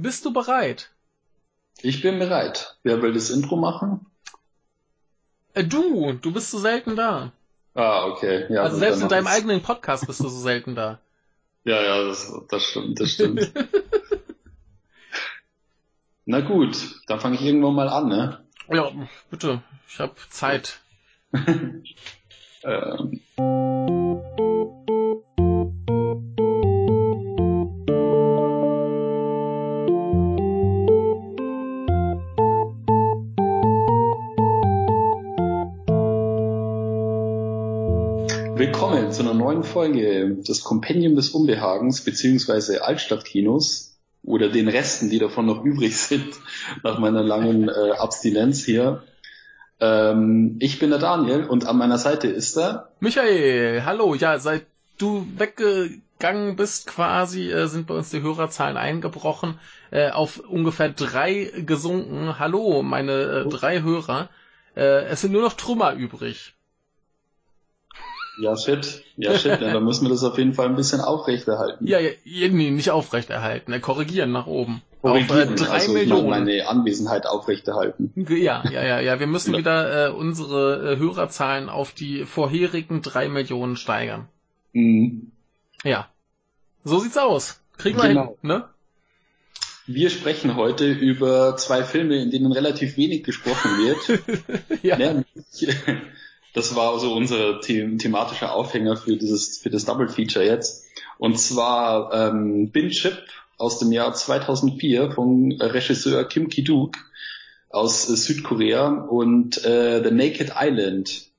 Bist du bereit? Ich bin bereit. Wer will das Intro machen? Äh, du, du bist so selten da. Ah, okay. Ja, also selbst in deinem ich's. eigenen Podcast bist du so selten da. Ja, ja, das, das stimmt, das stimmt. Na gut, dann fange ich irgendwann mal an, ne? Ja, bitte. Ich habe Zeit. ähm. Zu einer neuen Folge des Kompendium des Unbehagens beziehungsweise Altstadtkinos oder den Resten, die davon noch übrig sind nach meiner langen äh, Abstinenz hier. Ähm, ich bin der Daniel und an meiner Seite ist er Michael. Hallo, ja, seit du weggegangen bist quasi, äh, sind bei uns die Hörerzahlen eingebrochen, äh, auf ungefähr drei gesunken. Hallo, meine äh, drei Hörer. Äh, es sind nur noch Trümmer übrig. Ja, shit. Ja, shit. Ja, dann müssen wir das auf jeden Fall ein bisschen aufrechterhalten. Ja, ja nee, nicht aufrechterhalten, äh, korrigieren nach oben. Korrigieren, auf äh, drei also Millionen. meine Anwesenheit aufrechterhalten. Ja, ja, ja, ja. Wir müssen ja. wieder äh, unsere äh, Hörerzahlen auf die vorherigen drei Millionen steigern. Mhm. Ja. So sieht's aus. Kriegen wir genau. hin, ne? Wir sprechen heute über zwei Filme, in denen relativ wenig gesprochen wird. ja. Nämlich das war so unser the thematischer Aufhänger für dieses für das Double Feature jetzt. Und zwar ähm, Bin Chip aus dem Jahr 2004 vom Regisseur Kim Ki-duk aus äh, Südkorea und äh, The Naked Island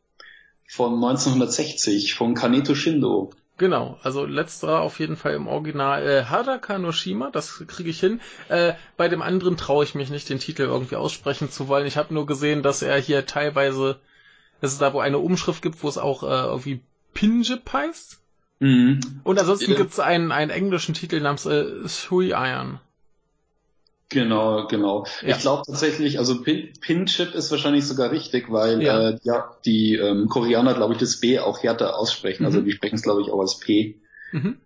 von 1960 von Kaneto Shindo. Genau, also letzterer auf jeden Fall im Original äh, Hadaka Noshima, das kriege ich hin. Äh, bei dem anderen traue ich mich nicht, den Titel irgendwie aussprechen zu wollen. Ich habe nur gesehen, dass er hier teilweise das ist da, wo eine Umschrift gibt, wo es auch äh, irgendwie Pinjip heißt. Mhm. Und ansonsten gibt es einen, einen englischen Titel namens äh, Shui Iron. Genau, genau. Ja. Ich glaube tatsächlich, also Pin, Pinchip ist wahrscheinlich sogar richtig, weil ja, äh, ja die ähm, Koreaner, glaube ich, das B auch härter aussprechen. Also mhm. Also die sprechen es, glaube ich, auch als P. Mhm.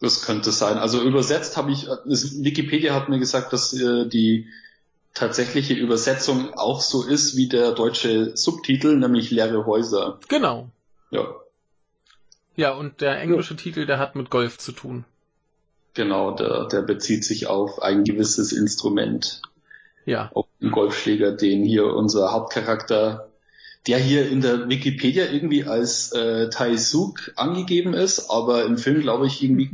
Das könnte sein. Also übersetzt habe ich, das, Wikipedia hat mir gesagt, dass äh, die tatsächliche Übersetzung auch so ist wie der deutsche Subtitel, nämlich leere Häuser. Genau. Ja. Ja, und der englische ja. Titel, der hat mit Golf zu tun. Genau, der, der bezieht sich auf ein gewisses Instrument. Ja. Auf den Golfschläger, den hier unser Hauptcharakter, der hier in der Wikipedia irgendwie als äh, Taisuk angegeben ist, aber im Film glaube ich irgendwie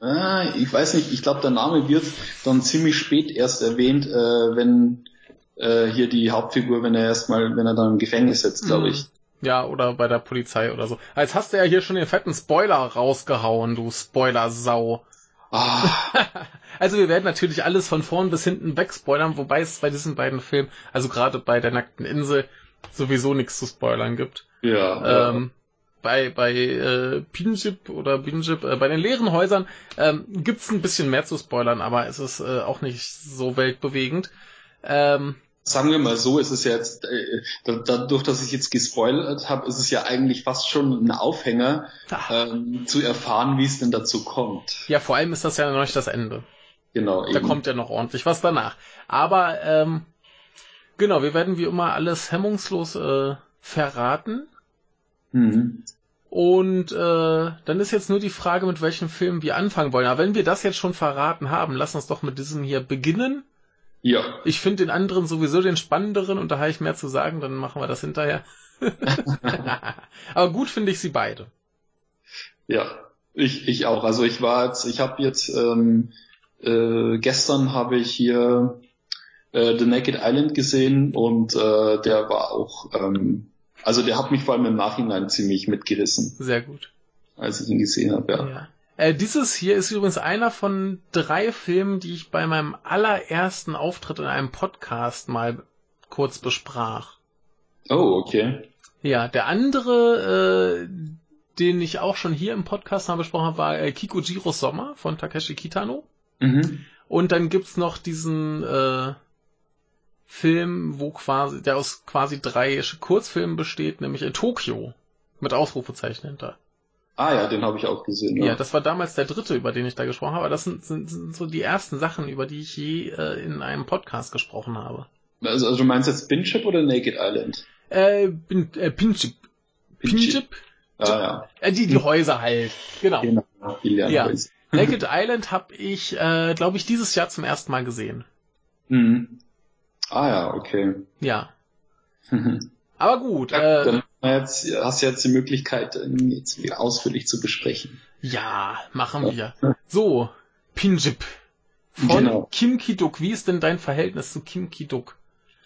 Ah, ich weiß nicht, ich glaube, der Name wird dann ziemlich spät erst erwähnt, äh, wenn äh, hier die Hauptfigur, wenn er erstmal, wenn er dann im Gefängnis sitzt, glaube ich. Ja, oder bei der Polizei oder so. Als hast du ja hier schon den fetten Spoiler rausgehauen, du Spoiler-Sau. Ah. also wir werden natürlich alles von vorn bis hinten wegspoilern, wobei es bei diesen beiden Filmen, also gerade bei der nackten Insel, sowieso nichts zu spoilern gibt. Ja. Ähm, bei, bei äh, Pinjip oder Binjip, äh, bei den leeren Häusern ähm, gibt ein bisschen mehr zu spoilern, aber es ist äh, auch nicht so weltbewegend. Ähm, Sagen wir mal so, es ist ja jetzt, äh, dadurch, dass ich jetzt gespoilert habe, ist es ja eigentlich fast schon ein Aufhänger, ähm, zu erfahren, wie es denn dazu kommt. Ja, vor allem ist das ja noch nicht das Ende. Genau. Da eben. kommt ja noch ordentlich was danach. Aber ähm, genau, wir werden wie immer alles hemmungslos äh, verraten. Mhm. Und äh, dann ist jetzt nur die Frage, mit welchem Film wir anfangen wollen. Aber wenn wir das jetzt schon verraten haben, lass uns doch mit diesem hier beginnen. Ja. Ich finde den anderen sowieso den spannenderen und da habe ich mehr zu sagen, dann machen wir das hinterher. Aber gut finde ich sie beide. Ja, ich, ich auch. Also ich war jetzt, ich habe jetzt ähm, äh, gestern habe ich hier äh, The Naked Island gesehen und äh, der war auch ähm, also der hat mich vor allem im Nachhinein ziemlich mitgerissen. Sehr gut. Als ich ihn gesehen habe, ja. ja. Äh, dieses hier ist übrigens einer von drei Filmen, die ich bei meinem allerersten Auftritt in einem Podcast mal kurz besprach. Oh, okay. Ja, der andere, äh, den ich auch schon hier im Podcast mal besprochen habe, war äh, Kikujiro Sommer von Takeshi Kitano. Mhm. Und dann gibt's noch diesen äh, Film, wo quasi, der aus quasi drei Kurzfilmen besteht, nämlich in Tokio. Mit Ausrufezeichen hinter. Ah ja, den habe ich auch gesehen. Ja. ja. das war damals der dritte, über den ich da gesprochen habe. Aber das sind, sind, sind so die ersten Sachen, über die ich je äh, in einem Podcast gesprochen habe. Also, also du meinst jetzt Pinchip oder Naked Island? Äh, Bin, äh Pinchip. Pinchip? Ah, ja. Äh, die, die Häuser halt. Genau. genau ja. Naked Island habe ich, äh, glaube ich, dieses Jahr zum ersten Mal gesehen. Mhm. Ah ja, okay. Ja. Aber gut. Ja, äh, dann jetzt, hast du jetzt die Möglichkeit, jetzt wieder ausführlich zu besprechen. Ja, machen wir. So, Pinjip. Von genau. Kim Ki-duk. Wie ist denn dein Verhältnis zu Kim Ki-duk?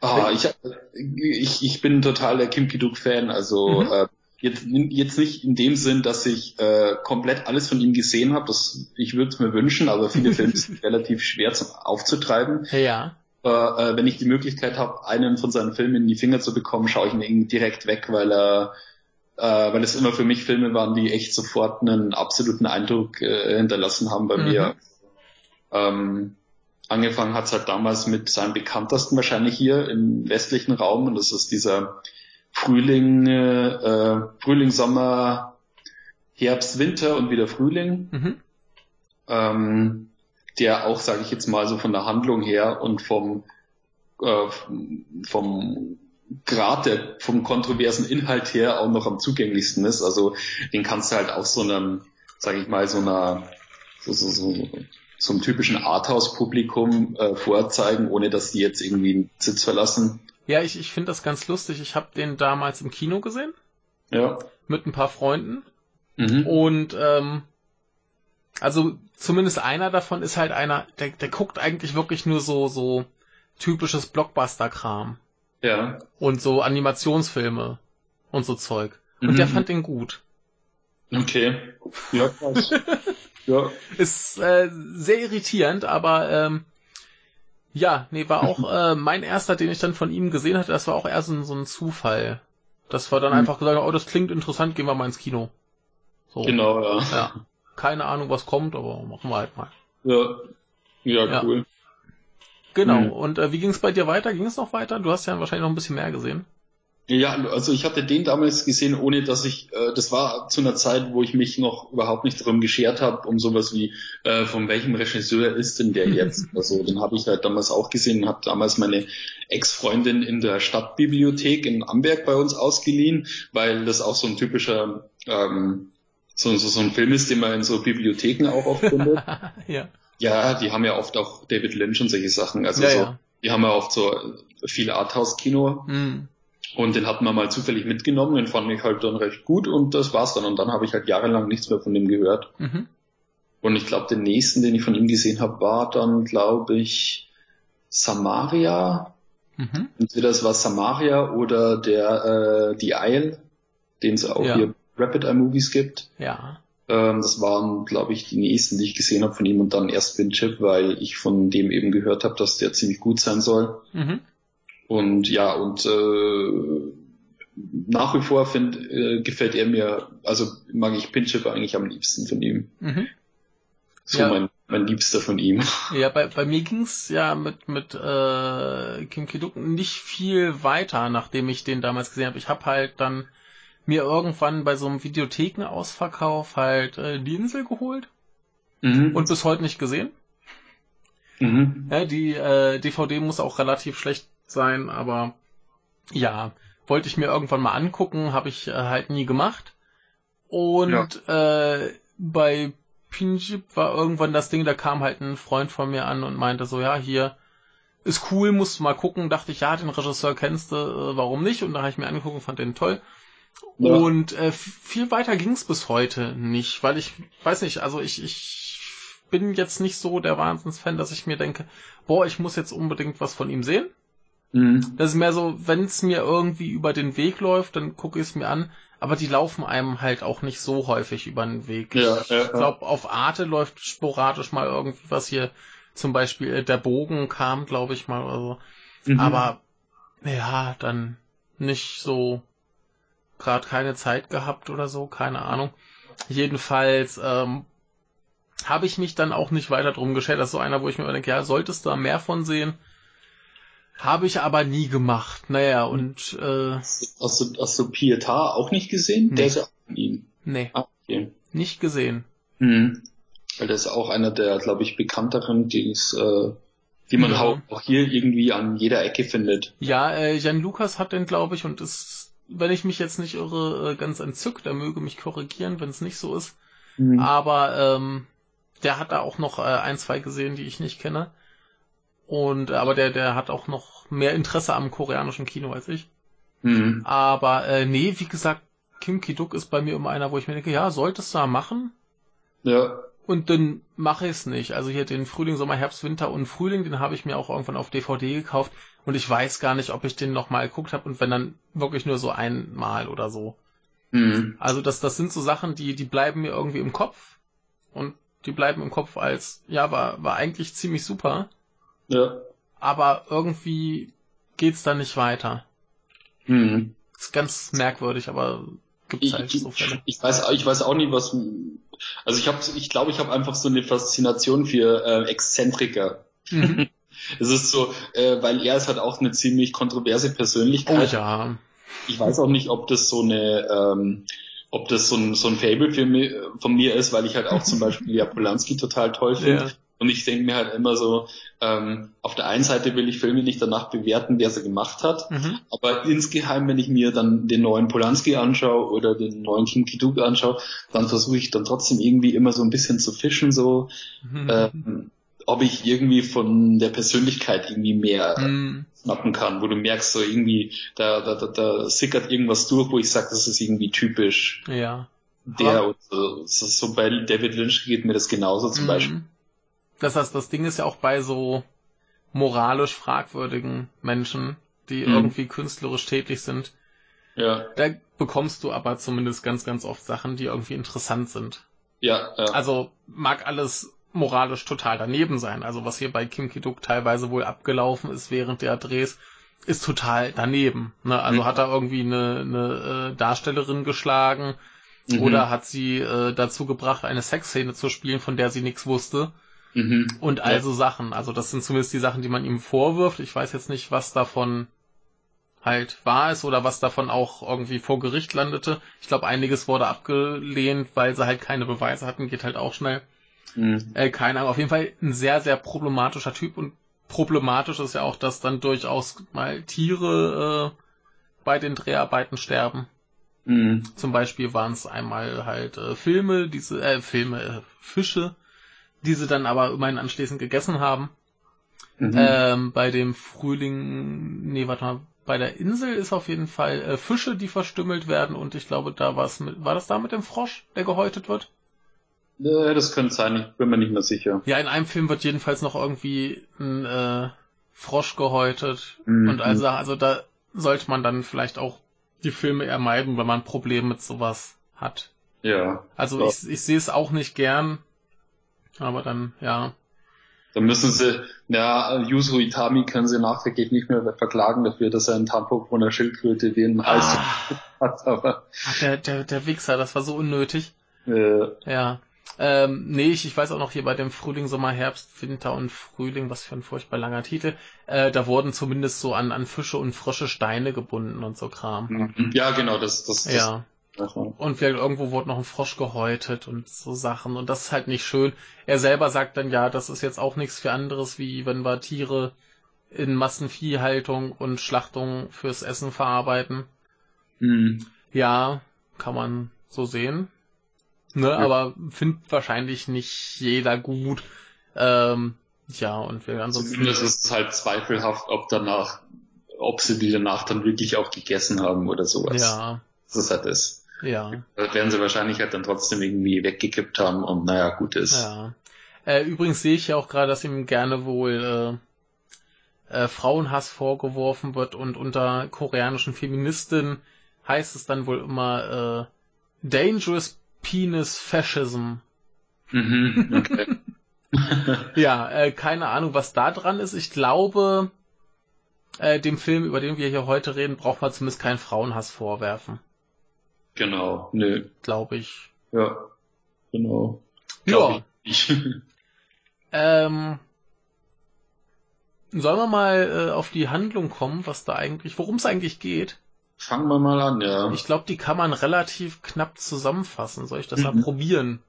Ah, ich, ich, ich bin total der Kim Ki-duk-Fan. Also mhm. äh, jetzt, jetzt nicht in dem Sinn, dass ich äh, komplett alles von ihm gesehen habe. Ich würde es mir wünschen, aber viele Filme sind relativ schwer zum, aufzutreiben. Ja. Äh, wenn ich die Möglichkeit habe, einen von seinen Filmen in die Finger zu bekommen, schaue ich ihn direkt weg, weil er äh, weil es immer für mich Filme waren, die echt sofort einen absoluten Eindruck äh, hinterlassen haben bei mhm. mir. Ähm, angefangen hat es halt damals mit seinem bekanntesten wahrscheinlich hier im westlichen Raum und das ist dieser Frühling, äh, Frühling, Sommer, Herbst, Winter und wieder Frühling. Mhm. Ähm, der auch, sage ich jetzt mal, so von der Handlung her und vom, äh, vom Grad der, vom kontroversen Inhalt her auch noch am zugänglichsten ist. Also den kannst du halt auch so einem, sage ich mal, so einer, so, so, so, so einem typischen Arthouse-Publikum äh, vorzeigen, ohne dass die jetzt irgendwie einen Sitz verlassen. Ja, ich, ich finde das ganz lustig. Ich habe den damals im Kino gesehen. Ja. Mit ein paar Freunden. Mhm. Und ähm, also zumindest einer davon ist halt einer, der, der guckt eigentlich wirklich nur so, so typisches Blockbuster-Kram. Ja. Und so Animationsfilme und so Zeug. Und mhm. der fand den gut. Okay. Ja, krass. ja. Ist äh, sehr irritierend, aber ähm, ja, nee, war auch äh, mein erster, den ich dann von ihm gesehen hatte, das war auch eher so, so ein Zufall. Das war dann mhm. einfach gesagt, oh, das klingt interessant, gehen wir mal ins Kino. So. Genau, ja. ja keine Ahnung, was kommt, aber machen wir halt mal. Ja, ja, ja. cool. Genau. Mhm. Und äh, wie ging es bei dir weiter? Ging es noch weiter? Du hast ja wahrscheinlich noch ein bisschen mehr gesehen. Ja, also ich hatte den damals gesehen, ohne dass ich, äh, das war zu einer Zeit, wo ich mich noch überhaupt nicht darum geschert habe, um sowas wie, äh, von welchem Regisseur ist denn der jetzt? also den habe ich halt damals auch gesehen, habe damals meine Ex-Freundin in der Stadtbibliothek in Amberg bei uns ausgeliehen, weil das auch so ein typischer ähm, so, so, so ein Film ist, den man in so Bibliotheken auch oft findet. ja. Ja, die haben ja oft auch David Lynch und solche Sachen. Also ja, so, ja. die haben ja oft so viel Arthouse-Kino. Mhm. Und den hatten wir mal zufällig mitgenommen, den fand ich halt dann recht gut und das war's dann. Und dann habe ich halt jahrelang nichts mehr von dem gehört. Mhm. Und ich glaube, den nächsten, den ich von ihm gesehen habe, war dann, glaube ich, Samaria. Mhm. Entweder es war Samaria oder der äh, Die Isle, den es auch ja. hier Rapid Eye Movies gibt. Ja. Ähm, das waren, glaube ich, die nächsten, die ich gesehen habe von ihm und dann erst Winchip, weil ich von dem eben gehört habe, dass der ziemlich gut sein soll. Mhm. Und ja, und äh, nach wie vor find, äh, gefällt er mir, also mag ich Pinchip eigentlich am liebsten von ihm. Mhm. So ja. mein, mein Liebster von ihm. Ja, bei, bei mir ging's ja mit, mit äh, Kim Kiduk nicht viel weiter, nachdem ich den damals gesehen habe. Ich habe halt dann mir irgendwann bei so einem Videothekenausverkauf halt äh, die Insel geholt mhm. und bis heute nicht gesehen. Mhm. Ja, die äh, DVD muss auch relativ schlecht sein, aber ja, wollte ich mir irgendwann mal angucken, habe ich äh, halt nie gemacht. Und ja. äh, bei Pinjib war irgendwann das Ding, da kam halt ein Freund von mir an und meinte so, ja, hier ist cool, musst du mal gucken. Dachte ich, ja, den Regisseur kennst du, äh, warum nicht? Und da habe ich mir angeguckt und fand den toll. Ja. Und äh, viel weiter ging's bis heute nicht, weil ich weiß nicht, also ich, ich bin jetzt nicht so der Wahnsinnsfan, dass ich mir denke, boah, ich muss jetzt unbedingt was von ihm sehen. Mhm. Das ist mehr so, wenn es mir irgendwie über den Weg läuft, dann gucke ich es mir an. Aber die laufen einem halt auch nicht so häufig über den Weg. Ja, ich ja, glaube, auf Arte läuft sporadisch mal irgendwie was hier. Zum Beispiel äh, der Bogen kam, glaube ich mal oder so. Mhm. Aber ja, dann nicht so gerade keine Zeit gehabt oder so, keine Ahnung. Jedenfalls ähm, habe ich mich dann auch nicht weiter drum geschert. Das ist so einer, wo ich mir denke, ja, solltest du da mehr von sehen. Habe ich aber nie gemacht. Naja, und äh, Hast du, hast du Pietà auch nicht gesehen? Nee. Der ist ja auch von ihm. Nee. Ah, Okay. Nicht gesehen. Mhm. Weil der ist auch einer der, glaube ich, bekannteren, die es, äh, die man ja. auch hier irgendwie an jeder Ecke findet. Ja, äh, Jan Lukas hat den, glaube ich, und ist, wenn ich mich jetzt nicht irre, äh, ganz entzückt. Er möge mich korrigieren, wenn es nicht so ist. Mhm. Aber ähm, der hat da auch noch äh, ein, zwei gesehen, die ich nicht kenne. Und aber der, der hat auch noch mehr Interesse am koreanischen Kino als ich. Mhm. Aber äh, nee, wie gesagt, Kim Ki-duk ist bei mir immer einer, wo ich mir denke, ja, solltest du da machen. Ja. Und dann mache ich es nicht. Also hier den Frühling, Sommer, Herbst, Winter und Frühling, den habe ich mir auch irgendwann auf DVD gekauft und ich weiß gar nicht, ob ich den nochmal geguckt habe und wenn dann wirklich nur so einmal oder so. Mhm. Also das, das sind so Sachen, die, die bleiben mir irgendwie im Kopf und die bleiben im Kopf als, ja, war, war eigentlich ziemlich super. Ja. Aber irgendwie geht's da nicht weiter. Mhm. Ist ganz merkwürdig, aber gibt's halt ich, so Fälle. Ich weiß, ich weiß auch nicht, was. Also ich habe, ich glaube, ich habe einfach so eine Faszination für äh, Exzentriker. Mhm. Es ist so, äh, weil er ist halt auch eine ziemlich kontroverse Persönlichkeit. Oh ja. Ich weiß auch nicht, ob das so eine, ähm, ob das so ein, so ein Fable für mich, von mir ist, weil ich halt auch zum Beispiel ja Polanski total toll finde. Ja. Und ich denke mir halt immer so, ähm, auf der einen Seite will ich Filme nicht danach bewerten, wer sie gemacht hat, mhm. aber insgeheim, wenn ich mir dann den neuen Polanski anschaue oder den neuen Kim Kiduk anschaue, dann versuche ich dann trotzdem irgendwie immer so ein bisschen zu fischen, so mhm. ähm, ob ich irgendwie von der Persönlichkeit irgendwie mehr snappen kann, wo du merkst, so irgendwie, da, da, da, da sickert irgendwas durch, wo ich sage, das ist irgendwie typisch. Ja. Der, und so, so bei David Lynch geht mir das genauso zum mhm. Beispiel das heißt, das Ding ist ja auch bei so moralisch fragwürdigen Menschen, die mhm. irgendwie künstlerisch tätig sind. Ja. Da bekommst du aber zumindest ganz, ganz oft Sachen, die irgendwie interessant sind. Ja, ja. Also mag alles moralisch total daneben sein. Also was hier bei Kim Ki-duk teilweise wohl abgelaufen ist während der Drehs, ist total daneben. Ne? Also mhm. hat er irgendwie eine, eine äh, Darstellerin geschlagen mhm. oder hat sie äh, dazu gebracht, eine Sexszene zu spielen, von der sie nichts wusste. Mhm. Und also ja. Sachen. Also das sind zumindest die Sachen, die man ihm vorwirft. Ich weiß jetzt nicht, was davon halt wahr ist oder was davon auch irgendwie vor Gericht landete. Ich glaube, einiges wurde abgelehnt, weil sie halt keine Beweise hatten. Geht halt auch schnell. Mhm. Äh, keine Ahnung. Auf jeden Fall ein sehr, sehr problematischer Typ und problematisch ist ja auch, dass dann durchaus mal Tiere äh, bei den Dreharbeiten sterben. Mhm. Zum Beispiel waren es einmal halt äh, Filme, diese äh, Filme, äh, Fische, die sie dann aber immerhin anschließend gegessen haben. Mhm. Ähm, bei dem Frühling, nee, warte mal, bei der Insel ist auf jeden Fall äh, Fische, die verstümmelt werden und ich glaube, da war es mit, war das da mit dem Frosch, der gehäutet wird? Ja, das könnte sein, ich bin mir nicht mehr sicher. Ja, in einem Film wird jedenfalls noch irgendwie ein äh, Frosch gehäutet mhm. und also, also da sollte man dann vielleicht auch die Filme eher meiden, wenn man Probleme mit sowas hat. Ja. Also ich, ich sehe es auch nicht gern, aber dann, ja. Dann müssen sie, ja, Yuzo Itami können sie nachträglich nicht mehr verklagen dafür, dass er einen Tampon von der Schildkröte den Hals ah. hat, aber. Ach, der, der, der Wichser, das war so unnötig. Äh. Ja. Ähm, nee, ich, ich weiß auch noch hier bei dem Frühling, Sommer, Herbst, Winter und Frühling, was für ein furchtbar langer Titel, äh, da wurden zumindest so an, an Fische und frische Steine gebunden und so Kram. Mhm. Ja, genau, das, das, das ja. Und vielleicht irgendwo wurde noch ein Frosch gehäutet und so Sachen. Und das ist halt nicht schön. Er selber sagt dann, ja, das ist jetzt auch nichts für anderes, wie wenn wir Tiere in Massenviehhaltung und Schlachtung fürs Essen verarbeiten. Mhm. Ja, kann man so sehen. Ne, ja. aber findet wahrscheinlich nicht jeder gut. Ähm, ja, und wir ansonsten. Zumindest ist es halt zweifelhaft, ob danach, ob sie die danach dann wirklich auch gegessen haben oder sowas. Ja. Das ist halt das. Ja. Das werden sie wahrscheinlich halt dann trotzdem irgendwie weggekippt haben und naja, gut ist. Ja. Äh, übrigens sehe ich ja auch gerade, dass ihm gerne wohl äh, äh, Frauenhass vorgeworfen wird und unter koreanischen Feministinnen heißt es dann wohl immer äh, Dangerous Penis Fascism. Mhm, okay. ja, äh, keine Ahnung, was da dran ist. Ich glaube, äh, dem Film, über den wir hier heute reden, braucht man zumindest keinen Frauenhass vorwerfen. Genau, nö. Glaube ich. Ja, genau. Ja. Ähm, sollen wir mal äh, auf die Handlung kommen, was da eigentlich, worum es eigentlich geht? Fangen wir mal an, ja. Ich glaube, die kann man relativ knapp zusammenfassen. Soll ich das mhm. mal probieren?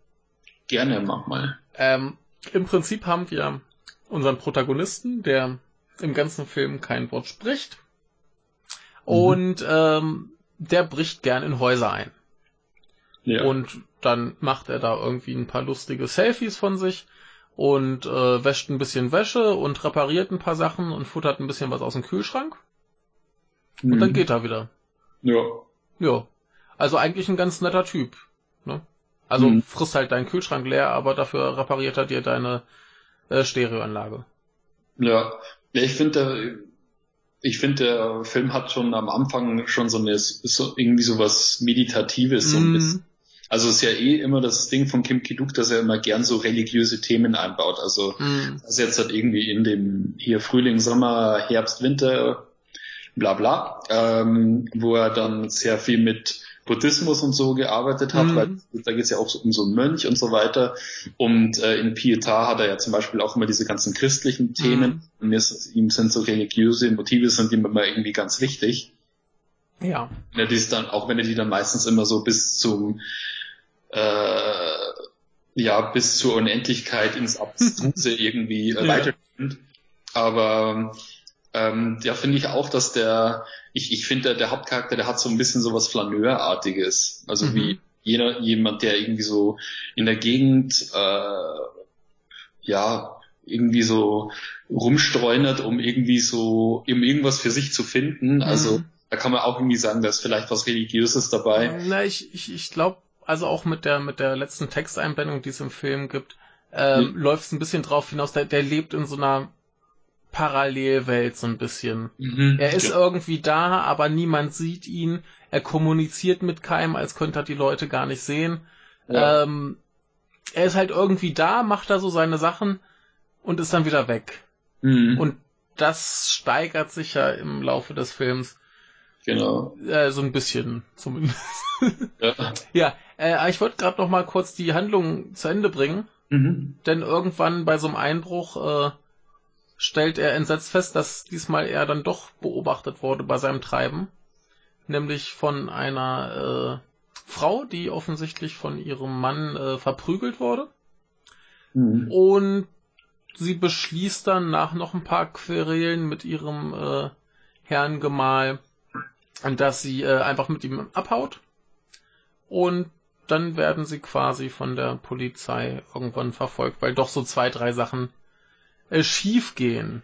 Gerne, mach mal. Ähm, Im Prinzip haben wir unseren Protagonisten, der im ganzen Film kein Wort spricht. Mhm. Und ähm, der bricht gern in Häuser ein. Ja. Und dann macht er da irgendwie ein paar lustige Selfies von sich und äh, wäscht ein bisschen Wäsche und repariert ein paar Sachen und futtert ein bisschen was aus dem Kühlschrank. Und dann mhm. geht er wieder. Ja. Ja. Also eigentlich ein ganz netter Typ. Ne? Also mhm. frisst halt deinen Kühlschrank leer, aber dafür repariert er dir deine äh, Stereoanlage. Ja. ja ich finde, ich finde, der Film hat schon am Anfang schon so eine, so irgendwie so was Meditatives, so ein mhm. bisschen. Also ist ja eh immer das Ding von Kim Kiduk, dass er immer gern so religiöse Themen einbaut. Also mhm. das jetzt halt irgendwie in dem hier Frühling, Sommer, Herbst, Winter, bla bla, ähm, wo er dann sehr viel mit Buddhismus und so gearbeitet hat, mhm. weil da geht es ja auch um so einen Mönch und so weiter. Und äh, in Pietà hat er ja zum Beispiel auch immer diese ganzen christlichen Themen. Mhm. Und ist, ihm sind so religiöse Motive sind ihm immer irgendwie ganz wichtig. Ja. Wenn er dies dann, auch wenn er die dann meistens immer so bis zum äh, ja, bis zur Unendlichkeit ins Abstruse irgendwie äh, ja. weiterführt. Aber ähm, ja, finde ich auch, dass der, ich, ich finde, der, der Hauptcharakter, der hat so ein bisschen so was Flaneurartiges. Also mhm. wie jeder, jemand, der irgendwie so in der Gegend, äh, ja, irgendwie so rumstreunert, um irgendwie so, um irgendwas für sich zu finden. Mhm. Also da kann man auch irgendwie sagen, da ist vielleicht was Religiöses dabei. Na, ich, ich, ich glaube, also auch mit der, mit der letzten Texteinblendung, die es im Film gibt, ähm, mhm. läuft es ein bisschen drauf hinaus, der, der lebt in so einer Parallelwelt so ein bisschen. Mhm, er ist ja. irgendwie da, aber niemand sieht ihn. Er kommuniziert mit keinem, als könnte er die Leute gar nicht sehen. Ja. Ähm, er ist halt irgendwie da, macht da so seine Sachen und ist dann wieder weg. Mhm. Und das steigert sich ja im Laufe des Films. Genau. Äh, so ein bisschen zumindest. ja, ja äh, ich wollte gerade noch mal kurz die Handlung zu Ende bringen. Mhm. Denn irgendwann bei so einem Einbruch äh, stellt er entsetzt fest, dass diesmal er dann doch beobachtet wurde bei seinem Treiben. Nämlich von einer äh, Frau, die offensichtlich von ihrem Mann äh, verprügelt wurde. Mhm. Und sie beschließt dann nach noch ein paar Querelen mit ihrem äh, Herrn Gemahl, dass sie äh, einfach mit ihm abhaut. Und dann werden sie quasi von der Polizei irgendwann verfolgt, weil doch so zwei, drei Sachen äh, schief gehen.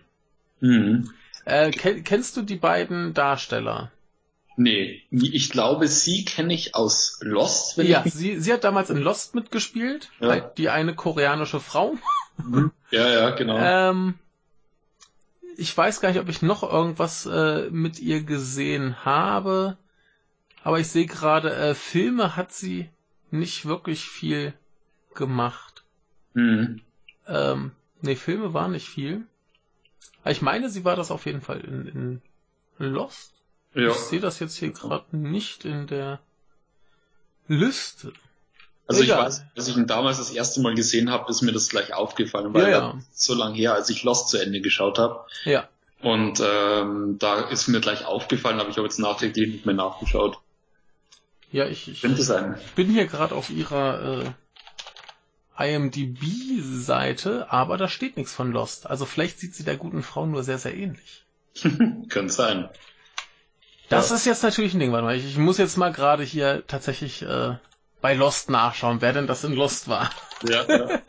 Mhm. Äh, kenn, kennst du die beiden Darsteller? Nee, ich glaube, sie kenne ich aus Lost. ja, sie, sie hat damals in Lost mitgespielt, ja. die eine koreanische Frau. Mhm. Ja, ja, genau. ähm, ich weiß gar nicht, ob ich noch irgendwas äh, mit ihr gesehen habe, aber ich sehe gerade, äh, Filme hat sie nicht wirklich viel gemacht. Mhm. Ähm, Nee, Filme waren nicht viel. Aber ich meine, sie war das auf jeden Fall in, in Lost. Ja. Ich sehe das jetzt hier gerade nicht in der Liste. Also Egal. ich weiß, als ich ihn damals das erste Mal gesehen habe, ist mir das gleich aufgefallen, weil ja, ja. so lange her, als ich Lost zu Ende geschaut habe. Ja. Und ähm, da ist mir gleich aufgefallen, aber ich habe jetzt nachträglich nicht mehr nachgeschaut. Ja, ich, ich bin hier gerade auf ihrer äh, IMDb-Seite, aber da steht nichts von Lost. Also vielleicht sieht sie der guten Frau nur sehr, sehr ähnlich. Könnte sein. Das ja. ist jetzt natürlich ein Ding, warte mal. Ich, ich muss jetzt mal gerade hier tatsächlich äh, bei Lost nachschauen, wer denn das in Lost war. Ja, ja.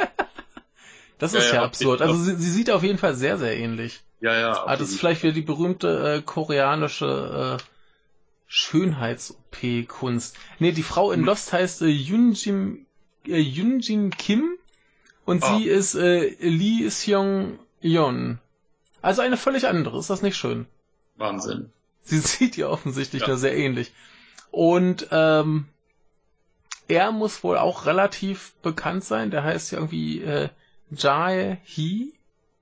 das ist ja, ja absurd. Also sie, sie, sieht auf jeden Fall sehr, sehr ähnlich. Ja, ja. Aber ah, das ist vielleicht wieder die berühmte äh, koreanische äh, Schönheits-OP-Kunst. Nee, die Frau in hm. Lost heißt äh, Yunjim äh, Yunjin Kim und oh. sie ist äh, Lee Seong Yeon. Also eine völlig andere. Ist das nicht schön? Wahnsinn. Sie sieht ihr offensichtlich ja. nur sehr ähnlich. Und ähm, er muss wohl auch relativ bekannt sein. Der heißt ja irgendwie äh, Jae Hee.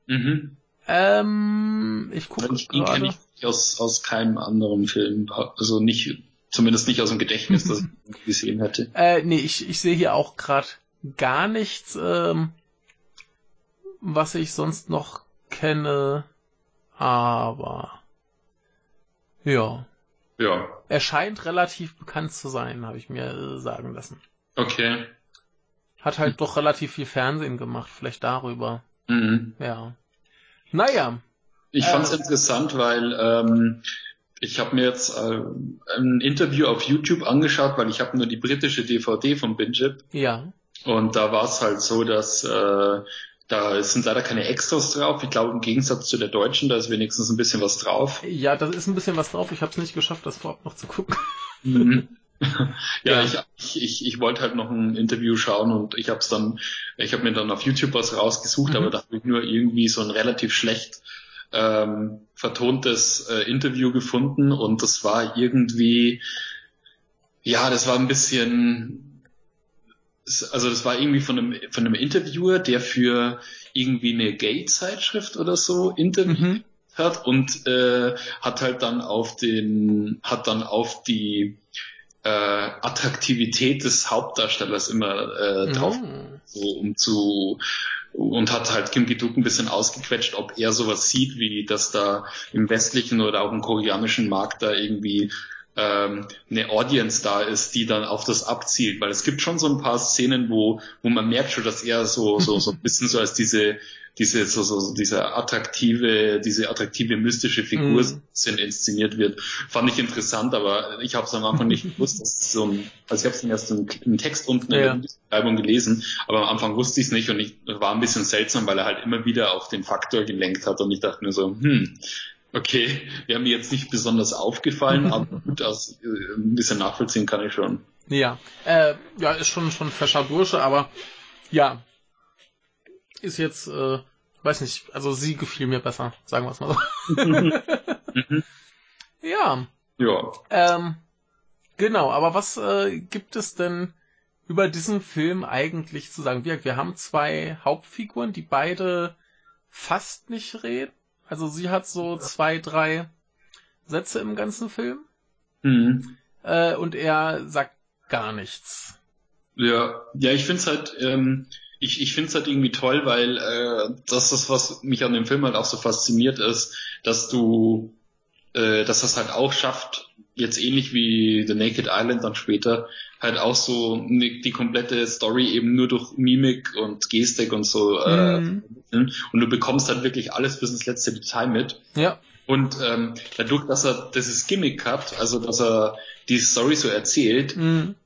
Mhm. Ähm, ich gucke gerade. Den kenne ich aus, aus keinem anderen Film. Also nicht Zumindest nicht aus dem Gedächtnis, das ich gesehen hätte. Äh, nee, ich, ich sehe hier auch gerade gar nichts, ähm, was ich sonst noch kenne. Aber ja. Ja. Er scheint relativ bekannt zu sein, habe ich mir äh, sagen lassen. Okay. Hat halt doch relativ viel Fernsehen gemacht, vielleicht darüber. Mhm. Ja. Naja. Ich äh, fand es interessant, weil ähm, ich habe mir jetzt äh, ein Interview auf YouTube angeschaut, weil ich habe nur die britische DVD von Binjip. Ja. Und da war es halt so, dass äh, da sind leider keine Extras drauf. Ich glaube, im Gegensatz zu der deutschen, da ist wenigstens ein bisschen was drauf. Ja, da ist ein bisschen was drauf. Ich habe es nicht geschafft, das vorab noch zu gucken. Mhm. ja, ja, ich, ich, ich wollte halt noch ein Interview schauen und ich habe es dann, ich habe mir dann auf YouTube was rausgesucht, mhm. aber da habe ich nur irgendwie so ein relativ schlecht ähm, vertontes äh, Interview gefunden und das war irgendwie, ja, das war ein bisschen, also das war irgendwie von einem, von einem Interviewer, der für irgendwie eine Gay-Zeitschrift oder so interviewt mhm. hat und äh, hat halt dann auf den, hat dann auf die äh, Attraktivität des Hauptdarstellers immer äh, drauf, mhm. so um zu und hat halt Kim Ki-duk ein bisschen ausgequetscht, ob er sowas sieht, wie dass da im westlichen oder auch im koreanischen Markt da irgendwie ähm, eine Audience da ist, die dann auf das abzielt, weil es gibt schon so ein paar Szenen, wo wo man merkt schon, dass er so so so ein bisschen so als diese diese so, so diese attraktive diese attraktive mystische Figur mm. sind inszeniert wird, fand ich interessant, aber ich habe es am Anfang nicht gewusst, dass es so ein, also ich habe es erst im, im, Text unten ja. in der Beschreibung gelesen, aber am Anfang wusste ich es nicht und ich war ein bisschen seltsam, weil er halt immer wieder auf den Faktor gelenkt hat und ich dachte mir so, hm, Okay, wäre mir jetzt nicht besonders aufgefallen, aber gut, aus, äh, ein bisschen nachvollziehen kann ich schon. Ja, äh, ja, ist schon schon fescher Bursche, aber ja, ist jetzt, äh, weiß nicht, also sie gefiel mir besser, sagen wir es mal so. Mhm. ja. Ja. Ähm, genau, aber was äh, gibt es denn über diesen Film eigentlich zu sagen? Wir, wir haben zwei Hauptfiguren, die beide fast nicht reden. Also sie hat so zwei, drei Sätze im ganzen Film. Mhm. Äh, und er sagt gar nichts. Ja, ja, ich find's halt, ähm, ich, ich find's halt irgendwie toll, weil äh, das ist, was mich an dem Film halt auch so fasziniert ist, dass du, äh, dass das halt auch schafft, jetzt ähnlich wie The Naked Island dann später, halt auch so die komplette Story eben nur durch Mimik und Gestik und so äh, mhm. und du bekommst halt wirklich alles bis ins letzte Detail mit. Ja. Und ähm, dadurch, dass er dieses Gimmick hat, also dass er die Story so erzählt, mhm.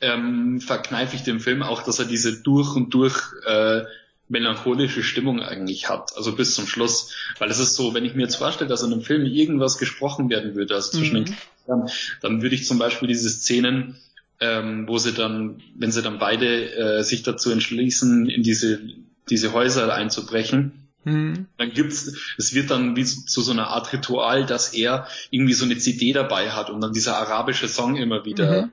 Ähm, verkneife ich dem Film auch, dass er diese durch und durch äh, melancholische Stimmung eigentlich hat, also bis zum Schluss. Weil es ist so, wenn ich mir jetzt vorstelle, dass in einem Film irgendwas gesprochen werden würde, also zwischen mhm. den Kindern, dann würde ich zum Beispiel diese Szenen, ähm, wo sie dann, wenn sie dann beide äh, sich dazu entschließen, in diese, diese Häuser einzubrechen, mhm. dann gibt's, es wird dann wie zu, zu, so einer Art Ritual, dass er irgendwie so eine CD dabei hat und dann dieser arabische Song immer wieder mhm.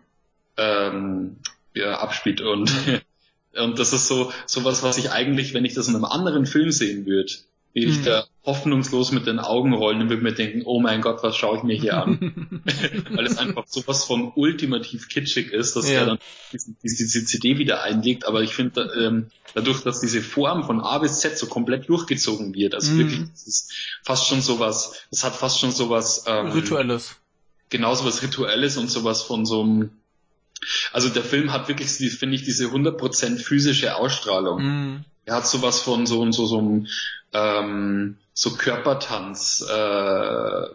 Ähm, ja, abspielt und Und das ist so sowas, was ich eigentlich, wenn ich das in einem anderen Film sehen würde, würde ich mhm. da hoffnungslos mit den Augen rollen und würde mir denken, oh mein Gott, was schaue ich mir hier an? Weil es einfach sowas von ultimativ kitschig ist, dass ja. er dann diese, diese, CD wieder einlegt. Aber ich finde, ähm, dadurch, dass diese Form von A bis Z so komplett durchgezogen wird, also mhm. wirklich, das ist fast schon sowas, das hat fast schon sowas ähm, Rituelles. Genau sowas Rituelles und sowas von so einem also der Film hat wirklich, finde ich, diese 100% physische Ausstrahlung. Mm. Er hat sowas von so, so, so einem ähm, so Körpertanz, äh,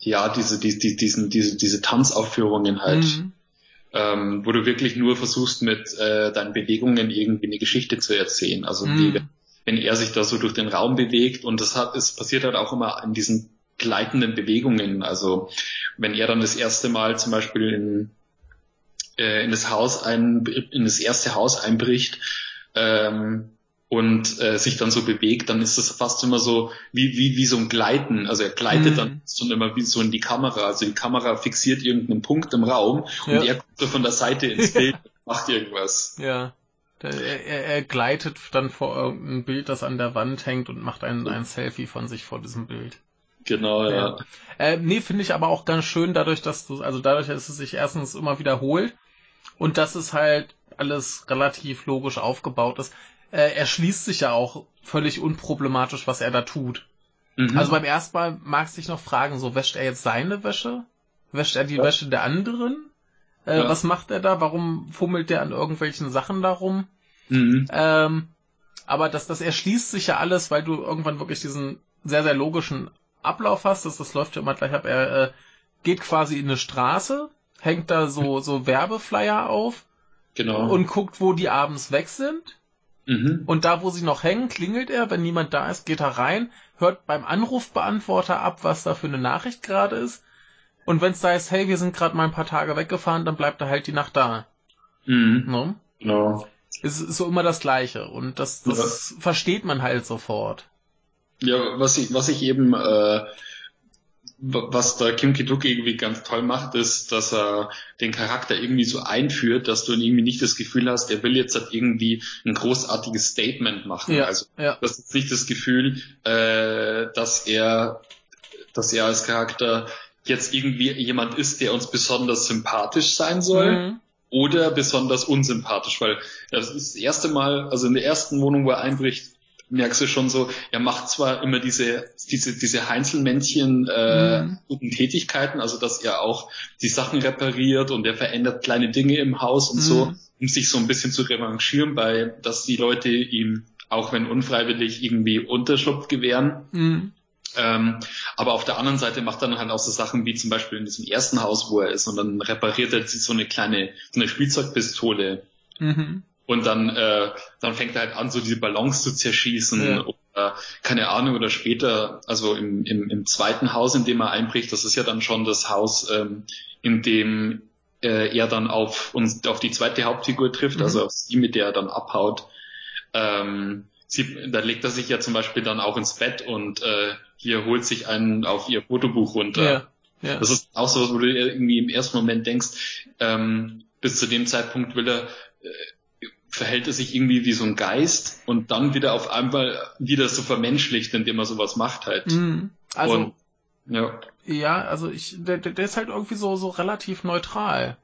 ja, diese, die, die, diesen, diese, diese Tanzaufführungen halt, mm. ähm, wo du wirklich nur versuchst, mit äh, deinen Bewegungen irgendwie eine Geschichte zu erzählen. Also mm. die, wenn er sich da so durch den Raum bewegt und das hat, es passiert halt auch immer in diesen gleitenden Bewegungen. Also wenn er dann das erste Mal zum Beispiel in äh, in das Haus ein, in das erste Haus einbricht ähm, und äh, sich dann so bewegt, dann ist das fast immer so wie, wie, wie so ein Gleiten. Also er gleitet mhm. dann schon immer wie so in die Kamera. Also die Kamera fixiert irgendeinen Punkt im Raum ja. und er kommt so von der Seite ins Bild und macht irgendwas. Ja. Er, er, er gleitet dann vor irgendein Bild, das an der Wand hängt und macht ein, ein Selfie von sich vor diesem Bild. Genau, ja. ja. Äh, nee, finde ich aber auch ganz schön, dadurch, dass du, also dadurch, dass es sich erstens immer wiederholt und dass es halt alles relativ logisch aufgebaut ist. Äh, er schließt sich ja auch völlig unproblematisch, was er da tut. Mhm. Also beim ersten Mal mag sich noch fragen, so wäscht er jetzt seine Wäsche Wäscht er die ja. Wäsche der anderen? Äh, ja. Was macht er da? Warum fummelt der an irgendwelchen Sachen darum? Mhm. Ähm, aber das, das erschließt sich ja alles, weil du irgendwann wirklich diesen sehr, sehr logischen Ablauf hast. Das, das läuft ja immer gleich ab. Er äh, geht quasi in eine Straße, hängt da so, so Werbeflyer auf. Genau. Und guckt, wo die abends weg sind. Mhm. Und da, wo sie noch hängen, klingelt er. Wenn niemand da ist, geht er rein, hört beim Anrufbeantworter ab, was da für eine Nachricht gerade ist. Und wenn es da ist, hey, wir sind gerade mal ein paar Tage weggefahren, dann bleibt er halt die Nacht da. Mhm. No? Genau. Es ist so immer das Gleiche. Und das, das ja. versteht man halt sofort. Ja, was ich, was ich eben äh, was da Kim Ki-duk irgendwie ganz toll macht, ist, dass er den Charakter irgendwie so einführt, dass du irgendwie nicht das Gefühl hast, er will jetzt halt irgendwie ein großartiges Statement machen. Ja, also ja. das ist nicht das Gefühl, äh, dass er, dass er als Charakter jetzt irgendwie jemand ist, der uns besonders sympathisch sein soll. Mhm. Oder besonders unsympathisch, weil das ist das erste Mal, also in der ersten Wohnung, wo er einbricht, merkst du schon so, er macht zwar immer diese, diese, diese Heinzelmännchen äh, mhm. guten Tätigkeiten, also dass er auch die Sachen repariert und er verändert kleine Dinge im Haus und mhm. so, um sich so ein bisschen zu revanchieren, bei dass die Leute ihm, auch wenn unfreiwillig, irgendwie Unterschlupf gewähren. Mhm. Ähm, aber auf der anderen Seite macht er dann halt auch so Sachen wie zum Beispiel in diesem ersten Haus, wo er ist, und dann repariert er so eine kleine, so eine Spielzeugpistole. Mhm und dann, äh, dann fängt er halt an, so diese Ballons zu zerschießen ja. oder keine Ahnung oder später, also im, im, im zweiten Haus, in dem er einbricht, das ist ja dann schon das Haus, ähm, in dem äh, er dann auf uns auf die zweite Hauptfigur trifft, mhm. also auf sie, mit der er dann abhaut. Ähm, sie, da legt er sich ja zum Beispiel dann auch ins Bett und äh, hier holt sich einen auf ihr Fotobuch runter. Ja. Ja. Das ist auch so, wo du irgendwie im ersten Moment denkst, ähm, bis zu dem Zeitpunkt will er äh, verhält er sich irgendwie wie so ein Geist und dann wieder auf einmal wieder so vermenschlicht, indem er sowas macht halt. Mm, also, und, ja. Ja, also ich, der, der ist halt irgendwie so, so relativ neutral.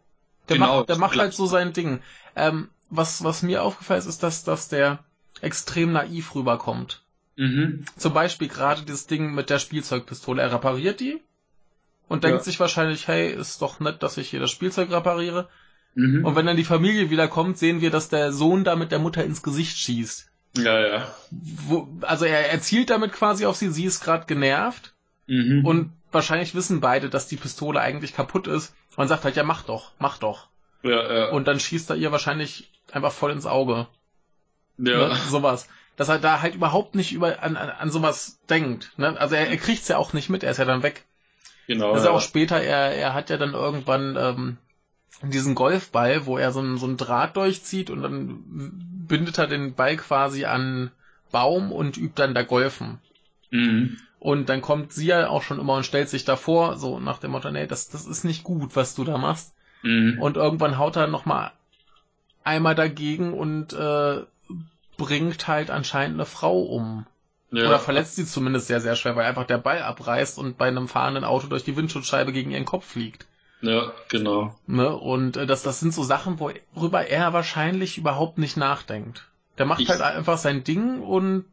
Der genau, macht, der macht halt so sein Ding. Ähm, was, was mir aufgefallen ist, ist, dass, dass der extrem naiv rüberkommt. Mhm. Zum Beispiel gerade dieses Ding mit der Spielzeugpistole. Er repariert die und denkt ja. sich wahrscheinlich, hey, ist doch nett, dass ich hier das Spielzeug repariere. Mhm. Und wenn dann die Familie wiederkommt, sehen wir, dass der Sohn da mit der Mutter ins Gesicht schießt. Ja, ja. Wo, also er, er zielt damit quasi auf sie, sie ist gerade genervt. Mhm. Und wahrscheinlich wissen beide, dass die Pistole eigentlich kaputt ist. Man sagt halt, ja, mach doch, mach doch. Ja, ja. Und dann schießt er ihr wahrscheinlich einfach voll ins Auge. Ja. Ne? Sowas. Dass er da halt überhaupt nicht über an, an, an sowas denkt. Ne? Also er, er kriegt's ja auch nicht mit, er ist ja dann weg. Genau. Das ist ja auch später, er, er hat ja dann irgendwann ähm, diesen Golfball, wo er so einen, so einen Draht durchzieht und dann bindet er den Ball quasi an Baum und übt dann da Golfen. Mhm. Und dann kommt sie ja auch schon immer und stellt sich davor, so nach dem Motto, nee, das, das ist nicht gut, was du da machst. Mhm. Und irgendwann haut er nochmal einmal dagegen und äh, bringt halt anscheinend eine Frau um. Ja. Oder verletzt sie zumindest sehr, sehr schwer, weil einfach der Ball abreißt und bei einem fahrenden Auto durch die Windschutzscheibe gegen ihren Kopf fliegt. Ja, genau. Ne? Und äh, das, das sind so Sachen, worüber er wahrscheinlich überhaupt nicht nachdenkt. Der macht ich halt einfach sein Ding und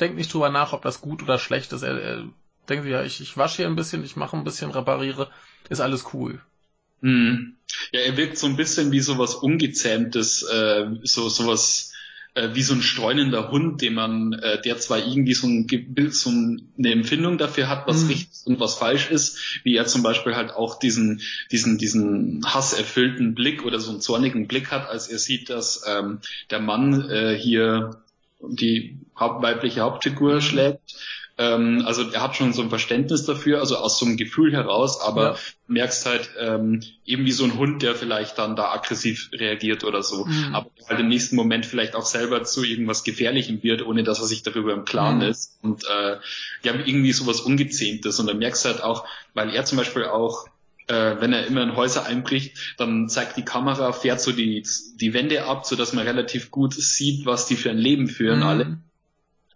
denkt nicht drüber nach, ob das gut oder schlecht ist. Er, er denkt sich, ja, ich, ich wasche hier ein bisschen, ich mache ein bisschen, repariere, ist alles cool. Mhm. Ja, er wirkt so ein bisschen wie sowas Ungezähmtes, äh, so sowas äh, wie so ein streunender Hund, den man, äh, der zwar irgendwie so, ein, so eine Empfindung dafür hat, was mhm. richtig und was falsch ist, wie er zum Beispiel halt auch diesen, diesen, diesen hasserfüllten Blick oder so einen zornigen Blick hat, als er sieht, dass ähm, der Mann äh, hier die haupt weibliche Hauptfigur mhm. schlägt ähm, also er hat schon so ein Verständnis dafür, also aus so einem Gefühl heraus, aber ja. merkst halt ähm, eben wie so ein Hund, der vielleicht dann da aggressiv reagiert oder so, mhm. aber halt im nächsten Moment vielleicht auch selber zu irgendwas Gefährlichem wird, ohne dass er sich darüber im Klaren mhm. ist und äh, ja irgendwie sowas Ungezähmtes und dann merkst du halt auch, weil er zum Beispiel auch äh, wenn er immer in Häuser einbricht, dann zeigt die Kamera, fährt so die, die Wände ab, so dass man relativ gut sieht, was die für ein Leben führen, mhm. alle.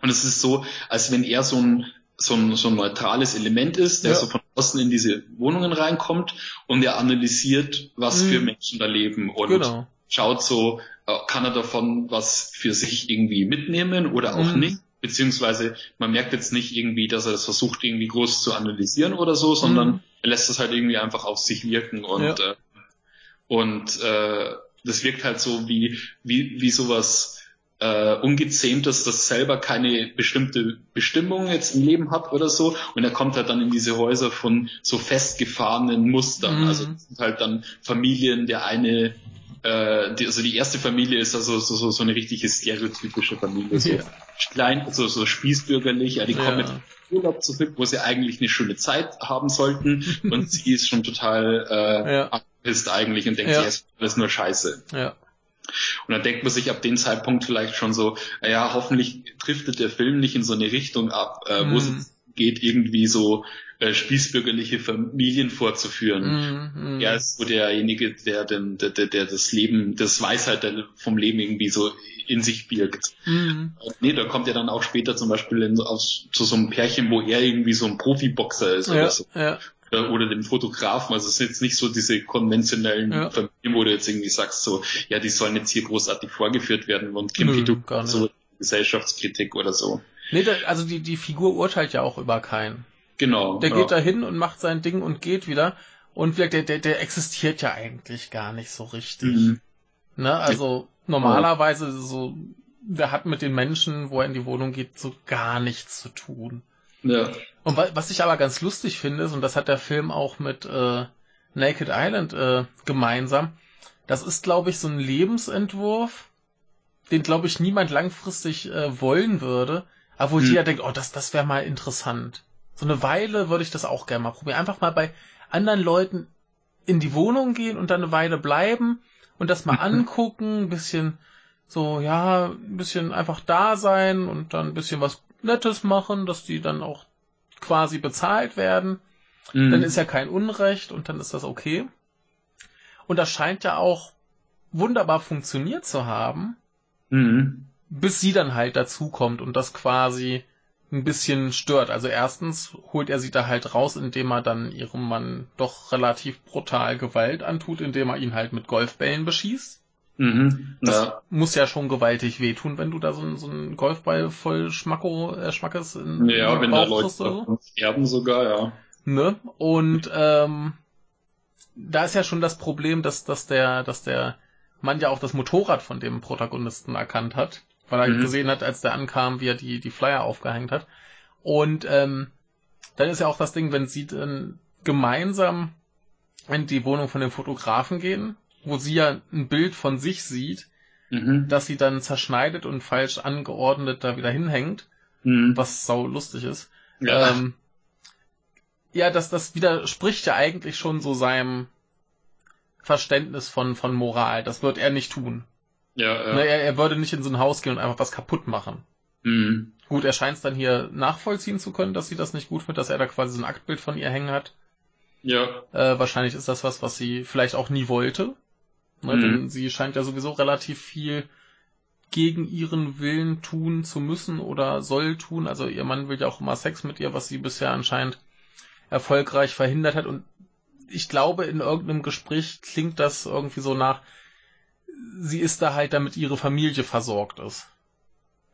Und es ist so, als wenn er so ein, so ein, so ein neutrales Element ist, der ja. so von außen in diese Wohnungen reinkommt und er analysiert, was mhm. für Menschen da leben und genau. schaut so, äh, kann er davon was für sich irgendwie mitnehmen oder auch mhm. nicht. Beziehungsweise man merkt jetzt nicht irgendwie, dass er das versucht, irgendwie groß zu analysieren oder so, sondern mhm. er lässt es halt irgendwie einfach auf sich wirken und ja. äh, und äh, das wirkt halt so wie wie wie sowas äh, ungezähmtes, das selber keine bestimmte Bestimmung jetzt im Leben hat oder so. Und er kommt halt dann in diese Häuser von so festgefahrenen Mustern. Mhm. Also das sind halt dann Familien, der eine äh, die, also die erste Familie ist also so, so, so eine richtige stereotypische Familie. So ja. klein, so, so spießbürgerlich, ja, die kommen ja. mit Urlaub zurück, wo sie eigentlich eine schöne Zeit haben sollten und sie ist schon total äh, ja. ist eigentlich und denkt, ja. ist alles nur Scheiße. Ja. Und dann denkt man sich ab dem Zeitpunkt vielleicht schon so, ja, hoffentlich driftet der Film nicht in so eine Richtung ab, äh, wo mm. es geht, irgendwie so äh, spießbürgerliche Familien vorzuführen. Mm, mm. Er ist so derjenige, der, den, der, der, der das Leben, das Weisheit vom Leben irgendwie so in sich birgt. Mm. Nee, da kommt er dann auch später zum Beispiel in, aus, zu so einem Pärchen, wo er irgendwie so ein Profiboxer ist ja, oder so. Ja oder dem Fotografen. Also es sind jetzt nicht so diese konventionellen ja. Familien, wo du jetzt irgendwie sagst, so, ja, die sollen jetzt hier großartig vorgeführt werden und Kim gar so Gesellschaftskritik oder so. Nee, da, also die, die Figur urteilt ja auch über keinen. Genau. Der ja. geht da hin und macht sein Ding und geht wieder. Und der, der, der existiert ja eigentlich gar nicht so richtig. Mhm. Ne? Also normalerweise so, der hat mit den Menschen, wo er in die Wohnung geht, so gar nichts zu tun. Ja. Und was ich aber ganz lustig finde, und das hat der Film auch mit äh, Naked Island äh, gemeinsam, das ist, glaube ich, so ein Lebensentwurf, den, glaube ich, niemand langfristig äh, wollen würde, aber wo hm. jeder denkt, oh, das, das wäre mal interessant. So eine Weile würde ich das auch gerne mal probieren. Einfach mal bei anderen Leuten in die Wohnung gehen und dann eine Weile bleiben und das mal angucken, ein bisschen so, ja, ein bisschen einfach da sein und dann ein bisschen was Nettes machen, dass die dann auch quasi bezahlt werden. Mhm. Dann ist ja kein Unrecht und dann ist das okay. Und das scheint ja auch wunderbar funktioniert zu haben, mhm. bis sie dann halt dazukommt und das quasi ein bisschen stört. Also erstens holt er sie da halt raus, indem er dann ihrem Mann doch relativ brutal Gewalt antut, indem er ihn halt mit Golfbällen beschießt. Mhm, das ja. muss ja schon gewaltig wehtun, wenn du da so, so einen Golfball voll Schmacko, äh, Schmackes in Ja, wenn da Leute so. sterben sogar, ja. Ne? Und ähm, da ist ja schon das Problem, dass, dass der, dass der Mann ja auch das Motorrad von dem Protagonisten erkannt hat, weil er mhm. gesehen hat, als der ankam, wie er die, die Flyer aufgehängt hat. Und ähm, dann ist ja auch das Ding, wenn sie dann gemeinsam in die Wohnung von dem Fotografen gehen, wo sie ja ein Bild von sich sieht, mhm. das sie dann zerschneidet und falsch angeordnet da wieder hinhängt, mhm. was sau lustig ist. Ja. Ähm, ja, das, das widerspricht ja eigentlich schon so seinem Verständnis von, von Moral. Das wird er nicht tun. Ja, ja. Ne, er, er würde nicht in so ein Haus gehen und einfach was kaputt machen. Mhm. Gut, er scheint es dann hier nachvollziehen zu können, dass sie das nicht gut findet, dass er da quasi so ein Aktbild von ihr hängen hat. Ja. Äh, wahrscheinlich ist das was, was sie vielleicht auch nie wollte. Ne, mhm. Denn sie scheint ja sowieso relativ viel gegen ihren Willen tun zu müssen oder soll tun. Also ihr Mann will ja auch immer Sex mit ihr, was sie bisher anscheinend erfolgreich verhindert hat. Und ich glaube, in irgendeinem Gespräch klingt das irgendwie so nach, sie ist da halt, damit ihre Familie versorgt ist.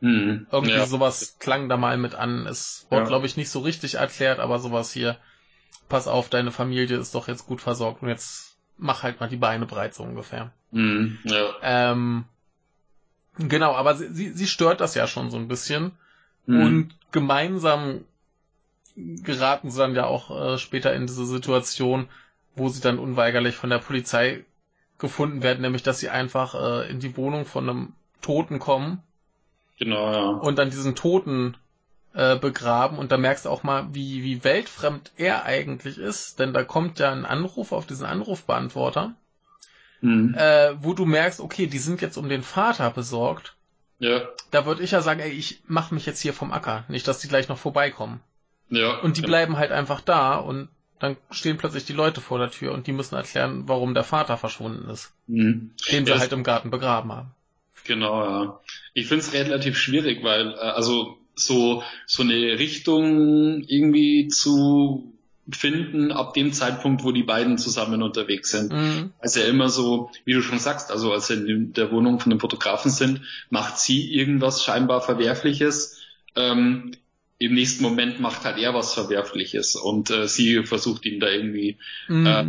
Mhm. Irgendwie ja. sowas klang da mal mit an. Es wurde, ja. glaube ich, nicht so richtig erklärt, aber sowas hier, pass auf, deine Familie ist doch jetzt gut versorgt und jetzt mach halt mal die Beine breit, so ungefähr. Mhm, ja. Ähm, genau, aber sie, sie stört das ja schon so ein bisschen. Mhm. Und gemeinsam geraten sie dann ja auch äh, später in diese Situation, wo sie dann unweigerlich von der Polizei gefunden werden, nämlich dass sie einfach äh, in die Wohnung von einem Toten kommen. Genau, ja. Und dann diesen Toten äh, begraben und da merkst du auch mal, wie, wie weltfremd er eigentlich ist, denn da kommt ja ein Anruf auf diesen Anrufbeantworter, mhm. äh, wo du merkst, okay, die sind jetzt um den Vater besorgt. Ja. Da würde ich ja sagen, ey, ich mach mich jetzt hier vom Acker, nicht, dass die gleich noch vorbeikommen. Ja. Und die genau. bleiben halt einfach da und dann stehen plötzlich die Leute vor der Tür und die müssen erklären, warum der Vater verschwunden ist. Mhm. Den sie ja, halt im Garten begraben haben. Genau, ja. Ich finde es relativ schwierig, weil, äh, also so, so eine Richtung irgendwie zu finden ab dem Zeitpunkt, wo die beiden zusammen unterwegs sind. Mhm. Also immer so, wie du schon sagst, also als sie in der Wohnung von dem Fotografen sind, macht sie irgendwas scheinbar Verwerfliches. Ähm, im nächsten Moment macht halt er was Verwerfliches und äh, sie versucht ihn da irgendwie mhm. äh,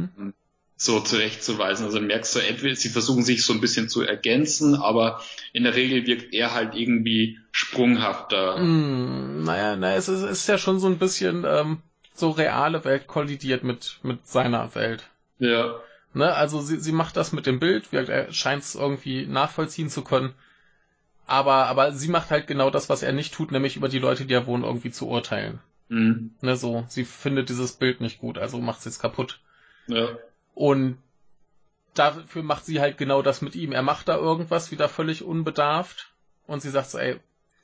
so zurechtzuweisen. Also merkst du, entweder sie versuchen sich so ein bisschen zu ergänzen, aber in der Regel wirkt er halt irgendwie sprunghafter. Mm, naja, naja, es ist, ist ja schon so ein bisschen ähm, so reale Welt kollidiert mit, mit seiner Welt. Ja. Ne, also sie, sie macht das mit dem Bild, er scheint es irgendwie nachvollziehen zu können. Aber, aber sie macht halt genau das, was er nicht tut, nämlich über die Leute, die da wohnen, irgendwie zu urteilen. Mhm. Ne, so, sie findet dieses Bild nicht gut, also macht sie es kaputt. Ja. Und dafür macht sie halt genau das mit ihm. Er macht da irgendwas wieder völlig unbedarft und sie sagt so, ey,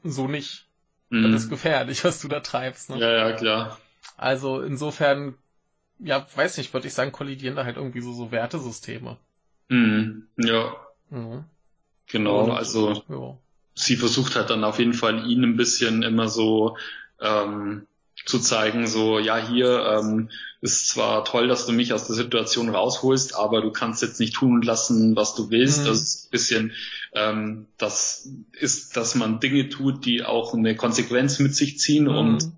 so nicht. Mhm. Das ist gefährlich, was du da treibst. Ne? Ja, ja, klar. Also insofern, ja, weiß nicht, würde ich sagen, kollidieren da halt irgendwie so, so Wertesysteme. Mhm. Ja. Mhm. Genau, und, also ja. sie versucht halt dann auf jeden Fall ihn ein bisschen immer so ähm, zu zeigen, so, ja, hier ähm, ist zwar toll, dass du mich aus der Situation rausholst, aber du kannst jetzt nicht tun und lassen, was du willst. Mhm. Das ist ein bisschen, ähm, das ist, dass man Dinge tut, die auch eine Konsequenz mit sich ziehen mhm. und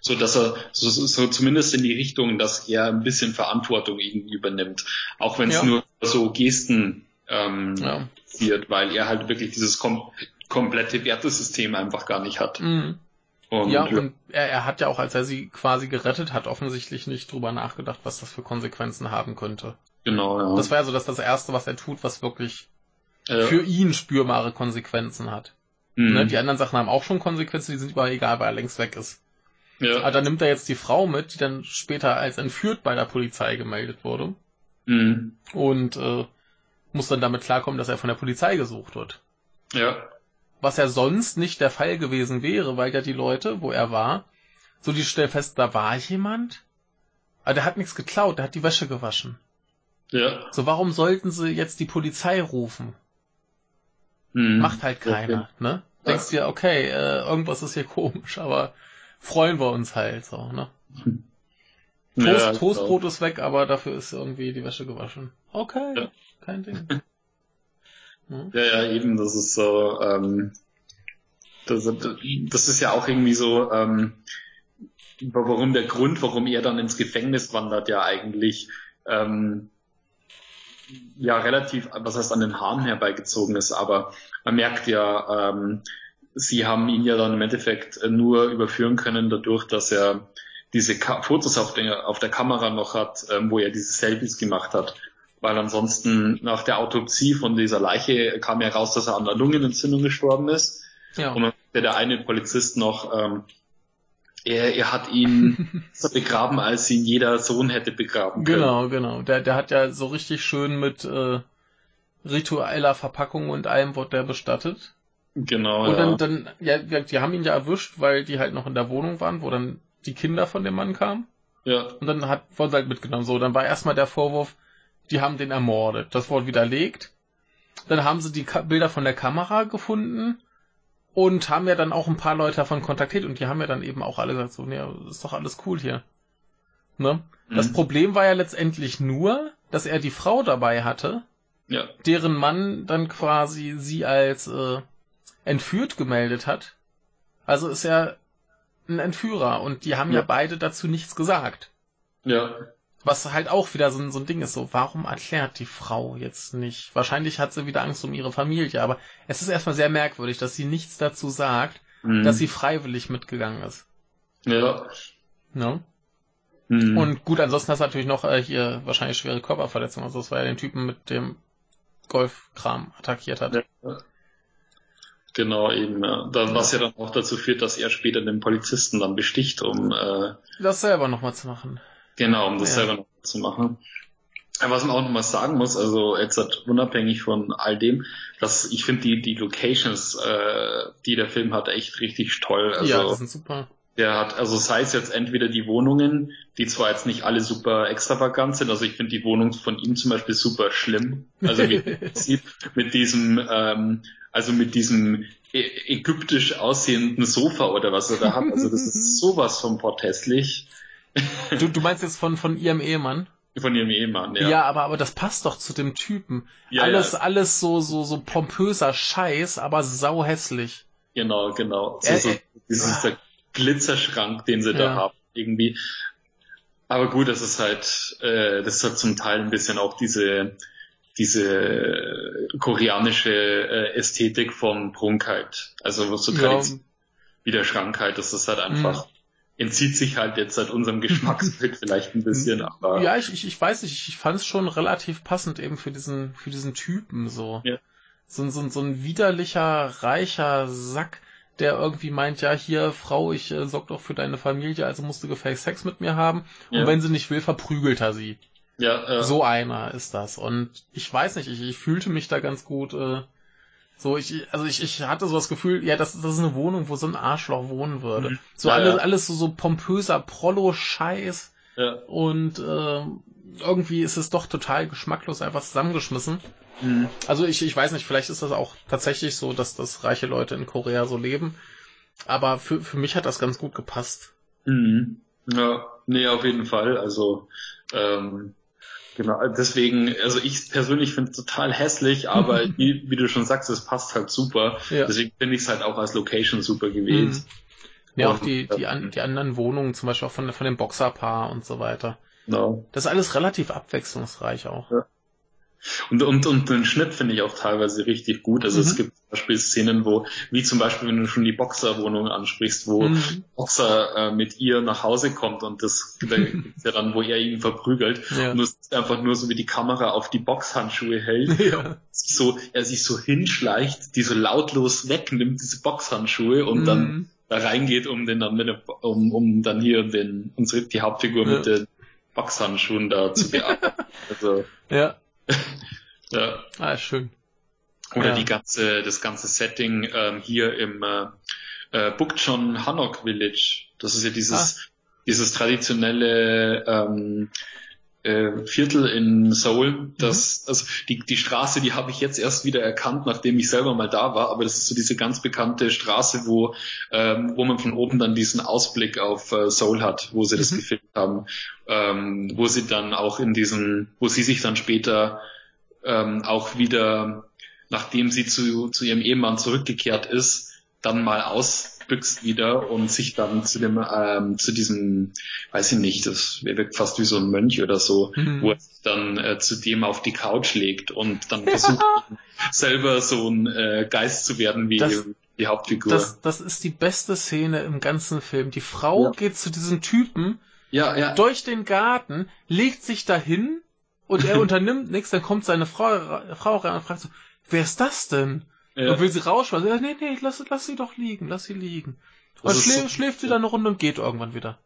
so dass er so, so zumindest in die Richtung, dass er ein bisschen Verantwortung irgendwie übernimmt, auch wenn es ja. nur so Gesten ähm, ja. wird, weil er halt wirklich dieses kom komplette Wertesystem einfach gar nicht hat. Mhm. Und, ja, und er, er hat ja auch, als er sie quasi gerettet hat, offensichtlich nicht drüber nachgedacht, was das für Konsequenzen haben könnte. Genau, ja. Das war ja so dass das Erste, was er tut, was wirklich ja. für ihn spürbare Konsequenzen hat. Mhm. Ne? Die anderen Sachen haben auch schon Konsequenzen, die sind aber egal, weil er längst weg ist. Ja. Aber dann nimmt er jetzt die Frau mit, die dann später als entführt bei der Polizei gemeldet wurde. Mhm. Und äh, muss dann damit klarkommen, dass er von der Polizei gesucht wird. Ja was ja sonst nicht der Fall gewesen wäre, weil ja die Leute, wo er war, so die stellen fest, da war jemand, aber der hat nichts geklaut, der hat die Wäsche gewaschen. Ja. So, warum sollten sie jetzt die Polizei rufen? Hm. Macht halt keiner, okay. ne? Denkst dir, okay, äh, irgendwas ist hier komisch, aber freuen wir uns halt so, ne? Hm. Toast, ja, Toastbrot ist weg, aber dafür ist irgendwie die Wäsche gewaschen. Okay, ja. kein Ding. Hm? Ja, ja, eben, das ist so, ähm, das, das ist ja auch irgendwie so, ähm, warum der Grund, warum er dann ins Gefängnis wandert, ja eigentlich ähm, ja relativ, was heißt an den Haaren herbeigezogen ist, aber man merkt ja, ähm, sie haben ihn ja dann im Endeffekt nur überführen können dadurch, dass er diese Ka Fotos auf der, auf der Kamera noch hat, ähm, wo er diese Selfies gemacht hat weil ansonsten nach der Autopsie von dieser Leiche kam ja raus, dass er an der Lungenentzündung gestorben ist. Ja. Und dann der eine Polizist noch, ähm, er, er hat ihn begraben, als ihn jeder Sohn hätte begraben können. Genau, genau. Der, der hat ja so richtig schön mit äh, ritueller Verpackung und allem wurde der bestattet. Genau. Und dann, ja. dann, ja, die haben ihn ja erwischt, weil die halt noch in der Wohnung waren, wo dann die Kinder von dem Mann kamen. Ja. Und dann hat, wurden sie halt mitgenommen. So, dann war erstmal der Vorwurf, die haben den ermordet. Das wurde widerlegt. Dann haben sie die Ka Bilder von der Kamera gefunden und haben ja dann auch ein paar Leute davon kontaktiert und die haben ja dann eben auch alle gesagt, so, nee, ist doch alles cool hier. Ne? Mhm. Das Problem war ja letztendlich nur, dass er die Frau dabei hatte, ja. deren Mann dann quasi sie als äh, entführt gemeldet hat. Also ist er ein Entführer und die haben ja, ja beide dazu nichts gesagt. Ja. Was halt auch wieder so, so ein Ding ist, so, warum erklärt die Frau jetzt nicht? Wahrscheinlich hat sie wieder Angst um ihre Familie, aber es ist erstmal sehr merkwürdig, dass sie nichts dazu sagt, mhm. dass sie freiwillig mitgegangen ist. Ja. Ne? Mhm. Und gut, ansonsten hast du natürlich noch äh, hier wahrscheinlich schwere Körperverletzungen. Also das war ja den Typen mit dem Golfkram attackiert hat. Ja. Genau, eben, ja. Da, was ja dann auch dazu führt, dass er später den Polizisten dann besticht, um äh, das selber nochmal zu machen. Genau, um das ja. selber noch zu machen. Was man auch noch mal sagen muss, also jetzt hat unabhängig von all dem, dass ich finde die die Locations, äh, die der Film hat, echt richtig toll. Also, ja, das sind super. Der hat, also sei es jetzt entweder die Wohnungen, die zwar jetzt nicht alle super extravagant sind, also ich finde die Wohnung von ihm zum Beispiel super schlimm. Also wie man sieht, mit diesem, ähm, also mit diesem ägyptisch aussehenden Sofa oder was er da hat. Also das ist sowas von porthässlich. Du, du meinst jetzt von, von ihrem Ehemann? Von ihrem Ehemann, ja. Ja, aber, aber das passt doch zu dem Typen. Ja, alles, ja. alles so, so, so pompöser Scheiß, aber sau hässlich. Genau, genau. So, so, dieses, der Glitzerschrank, den sie ja. da haben, irgendwie. Aber gut, das ist halt, äh, das hat zum Teil ein bisschen auch diese, diese koreanische äh, Ästhetik von Prunkheit. Also so ja. wie der Schrank halt, das ist halt einfach, mhm. Entzieht sich halt jetzt seit unserem Geschmacksbild vielleicht ein bisschen, aber. Ja, ich, ich, ich weiß nicht, ich fand es schon relativ passend eben für diesen, für diesen Typen so. Ja. So, so, so ein widerlicher, reicher Sack, der irgendwie meint, ja, hier, Frau, ich äh, sorg doch für deine Familie, also musst du gefälligst Sex mit mir haben. Ja. Und wenn sie nicht will, verprügelt er sie. Ja, ja. So einer ist das. Und ich weiß nicht, ich, ich fühlte mich da ganz gut. Äh, so, ich, also ich, ich hatte so das Gefühl, ja, das, das ist eine Wohnung, wo so ein Arschloch wohnen würde. Mhm. So ja, alles, ja. alles so, so pompöser Prollo-Scheiß. Ja. Und äh, irgendwie ist es doch total geschmacklos einfach zusammengeschmissen. Mhm. Also ich, ich weiß nicht, vielleicht ist das auch tatsächlich so, dass das reiche Leute in Korea so leben. Aber für, für mich hat das ganz gut gepasst. Mhm. Ja, nee, auf jeden Fall. Also ähm, Genau, deswegen, also ich persönlich finde es total hässlich, aber wie, wie, du schon sagst, es passt halt super. Ja. Deswegen finde ich es halt auch als Location super gewählt. Mhm. Ja, und, auch die, die, an, die anderen Wohnungen, zum Beispiel auch von, von dem Boxerpaar und so weiter. Genau. Das ist alles relativ abwechslungsreich auch. Ja. Und, und, und den Schnitt finde ich auch teilweise richtig gut. Also mhm. es gibt zum Beispiel Szenen, wo, wie zum Beispiel, wenn du schon die Boxerwohnung ansprichst, wo mhm. Boxer äh, mit ihr nach Hause kommt und das da gibt's ja dann, wo er ihn verprügelt. Ja. Und du siehst einfach nur so, wie die Kamera auf die Boxhandschuhe hält. Ja. So, er sich so hinschleicht, die so lautlos wegnimmt, diese Boxhandschuhe und mhm. dann da reingeht, um den dann mit, um, um dann hier den, unsere, die Hauptfigur ja. mit den Boxhandschuhen da zu bearbeiten. also, ja. ja. Ah, schön. Oder ja. die ganze, das ganze Setting ähm, hier im äh, äh, Bukchon Hanok Village. Das ist ja dieses, ah. dieses traditionelle ähm, äh, Viertel in Seoul. Das, mhm. also die, die Straße, die habe ich jetzt erst wieder erkannt, nachdem ich selber mal da war. Aber das ist so diese ganz bekannte Straße, wo, ähm, wo man von oben dann diesen Ausblick auf äh, Seoul hat, wo sie mhm. das gefilmt haben, ähm, wo sie dann auch in diesen, wo sie sich dann später ähm, auch wieder, nachdem sie zu, zu ihrem Ehemann zurückgekehrt ist, dann mal aus büxt wieder und sich dann zu dem, ähm, zu diesem, weiß ich nicht, das wirkt fast wie so ein Mönch oder so, mhm. wo er sich dann äh, zu dem auf die Couch legt und dann versucht selber so ein äh, Geist zu werden wie das, die Hauptfigur. Das, das ist die beste Szene im ganzen Film. Die Frau ja. geht zu diesem Typen ja, ja. durch den Garten, legt sich dahin und er unternimmt nichts, dann kommt seine Frau, Frau rein und fragt so, wer ist das denn? Ja. Und will sie rausschmeißen. Ja, nee, nee, lass, lass sie doch liegen, lass sie liegen. Und schläft, so, schläft sie dann eine Runde und geht irgendwann wieder.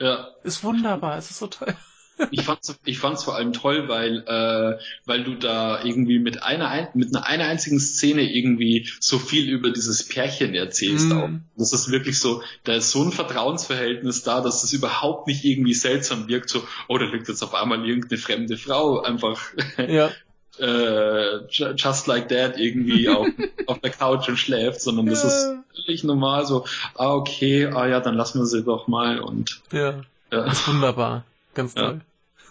Ja. Ist wunderbar, es ist so toll. ich fand's, ich fand's vor allem toll, weil, äh, weil du da irgendwie mit einer, mit einer, einer einzigen Szene irgendwie so viel über dieses Pärchen erzählst mm. auch. Das ist wirklich so, da ist so ein Vertrauensverhältnis da, dass es überhaupt nicht irgendwie seltsam wirkt, so, oh, da liegt jetzt auf einmal irgendeine fremde Frau einfach ja äh, just like that irgendwie auf, auf der Couch und schläft, sondern das ist völlig normal so, ah okay, ah ja, dann lassen wir sie doch mal und ja, ja. das ist wunderbar, ganz toll.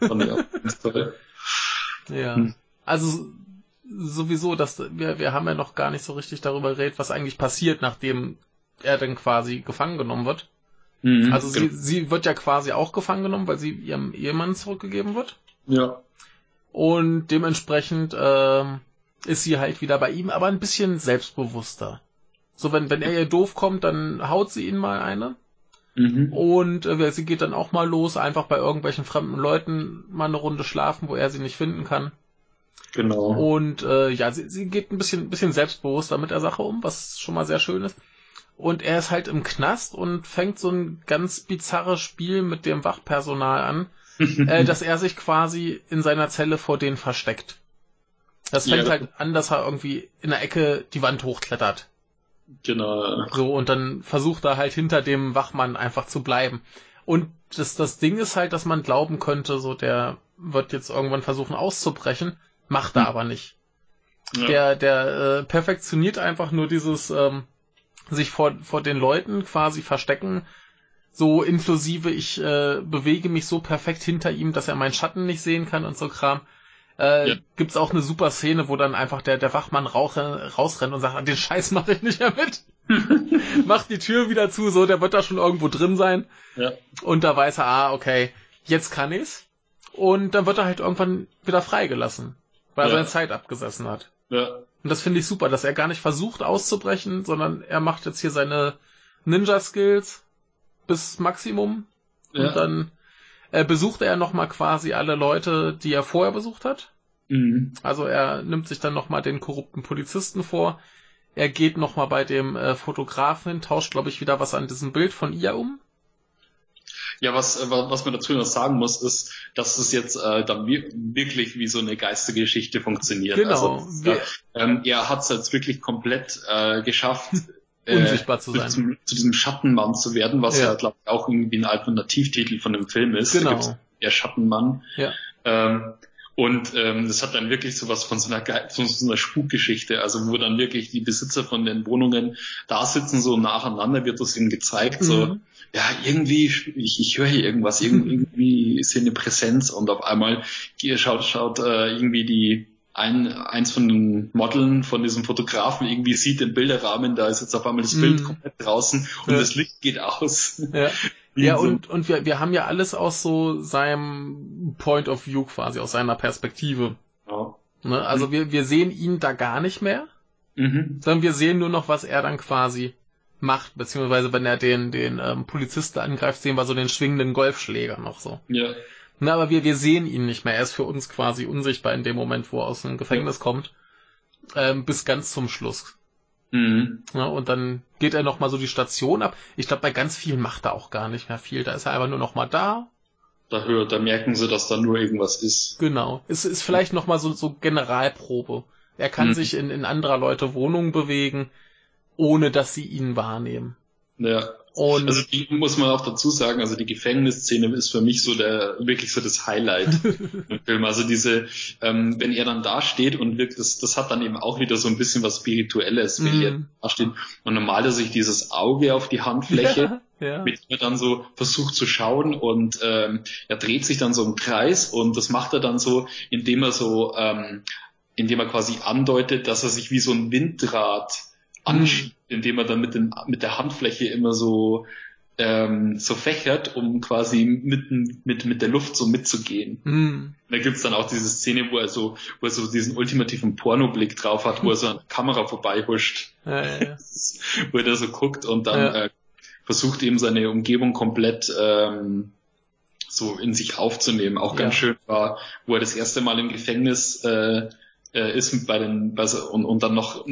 Ja, fand ich auch ganz toll. Ja, hm. also sowieso, dass wir, wir haben ja noch gar nicht so richtig darüber geredet, was eigentlich passiert, nachdem er dann quasi gefangen genommen wird. Mhm, also sie, genau. sie wird ja quasi auch gefangen genommen, weil sie ihrem Ehemann zurückgegeben wird. Ja. Und dementsprechend äh, ist sie halt wieder bei ihm, aber ein bisschen selbstbewusster. So, wenn, wenn er ihr doof kommt, dann haut sie ihn mal eine. Mhm. Und äh, sie geht dann auch mal los, einfach bei irgendwelchen fremden Leuten mal eine Runde schlafen, wo er sie nicht finden kann. Genau. Und äh, ja, sie, sie geht ein bisschen, bisschen selbstbewusster mit der Sache um, was schon mal sehr schön ist. Und er ist halt im Knast und fängt so ein ganz bizarres Spiel mit dem Wachpersonal an, äh, dass er sich quasi in seiner Zelle vor denen versteckt. Das fängt ja. halt an, dass er irgendwie in der Ecke die Wand hochklettert. Genau. So, und dann versucht er halt hinter dem Wachmann einfach zu bleiben. Und das, das Ding ist halt, dass man glauben könnte, so der wird jetzt irgendwann versuchen auszubrechen, macht er hm. aber nicht. Ja. Der, der äh, perfektioniert einfach nur dieses ähm, sich vor, vor den Leuten quasi verstecken, so inklusive ich äh, bewege mich so perfekt hinter ihm, dass er meinen Schatten nicht sehen kann und so Kram. Äh, ja. Gibt's auch eine super Szene, wo dann einfach der, der Wachmann rauch, rausrennt und sagt, den Scheiß mache ich nicht mehr mit. macht die Tür wieder zu, so, der wird da schon irgendwo drin sein. Ja. Und da weiß er, ah, okay, jetzt kann ich's. Und dann wird er halt irgendwann wieder freigelassen, weil er Ja. seine Zeit abgesessen hat. Ja. Und das finde ich super, dass er gar nicht versucht auszubrechen, sondern er macht jetzt hier seine Ninja-Skills bis Maximum. Ja. Und dann äh, besucht er nochmal quasi alle Leute, die er vorher besucht hat. Mhm. Also er nimmt sich dann nochmal den korrupten Polizisten vor. Er geht nochmal bei dem äh, Fotografen hin, tauscht, glaube ich, wieder was an diesem Bild von ihr um. Ja, was, äh, wa- was man dazu noch sagen muss, ist, dass es jetzt äh, dann wir- wirklich wie so eine Geistergeschichte funktioniert. Genau. Also, ja, ähm, er hat es jetzt wirklich komplett äh, geschafft, äh, Unsichtbar zu sein. Zum, zu diesem Schattenmann zu werden, was Ja. ja, glaube ich, auch irgendwie ein Alternativtitel von dem Film ist. Genau. der Schattenmann. Ja. Ähm, und ähm, das hat dann wirklich sowas von so einer, von so einer Spukgeschichte, also wo dann wirklich die Besitzer von den Wohnungen da sitzen, so nacheinander wird das ihnen gezeigt, so, Mhm. ja, irgendwie, ich, ich höre hier irgendwas, irgend- irgendwie ist hier eine Präsenz und auf einmal hier schaut, schaut äh, irgendwie die ein, eins von den Modeln von diesem Fotografen irgendwie sieht den Bilderrahmen, da ist jetzt auf einmal das Bild Mhm. komplett draußen und Ja. das Licht geht aus. Ja. Ja, und, und wir, wir haben ja alles aus so seinem Point of View quasi, aus seiner Perspektive. Ja. Ne? Also wir, wir sehen ihn da gar nicht mehr, Mhm. sondern wir sehen nur noch, was er dann quasi macht, beziehungsweise wenn er den, den ähm, Polizisten angreift, sehen wir so den schwingenden Golfschläger noch so. Ja. Na, aber wir, wir sehen ihn nicht mehr. Er ist für uns quasi unsichtbar in dem Moment, wo er aus dem Gefängnis kommt. Ähm, bis ganz zum Schluss. Mhm. Ja, und dann geht er nochmal so die Station ab. Ich glaube, bei ganz vielen macht er auch gar nicht mehr viel. Da ist er einfach nur nochmal da. Da hört, da merken sie, dass da nur irgendwas ist. Genau. Es ist vielleicht nochmal so, so Generalprobe. Er kann Mhm. sich in, in anderer Leute Wohnungen bewegen, ohne dass sie ihn wahrnehmen. Ja. Und Also die muss man auch dazu sagen, also die Gefängnisszene ist für mich so der wirklich so das Highlight im Film. Also diese, ähm, wenn er dann da steht und wirklich, das, das hat dann eben auch wieder so ein bisschen was Spirituelles, wenn Mhm. er da steht und dann malt er sich dieses Auge auf die Handfläche. ja, ja. mit dem er dann so versucht zu schauen und ähm, er dreht sich dann so im Kreis und das macht er dann so, indem er so, ähm, indem er quasi andeutet, dass er sich wie so ein Windrad anschiebt, indem er dann mit, den, mit der Handfläche immer so ähm, so fächert, um quasi mit, mit, mit der Luft so mitzugehen. Hm. Da gibt's dann auch diese Szene, wo er so, wo er so diesen ultimativen Pornoblick drauf hat, wo er so an der Kamera vorbeihuscht Ja, ja, ja. wo er da so guckt und dann äh, versucht eben seine Umgebung komplett ähm, so in sich aufzunehmen. Auch ganz schön war, wo er das erste Mal im Gefängnis äh, äh, ist bei den bei, und, und dann noch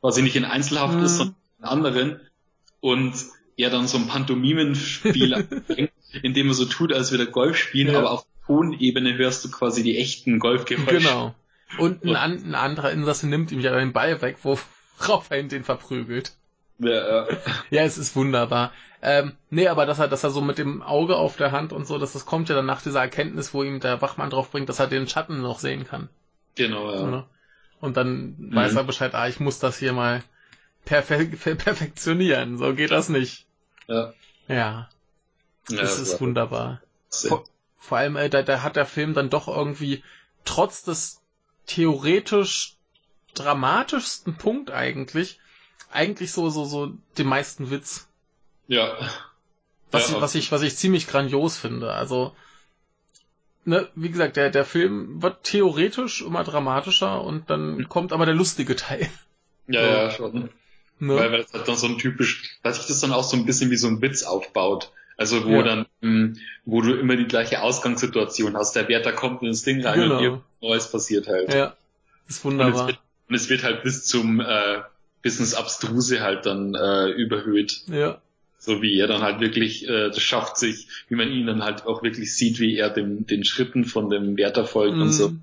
quasi nicht in Einzelhaft Mhm. ist, sondern in anderen und er dann so ein Pantomimenspiel anfängt, in dem er so tut, als würde er Golf spielen, Ja. aber auf Tonebene hörst du quasi die echten Golfgeräusche. Genau. Und ein, an, ein anderer Insasse nimmt ihm ja den Ball weg, worauf er ihn den verprügelt. Ja, äh, Ja, es ist wunderbar. Ähm, nee, aber dass er, dass er so mit dem Auge auf der Hand und so, dass das kommt ja dann nach dieser Erkenntnis, wo ihm der Wachmann drauf bringt, dass er den Schatten noch sehen kann. genau, ja. Und dann weiß er Bescheid, ah, ich muss das hier mal perfe per perfektionieren. So geht das nicht. Ja. Ja, ja das ist wunderbar. Vor, vor allem, äh, da, da hat der Film dann doch irgendwie, trotz des theoretisch dramatischsten Punkt eigentlich, eigentlich so, so, so den meisten Witz. Ja. Was, Ja, ich, was ich, was ich ziemlich grandios finde. Also, ne, wie gesagt, der, der Film wird theoretisch immer dramatischer und dann Mhm. kommt aber der lustige Teil. Ja, ja, schon. Ne? Weil, weil das hat dann so ein typisch, weil sich das dann auch so ein bisschen wie so ein Witz aufbaut. Also wo Ja. dann, mh, wo du immer die gleiche Ausgangssituation hast. Der Wärter kommt ins Ding rein Genau. und irgendwas Neues passiert halt. ja, ist und, es wunderbar. wird, und es wird halt bis zum äh, bis ins Abstruse halt dann äh, überhöht. Ja, So wie er dann halt wirklich äh, das schafft sich, wie man ihn dann halt auch wirklich sieht, wie er dem, den Schritten von dem Wärter folgt und so. Mm,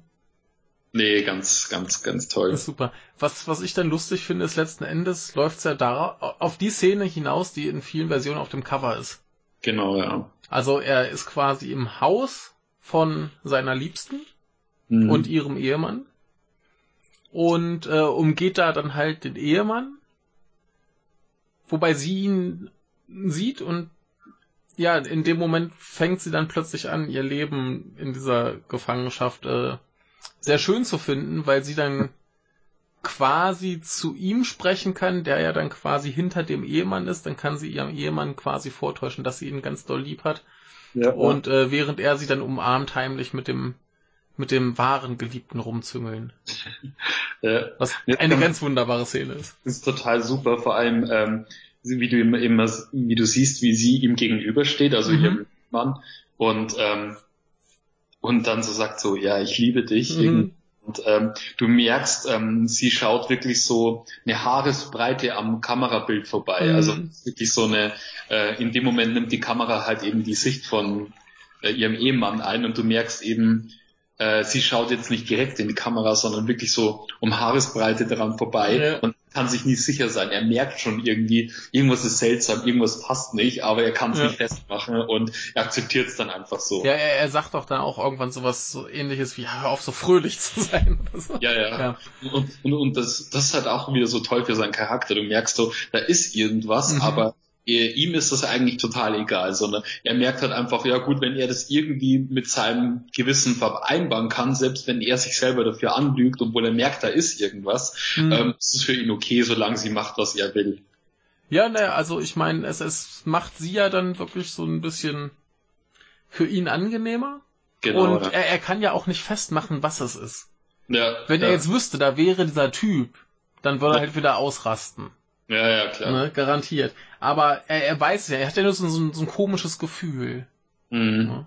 Nee, ganz, ganz, ganz toll. super. Was, was ich dann lustig finde, ist letzten Endes läuft's ja da auf die Szene hinaus, die in vielen Versionen auf dem Cover ist. Genau, ja. Also er ist quasi im Haus von seiner Liebsten Mhm. und ihrem Ehemann und äh, umgeht da dann halt den Ehemann, wobei sie ihn sieht und ja, in dem Moment fängt sie dann plötzlich an, ihr Leben in dieser Gefangenschaft äh, sehr schön zu finden, weil sie dann quasi zu ihm sprechen kann, der ja dann quasi hinter dem Ehemann ist, dann kann sie ihrem Ehemann quasi vortäuschen, dass sie ihn ganz doll lieb hat. Ja, und äh, während er sie dann umarmt, heimlich mit dem mit dem wahren Geliebten rumzüngeln. Ja. Was eine ja, ganz wunderbare Szene ist. Ist total super, vor allem ähm, wie du immer, immer wie du siehst, wie sie ihm gegenübersteht, also mhm. ihrem Mann und ähm, und dann so sagt so, ja, ich liebe dich. Mhm. Und ähm, du merkst, ähm, sie schaut wirklich so eine Haaresbreite am Kamerabild vorbei. Mhm. Also wirklich so eine, äh, in dem Moment nimmt die Kamera halt eben die Sicht von äh, ihrem Ehemann ein und du merkst eben, äh, sie schaut jetzt nicht direkt in die Kamera, sondern wirklich so um Haaresbreite daran vorbei ja. und kann sich nicht sicher sein. Er merkt schon irgendwie, irgendwas ist seltsam, irgendwas passt nicht, aber er kann es ja. nicht festmachen und er akzeptiert es dann einfach so. Ja, er, er sagt doch dann auch irgendwann sowas so ähnliches wie, hör auf, so fröhlich zu sein. So. Ja, ja. ja. Und, und, und das, das ist halt auch wieder so toll für seinen Charakter. Du merkst so, da ist irgendwas, mhm. aber ihm ist das eigentlich total egal, sondern er merkt halt einfach, ja gut, wenn er das irgendwie mit seinem Gewissen vereinbaren kann, selbst wenn er sich selber dafür anlügt, obwohl er merkt, da ist irgendwas, mhm. ähm, ist es für ihn okay, solange sie macht, was er will. Ja, naja, also ich meine, es, es macht sie ja dann wirklich so ein bisschen für ihn angenehmer. Genau. Und ja. er, er kann ja auch nicht festmachen, was es ist. Ja, Wenn ja. er jetzt wüsste, da wäre dieser Typ, dann würde er halt wieder ausrasten. Ja, ja, klar. Ne, garantiert. Aber er, er weiß ja, er hat ja nur so, so, so ein komisches Gefühl. Mhm. Ne?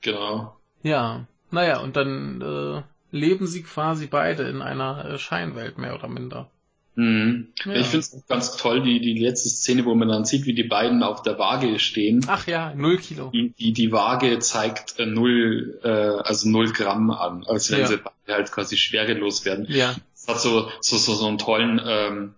Genau. Ja. Naja, und dann äh, leben sie quasi beide in einer äh, Scheinwelt, mehr oder minder. Mhm. Ja. Ich finde es ganz toll, die, die letzte Szene, wo man dann sieht, wie die beiden auf der Waage stehen. Ach ja, null Kilo. Die, die, die Waage zeigt äh, null, äh, also null Gramm an, als wenn ja. sie halt quasi schwerelos werden. Ja. Das hat so, so, so, so einen tollen ähm,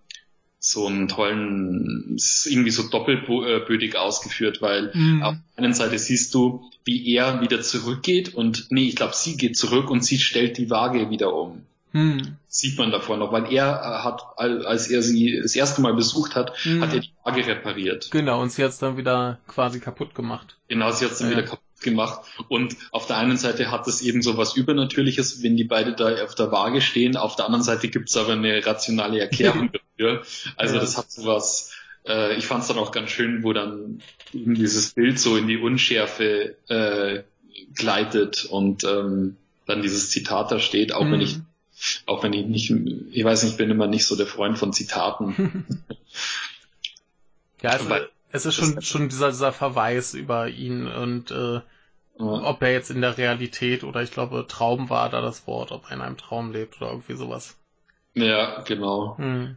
so einen tollen, ist irgendwie so doppelbödig ausgeführt, weil mhm. auf der einen Seite siehst du, wie er wieder zurückgeht und nee, ich glaube, sie geht zurück und sie stellt die Waage wieder um. Mhm. Sieht man davor noch, weil er hat, als er sie das erste Mal besucht hat, mhm. hat er die Waage repariert. Genau, und sie hat es dann wieder quasi kaputt gemacht. Genau, sie hat es dann ja. wieder kaputt gemacht. Und auf der einen Seite hat es eben so was Übernatürliches, wenn die beide da auf der Waage stehen. Auf der anderen Seite gibt es aber eine rationale Erklärung dafür. Also ja. das hat so was, äh, ich fand es dann auch ganz schön, wo dann dieses Bild so in die Unschärfe äh, gleitet und ähm, dann dieses Zitat da steht, auch mhm. wenn ich auch wenn ich nicht, ich weiß nicht, ich bin immer nicht so der Freund von Zitaten. ja, also, es ist schon, schon dieser, dieser Verweis über ihn und äh, ob er jetzt in der Realität oder ich glaube Traum war da das Wort, ob er in einem Traum lebt oder irgendwie sowas. Ja, genau. Hm.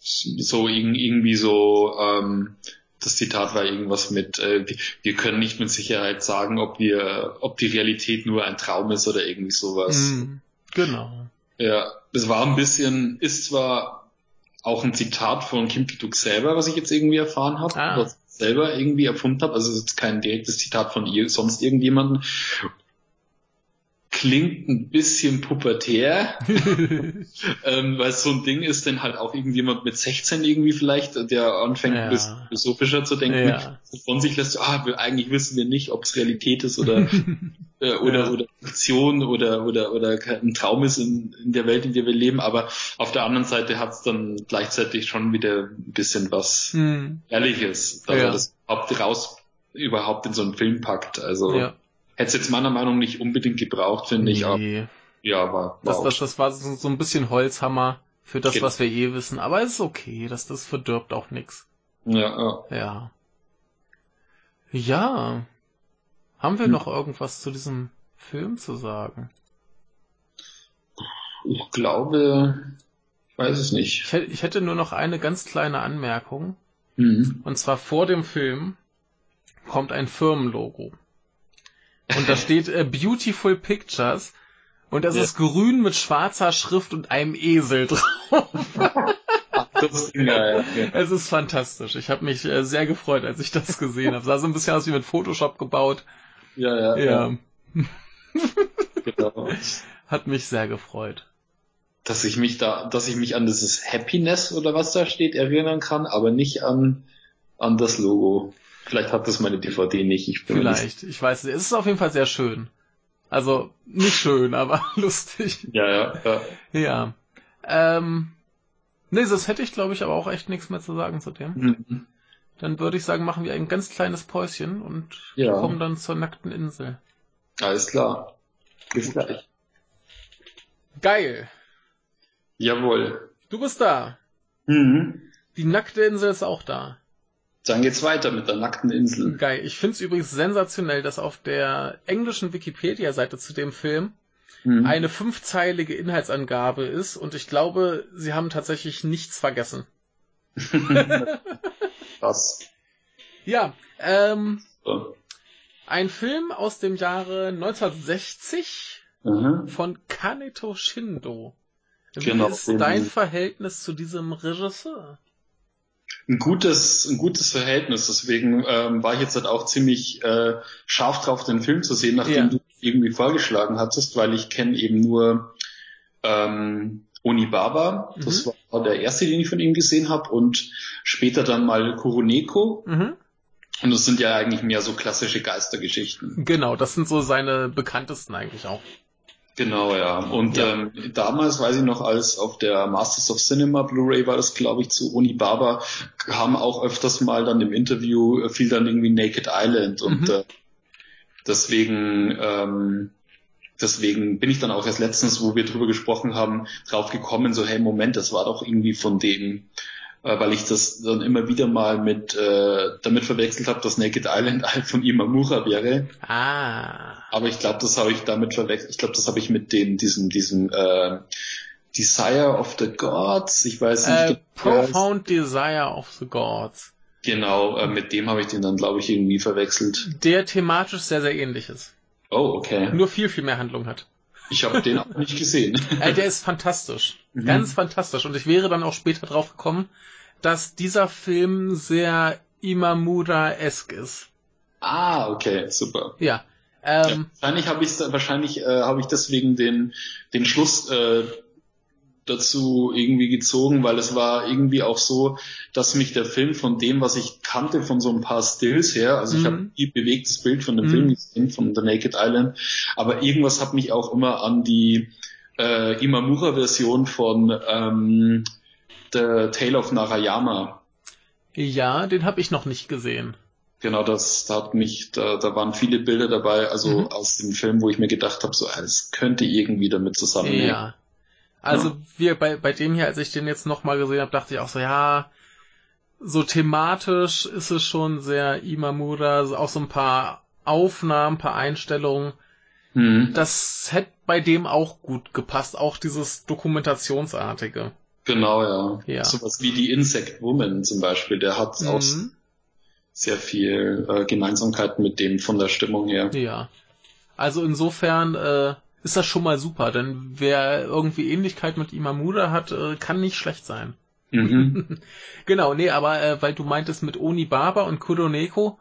So irgendwie so, ähm, das Zitat war irgendwas mit, äh, wir können nicht mit Sicherheit sagen, ob wir, ob die Realität nur ein Traum ist oder irgendwie sowas. Hm. Genau. Ja, es war ein bisschen, ist zwar auch ein Zitat von Kim Ki-duk selber, was ich jetzt irgendwie erfahren habe, ah. was ich selber irgendwie erfunden habe. Also es ist kein direktes Zitat von ihr, sonst irgendjemanden klingt ein bisschen pubertär, ähm, weil es so ein Ding ist, denn halt auch irgendjemand mit 16 irgendwie vielleicht, der anfängt ja. ein bisschen philosophischer zu denken, ja. von sich lässt, ah, eigentlich wissen wir nicht, ob es Realität ist oder äh, oder ja. oder Fiktion oder oder oder ein Traum ist in, in der Welt, in der wir leben, aber auf der anderen Seite hat es dann gleichzeitig schon wieder ein bisschen was hm. Ehrliches, dass er das überhaupt raus überhaupt in so einen Film packt. Also ja. Hätte es jetzt meiner Meinung nach nicht unbedingt gebraucht, finde ich. Aber, ja, war das, das, das war so, so ein bisschen Holzhammer für das, genau. was wir eh wissen. Aber es ist okay, dass das verdirbt auch nix. Ja, ja. Ja. Ja. Haben wir hm. noch irgendwas zu diesem Film zu sagen? Ich glaube, ich weiß es nicht. Ich hätte nur noch eine ganz kleine Anmerkung. Mhm. Und zwar vor dem Film kommt ein Firmenlogo. Und da steht äh, Beautiful Pictures. Und das ja. ist grün mit schwarzer Schrift und einem Esel drauf. das ist geil. Es ist fantastisch. Ich habe mich äh, sehr gefreut, als ich das gesehen habe. Sah so ein bisschen aus wie mit Photoshop gebaut. Ja, ja. ja. ja. genau. Hat mich sehr gefreut. Dass ich mich da, dass ich mich an dieses Happiness oder was da steht erinnern kann, aber nicht an, an das Logo. Vielleicht hat das meine DVD nicht. Ich Vielleicht, ich weiß nicht. Es ist auf jeden Fall sehr schön. Also nicht schön, aber lustig. Ja, ja, ja. Ja. Ähm, Nee, das hätte ich, glaube ich, aber auch echt nichts mehr zu sagen zu dem. Mhm. Dann würde ich sagen, machen wir ein ganz kleines Päuschen und ja. kommen dann zur nackten Insel. Alles klar. Bis gleich. Geil. Jawohl. Du bist da. Mhm. Die nackte Insel ist auch da. Dann geht's weiter mit der nackten Insel. Geil. Ich find's übrigens sensationell, dass auf der englischen Wikipedia-Seite zu dem Film mhm. eine fünfzeilige Inhaltsangabe ist und ich glaube, sie haben tatsächlich nichts vergessen. Krass. Ja, ähm, so. ein Film aus dem Jahre 1960 mhm. von Kaneto Shindo. Wie genau, ist dein Verhältnis zu diesem Regisseur? Ein gutes, ein gutes Verhältnis. Deswegen ähm, war ich jetzt halt auch ziemlich äh, scharf drauf, den Film zu sehen, nachdem ja. du irgendwie vorgeschlagen hattest, weil ich kenne eben nur ähm, Onibaba. Mhm. Das war der erste, den ich von ihm gesehen habe und später dann mal Kuroneko. Mhm. Und das sind ja eigentlich mehr so klassische Geistergeschichten. Genau, das sind so seine bekanntesten eigentlich auch. Genau, ja. Und ja. Ähm, damals weiß ich noch, als auf der Masters of Cinema Blu-ray war das, glaube ich, zu Uni Baba, haben auch öfters mal dann im Interview äh, fiel dann irgendwie Naked Island und mhm. äh, deswegen ähm, deswegen bin ich dann auch erst letztens, wo wir drüber gesprochen haben, drauf gekommen, so hey Moment, das war doch irgendwie von dem weil ich das dann immer wieder mal mit äh, damit verwechselt habe, dass Naked Island halt von Imamura wäre. Ah. Aber ich glaube, das habe ich damit verwechselt. Ich glaube, das habe ich mit dem diesem diesem äh, Desire of the Gods. Ich weiß nicht. Äh, Profound Desire of the Gods. Genau, äh, mit dem habe ich den dann, glaube ich, irgendwie verwechselt. Der thematisch sehr, sehr ähnlich ist. Oh, okay. Nur viel, viel mehr Handlung hat. Ich habe den auch nicht gesehen. Äh, der ist fantastisch. Mhm. Ganz fantastisch. Und ich wäre dann auch später drauf gekommen, dass dieser Film sehr Imamura-esk ist. Ah, okay, super. Ja. Ähm, ja wahrscheinlich habe ich wahrscheinlich äh, habe ich deswegen den den Schluss äh, dazu irgendwie gezogen, weil es war irgendwie auch so, dass mich der Film von dem, was ich kannte, von so ein paar Stills her, also mhm. ich habe nie bewegtes Bild von dem mhm. Film gesehen, von The Naked Island, aber irgendwas hat mich auch immer an die äh, Imamura-Version von ähm, The Tale of Narayama. Ja, den habe ich noch nicht gesehen. Genau, das da hat mich, da, da waren viele Bilder dabei, also mhm. aus dem Film, wo ich mir gedacht habe, so, es könnte irgendwie damit zusammenhängen. Ja. Also ja. wir bei, bei dem hier, als ich den jetzt nochmal gesehen habe, dachte ich auch so, ja, so thematisch ist es schon sehr Imamura, auch so ein paar Aufnahmen, ein paar Einstellungen. Mhm. Das hätte bei dem auch gut gepasst, auch dieses Dokumentationsartige. Genau, ja. ja. Sowas wie die Insect Woman zum Beispiel, der hat mhm. auch sehr viel äh, Gemeinsamkeit mit dem von der Stimmung her. Ja. Also insofern äh, ist das schon mal super, denn wer irgendwie Ähnlichkeit mit Imamura hat, äh, kann nicht schlecht sein. Mhm. genau, nee, aber äh, weil du meintest mit Oni Baba und Kuroneko,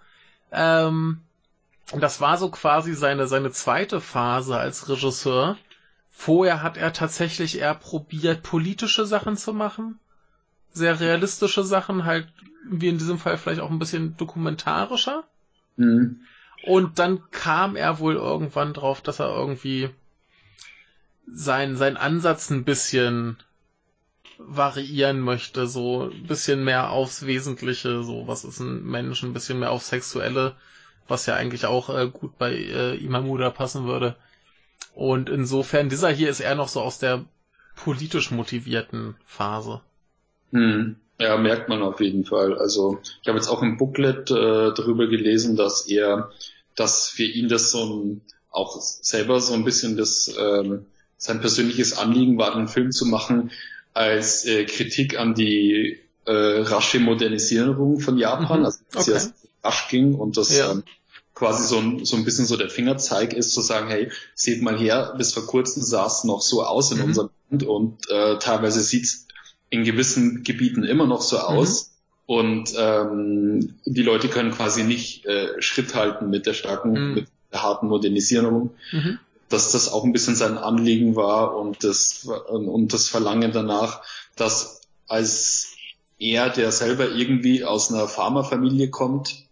ähm, das war so quasi seine, seine zweite Phase als Regisseur. Vorher hat er tatsächlich eher probiert, politische Sachen zu machen. Sehr realistische Sachen, halt wie in diesem Fall vielleicht auch ein bisschen dokumentarischer. Mhm. Und dann kam er wohl irgendwann drauf, dass er irgendwie sein, sein Ansatz ein bisschen variieren möchte, so ein bisschen mehr aufs Wesentliche, so was ist ein Mensch, ein bisschen mehr aufs Sexuelle, was ja eigentlich auch äh, gut bei äh, Imamura passen würde. Und insofern, dieser hier ist eher noch so aus der politisch motivierten Phase. Hm. Ja, merkt man auf jeden Fall. Also ich habe jetzt auch im Booklet äh, darüber gelesen, dass er, dass für ihn das so ein, auch selber so ein bisschen das ähm, sein persönliches Anliegen war, einen Film zu machen als äh, Kritik an die äh, rasche Modernisierung von Japan, mhm. also dass okay. es rasch ging und das ja. ähm, quasi so ein, so ein bisschen so der Fingerzeig ist, zu sagen, hey, seht mal her, bis vor kurzem sah es noch so aus in mhm. unserem Land und äh, teilweise sieht es in gewissen Gebieten immer noch so aus. Mhm. Und ähm, die Leute können quasi nicht äh, Schritt halten mit der starken, mhm. mit der harten Modernisierung. Mhm dass das auch ein bisschen sein Anliegen war und das, und das Verlangen danach, dass als er, der selber irgendwie aus einer Pharmafamilie kommt,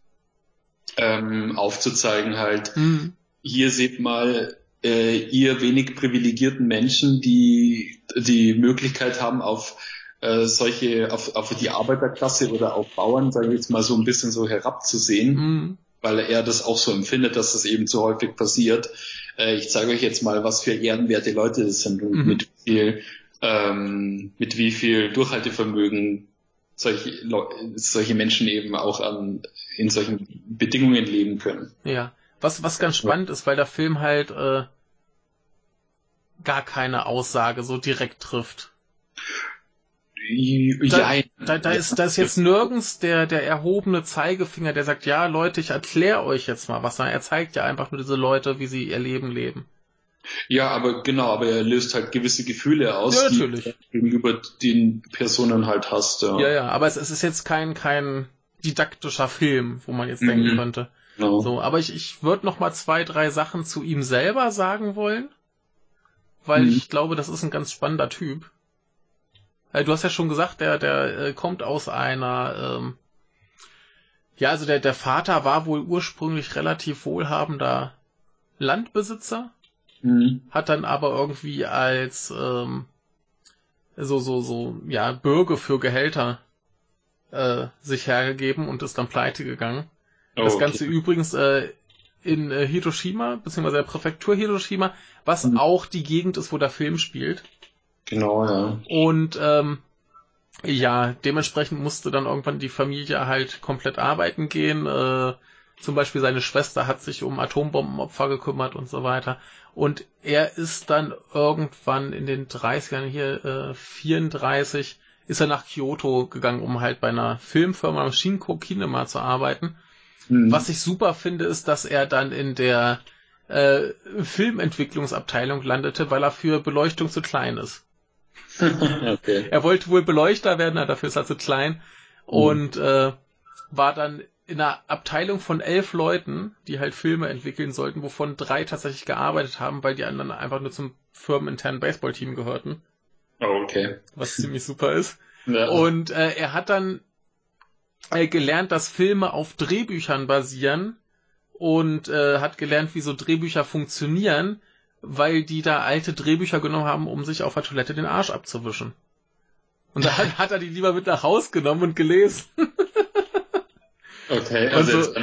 ähm, aufzuzeigen halt, mhm. hier seht mal, äh, ihr wenig privilegierten Menschen, die die Möglichkeit haben, auf äh, solche auf, auf die Arbeiterklasse oder auf Bauern, sage ich jetzt mal, so ein bisschen so herabzusehen, mhm. Weil er das auch so empfindet, dass das eben zu häufig passiert. Äh, ich zeige euch jetzt mal, was für ehrenwerte Leute das sind und mhm. mit viel ähm, mit wie viel Durchhaltevermögen solche, solche Menschen eben auch an, in solchen Bedingungen leben können. Ja, was, was ganz spannend ist, weil der Film halt äh, gar keine Aussage so direkt trifft. Da, da, da, ist, da ist jetzt nirgends der, der erhobene Zeigefinger, der sagt, ja Leute, ich erkläre euch jetzt mal was. Er zeigt ja einfach nur diese Leute, wie sie ihr Leben leben. Ja, aber genau, aber er löst halt gewisse Gefühle aus, ja, natürlich. die du gegenüber den Personen halt hast. Ja, ja, ja aber es, es ist jetzt kein, kein didaktischer Film, wo man jetzt mhm. denken könnte. Genau. So, aber ich, ich würde noch mal zwei, drei Sachen zu ihm selber sagen wollen, weil mhm. ich glaube, das ist ein ganz spannender Typ. Äh, du hast ja schon gesagt, der, der äh, kommt aus einer, ähm, ja, also der, der Vater war wohl ursprünglich relativ wohlhabender Landbesitzer, mhm. hat dann aber irgendwie als ähm, so, so, so, ja, Bürger für Gehälter äh, sich hergegeben und ist dann pleite gegangen. Oh, das Ganze okay. übrigens äh, in äh, Hiroshima, beziehungsweise der Präfektur Hiroshima, was mhm. auch die Gegend ist, wo der Film spielt. Genau, ja. Und ähm, ja, dementsprechend musste dann irgendwann die Familie halt komplett arbeiten gehen. Äh, zum Beispiel seine Schwester hat sich um Atombombenopfer gekümmert und so weiter. Und er ist dann irgendwann in den 30ern hier, äh, 34, ist er nach Kyoto gegangen, um halt bei einer Filmfirma Shinko Kinema zu arbeiten. Mhm. Was ich super finde, ist, dass er dann in der äh, Filmentwicklungsabteilung landete, weil er für Beleuchtung zu klein ist. Okay. Er wollte wohl Beleuchter werden, dafür ist er zu klein. Mhm. Und äh, war dann in einer Abteilung von elf Leuten, die halt Filme entwickeln sollten, wovon drei tatsächlich gearbeitet haben, weil die anderen einfach nur zum firmeninternen Baseballteam gehörten. Oh, okay. Was ziemlich super ist. Ja. Und äh, er hat dann äh, gelernt, dass Filme auf Drehbüchern basieren und äh, hat gelernt, wie so Drehbücher funktionieren, weil die da alte Drehbücher genommen haben, um sich auf der Toilette den Arsch abzuwischen. Und da hat, hat er die lieber mit nach Haus genommen und gelesen. okay, also, so,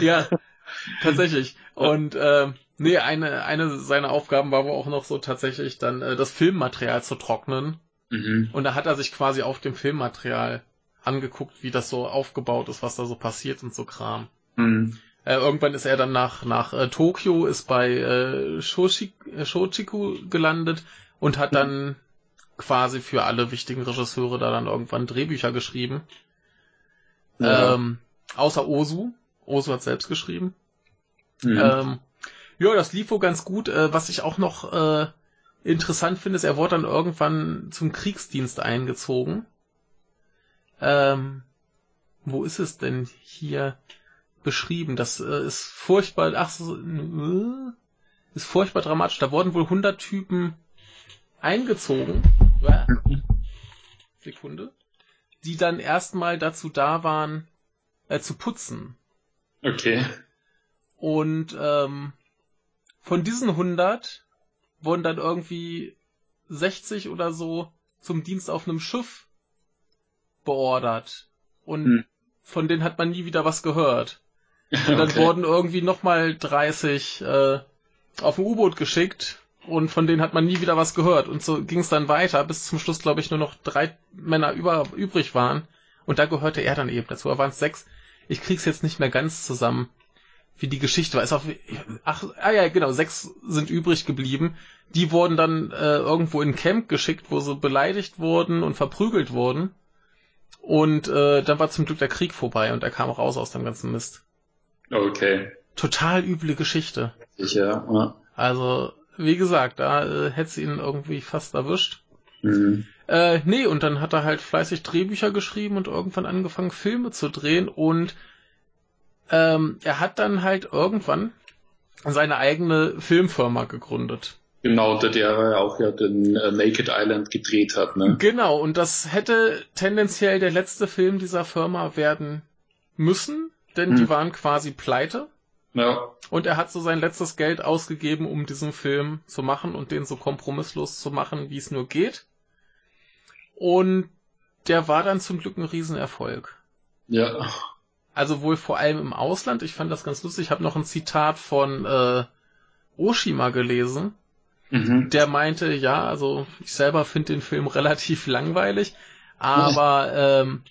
ja, tatsächlich. Und äh, nee, eine eine seiner Aufgaben war wohl auch noch so tatsächlich dann äh, das Filmmaterial zu trocknen. Mhm. Und da hat er sich quasi auf dem Filmmaterial angeguckt, wie das so aufgebaut ist, was da so passiert und so Kram. Mhm. Äh, irgendwann ist er dann nach, nach äh, Tokio, ist bei äh, Shoshi, äh, Shochiku gelandet und hat dann quasi für alle wichtigen Regisseure da dann irgendwann Drehbücher geschrieben. Ja. Ähm, außer Osu. Osu hat selbst geschrieben. Mhm. Ähm, ja, das lief wohl ganz gut. Äh, was ich auch noch äh, interessant finde, ist, er wurde dann irgendwann zum Kriegsdienst eingezogen. Ähm, wo ist es denn hier beschrieben? Das äh, ist furchtbar, ach äh, ist furchtbar dramatisch. Da wurden wohl 100 Typen eingezogen. Sekunde. Die dann erstmal dazu da waren, äh, zu putzen. Okay. Und ähm, von diesen 100 wurden dann irgendwie 60 oder so zum Dienst auf einem Schiff beordert. Und hm. von denen hat man nie wieder was gehört. Und dann okay. wurden irgendwie nochmal 30 äh, auf ein U-Boot geschickt und von denen hat man nie wieder was gehört. Und so ging es dann weiter, bis zum Schluss, glaube ich, nur noch drei Männer über, übrig waren. Und da gehörte er dann eben dazu. Da waren es sechs. Ich krieg's jetzt nicht mehr ganz zusammen, wie die Geschichte war. Ist auch, ach, ah ja, genau, sechs sind übrig geblieben. Die wurden dann äh, irgendwo in ein Camp geschickt, wo sie beleidigt wurden und verprügelt wurden. Und äh, dann war zum Glück der Krieg vorbei und er kam raus aus dem ganzen Mist. Okay. Total üble Geschichte. Sicher, ja. Also, wie gesagt, da äh, hätte sie ihn irgendwie fast erwischt. Mhm. Äh, nee, und dann hat er halt fleißig Drehbücher geschrieben und irgendwann angefangen, Filme zu drehen und ähm, er hat dann halt irgendwann seine eigene Filmfirma gegründet. Genau, unter der er auch ja den äh, Naked Island gedreht hat, ne? Genau, und das hätte tendenziell der letzte Film dieser Firma werden müssen, denn hm. die waren quasi pleite. Ja. Und er hat so sein letztes Geld ausgegeben, um diesen Film zu machen und den so kompromisslos zu machen, wie es nur geht. Und der war dann zum Glück ein Riesenerfolg. Ja. Also wohl vor allem im Ausland. Ich fand das ganz lustig. Ich habe noch ein Zitat von äh, Oshima gelesen. Mhm. Der meinte, ja, also ich selber finde den Film relativ langweilig, aber ähm,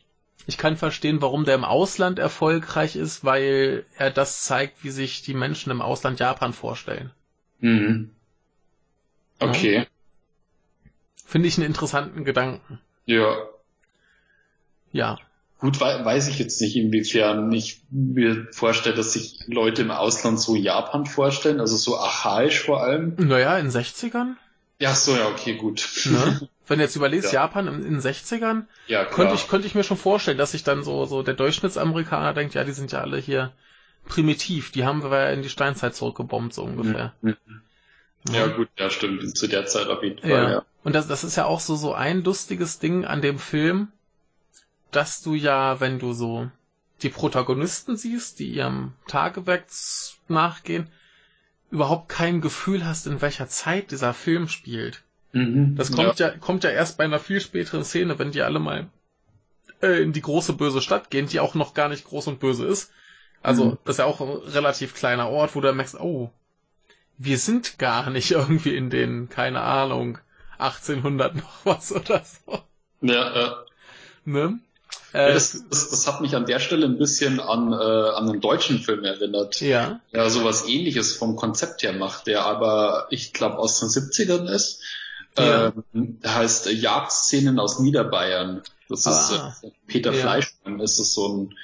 ich kann verstehen, warum der im Ausland erfolgreich ist, weil er das zeigt, wie sich die Menschen im Ausland Japan vorstellen. Mhm. Okay. Ja? Finde ich einen interessanten Gedanken. Ja. Ja. Gut, weiß ich jetzt nicht, inwiefern ich mir vorstelle, dass sich Leute im Ausland so Japan vorstellen, also so archaisch vor allem. Naja, in 60ern. Ja, so, ja, okay, gut. Ne? Wenn du jetzt überlegst, ja. Japan in, den 60ern, ja, könnte ich, könnte ich mir schon vorstellen, dass sich dann so, so der Durchschnittsamerikaner denkt, ja, die sind ja alle hier primitiv, die haben wir ja in die Steinzeit zurückgebombt, so ungefähr. Mhm. Ja, ja, gut, ja, stimmt, zu der Zeit auf jeden Fall, ja. ja. Und das, das ist ja auch so, so ein lustiges Ding an dem Film, dass du ja, wenn du so die Protagonisten siehst, die ihrem Tagewerk nachgehen, überhaupt kein Gefühl hast, in welcher Zeit dieser Film spielt. Mhm, das kommt ja. ja. kommt ja erst bei einer viel späteren Szene, wenn die alle mal äh, in die große böse Stadt gehen, die auch noch gar nicht groß und böse ist. Also, mhm. das ist ja auch ein relativ kleiner Ort, wo du merkst, oh, wir sind gar nicht irgendwie in den, keine Ahnung, 1800 noch was oder so. Ja, ja. Ne? Äh, das, das, das, hat mich an der Stelle ein bisschen an, äh, an einen deutschen Film erinnert. Ja. Der sowas ähnliches vom Konzept her macht, der aber, ich glaube, aus den 70ern ist. Ja. Ähm, heißt Jagdszenen aus Niederbayern. Das ist ah. äh, Peter ja. Fleischmann. Das ist so ein,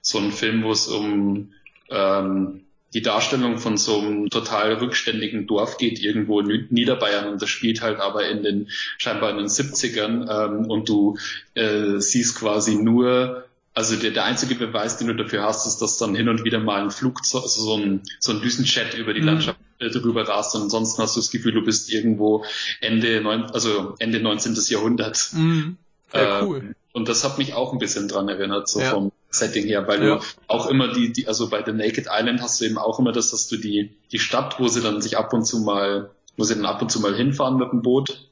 so ein Film, wo es um ähm, die Darstellung von so einem total rückständigen Dorf geht irgendwo in Niederbayern und das spielt halt aber in den scheinbar in den 70ern ähm, und du äh, siehst quasi nur also der, der einzige Beweis, den du dafür hast, ist, dass dann hin und wieder mal ein Flugzeug, also so ein, so ein Düsenjet über die mhm. Landschaft äh, drüber rast und ansonsten hast du das Gefühl, du bist irgendwo Ende, neun, also Ende 19. Jahrhundert. Mhm. Äh, cool. Und das hat mich auch ein bisschen dran erinnert, so ja. vom Setting her, weil ja. du auch immer die, die, also bei The Naked Island hast du eben auch immer das, dass du die, die Stadt, wo sie dann sich ab und zu mal, wo sie dann ab und zu mal hinfahren mit dem Boot,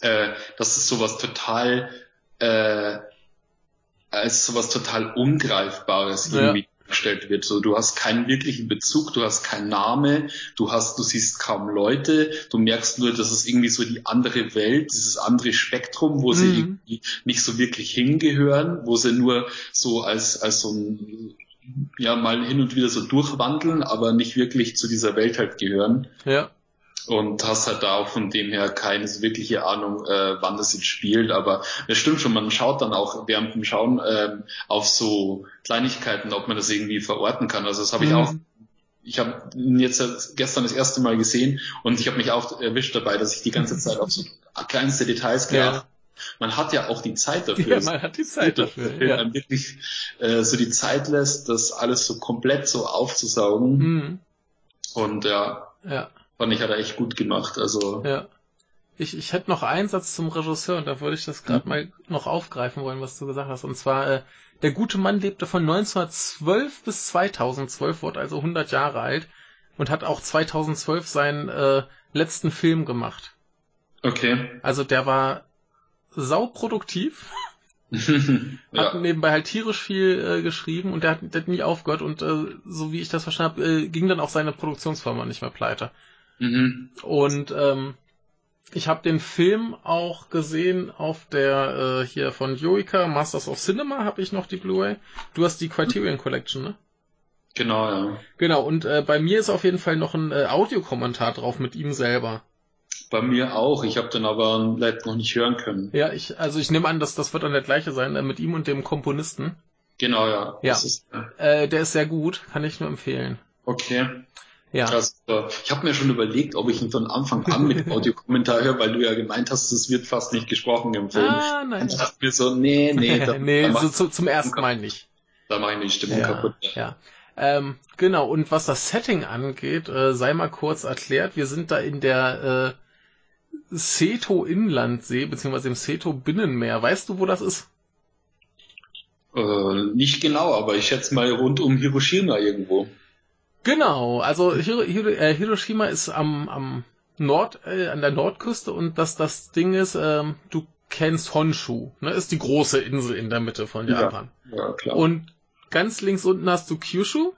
äh, das ist sowas total, äh, als sowas total Ungreifbares ja. irgendwie gestellt wird. So, du hast keinen wirklichen Bezug, du hast keinen Name, du hast, du siehst kaum Leute, du merkst nur, dass es irgendwie so die andere Welt, dieses andere Spektrum, wo mhm. sie irgendwie nicht so wirklich hingehören, wo sie nur so als, als so ein, ja, mal hin und wieder so durchwandeln, aber nicht wirklich zu dieser Welt halt gehören. Ja und hast halt da auch von dem her keine so wirkliche Ahnung, äh, wann das jetzt spielt. Aber es stimmt schon, man schaut dann auch während dem Schauen ähm, auf so Kleinigkeiten, ob man das irgendwie verorten kann. Also das habe ich mhm. auch. Ich habe jetzt gestern das erste Mal gesehen und ich habe mich auch erwischt dabei, dass ich die ganze Zeit auf so kleinste Details geachtet ja. Man hat ja auch die Zeit dafür. Ja, man hat die Zeit dafür. Wenn ja. man wirklich äh, so die Zeit lässt, das alles so komplett so aufzusaugen. Mhm. Und ja. Ja. Fand ich, hat er echt gut gemacht. Also. Ja. Ich, ich hätte noch einen Satz zum Regisseur und da würde ich das gerade mhm. mal noch aufgreifen wollen, was du gesagt hast. Und zwar, äh, der gute Mann lebte von 1912 bis 2012, wurde also 100 Jahre alt und hat auch 2012 seinen äh, letzten Film gemacht. Okay. Also der war sauproduktiv. hat ja. nebenbei halt tierisch viel äh, geschrieben und der hat, der hat nie aufgehört und äh, so wie ich das verstanden habe, äh, ging dann auch seine Produktionsfirma nicht mehr pleite. Mhm. Und ähm, ich habe den Film auch gesehen auf der äh, hier von Joica, Masters of Cinema, habe ich noch die Blu-ray. Du hast die Criterion Collection, ne? Genau, ja. Genau, und äh, bei mir ist auf jeden Fall noch ein äh, Audiokommentar drauf mit ihm selber. Bei mir auch, ich habe den aber leider noch nicht hören können. Ja, ich, also ich nehme an, dass das wird dann der gleiche sein, äh, mit ihm und dem Komponisten. Genau, ja. Ja, ist, äh, der ist sehr gut, kann ich nur empfehlen. Okay. Ja. Krass. Ich habe mir schon überlegt, ob ich ihn von Anfang an mit Audiokommentar höre, weil du ja gemeint hast, es wird fast nicht gesprochen im Film. Ah, nein. Ich dachte mir so, nee, nee. Da, nee, da so, zu, zum ersten Mal nicht. Da mache ich die Stimmung ja, kaputt. Ja. ja. Ähm, genau, und was das Setting angeht, äh, sei mal kurz erklärt, wir sind da in der äh, Seto-Inlandsee, beziehungsweise im Seto-Binnenmeer. Weißt du, wo das ist? Äh, nicht genau, aber ich schätze mal rund um Hiroshima irgendwo. Genau, also Hiro, Hiro, äh, Hiroshima ist am, am Nord, äh, an der Nordküste und das, das Ding ist, ähm, du kennst Honshu, ne, ist die große Insel in der Mitte von Japan. Ja, ja klar. Und ganz links unten hast du Kyushu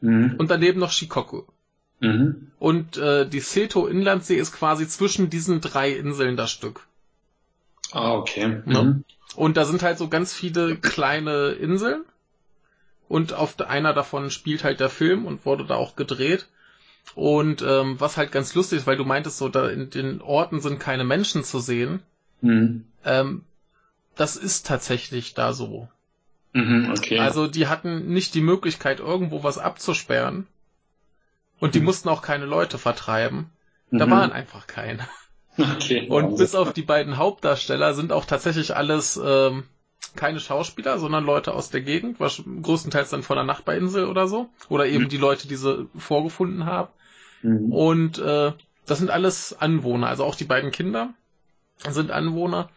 mhm. und daneben noch Shikoku. Mhm. Und äh, die Seto Inlandsee ist quasi zwischen diesen drei Inseln das Stück. Ah, okay. Ne? Mhm. Und da sind halt so ganz viele kleine Inseln. Und auf einer davon spielt halt der Film und wurde da auch gedreht. Und ähm, was halt ganz lustig ist, weil du meintest so, da in den Orten sind keine Menschen zu sehen. Mhm. Ähm, das ist tatsächlich da so. Mhm, okay. Also die hatten nicht die Möglichkeit, irgendwo was abzusperren. Und die mhm. mussten auch keine Leute vertreiben. Da mhm. waren einfach keine. Okay. Und bis auf die beiden Hauptdarsteller sind auch tatsächlich alles ähm, keine Schauspieler, sondern Leute aus der Gegend, was größtenteils dann von der Nachbarinsel oder so. Oder eben mhm. die Leute, die sie vorgefunden haben. Mhm. Und äh, das sind alles Anwohner, also auch die beiden Kinder sind Anwohner.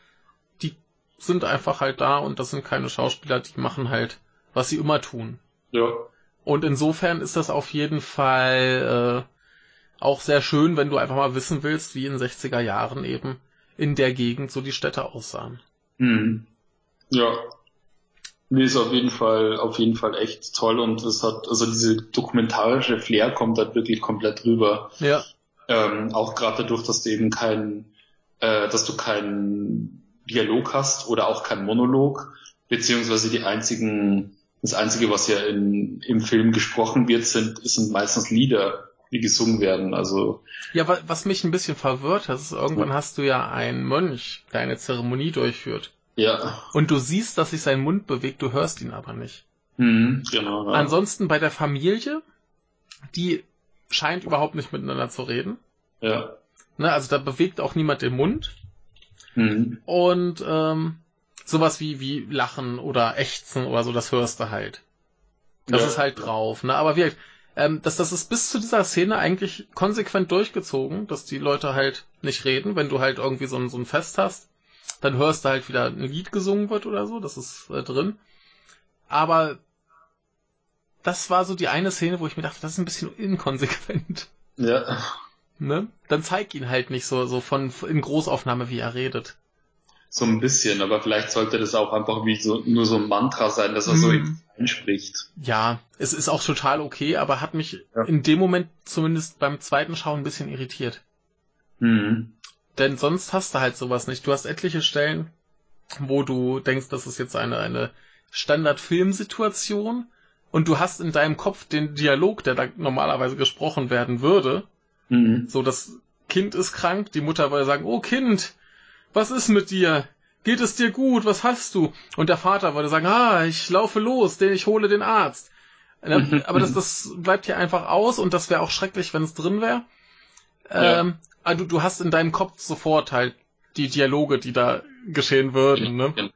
Die sind einfach halt da und das sind keine Schauspieler, die machen halt, was sie immer tun. Ja. Und insofern ist das auf jeden Fall äh, auch sehr schön, wenn du einfach mal wissen willst, wie in 60er Jahren eben in der Gegend so die Städte aussahen. Mhm. Ja. Nee, ist auf jeden Fall, auf jeden Fall echt toll und es hat, also diese dokumentarische Flair kommt halt wirklich komplett rüber. Ja. Ähm, auch gerade dadurch, dass du eben kein, äh, dass du keinen Dialog hast oder auch kein Monolog, beziehungsweise die einzigen, das einzige, was ja in, im Film gesprochen wird, sind, sind meistens Lieder, die gesungen werden. Also ja, was mich ein bisschen verwirrt hat, ist irgendwann ja. hast du ja einen Mönch, der eine Zeremonie durchführt. Ja. Und du siehst, dass sich sein Mund bewegt, du hörst ihn aber nicht. Mhm, genau. Ja. Ansonsten bei der Familie, die scheint überhaupt nicht miteinander zu reden. Ja. Ne, also da bewegt auch niemand den Mund. Mhm. Und ähm, sowas wie, wie Lachen oder Ächzen oder so, das hörst du halt. Das ja. ist halt drauf. Ne? Aber wie, ähm, das, das ist bis zu dieser Szene eigentlich konsequent durchgezogen, dass die Leute halt nicht reden, wenn du halt irgendwie so ein, so ein Fest hast dann hörst du halt wieder ein Lied gesungen wird oder so, das ist äh, drin. Aber das war so die eine Szene, wo ich mir dachte, das ist ein bisschen inkonsequent. Ja. Ne? Dann zeig ihn halt nicht so, so von, in Großaufnahme, wie er redet. So ein bisschen, aber vielleicht sollte das auch einfach wie so, nur so ein Mantra sein, dass er mm. so mhm. einspricht. Ja, es ist auch total okay, aber hat mich ja. in dem Moment zumindest beim zweiten Schauen ein bisschen irritiert. Mhm. Denn sonst hast du halt sowas nicht. Du hast etliche Stellen, wo du denkst, das ist jetzt eine, eine Standard-Filmsituation und du hast in deinem Kopf den Dialog, der da normalerweise gesprochen werden würde. Mhm. So, das Kind ist krank, die Mutter würde sagen, oh Kind, was ist mit dir? Geht es dir gut? Was hast du? Und der Vater würde sagen, ah, ich laufe los, denn ich hole den Arzt. Aber das, das bleibt hier einfach aus und das wäre auch schrecklich, wenn es drin wäre. Ähm, ah, du, du hast in deinem Kopf sofort halt die Dialoge, die da geschehen würden, ne? Genau.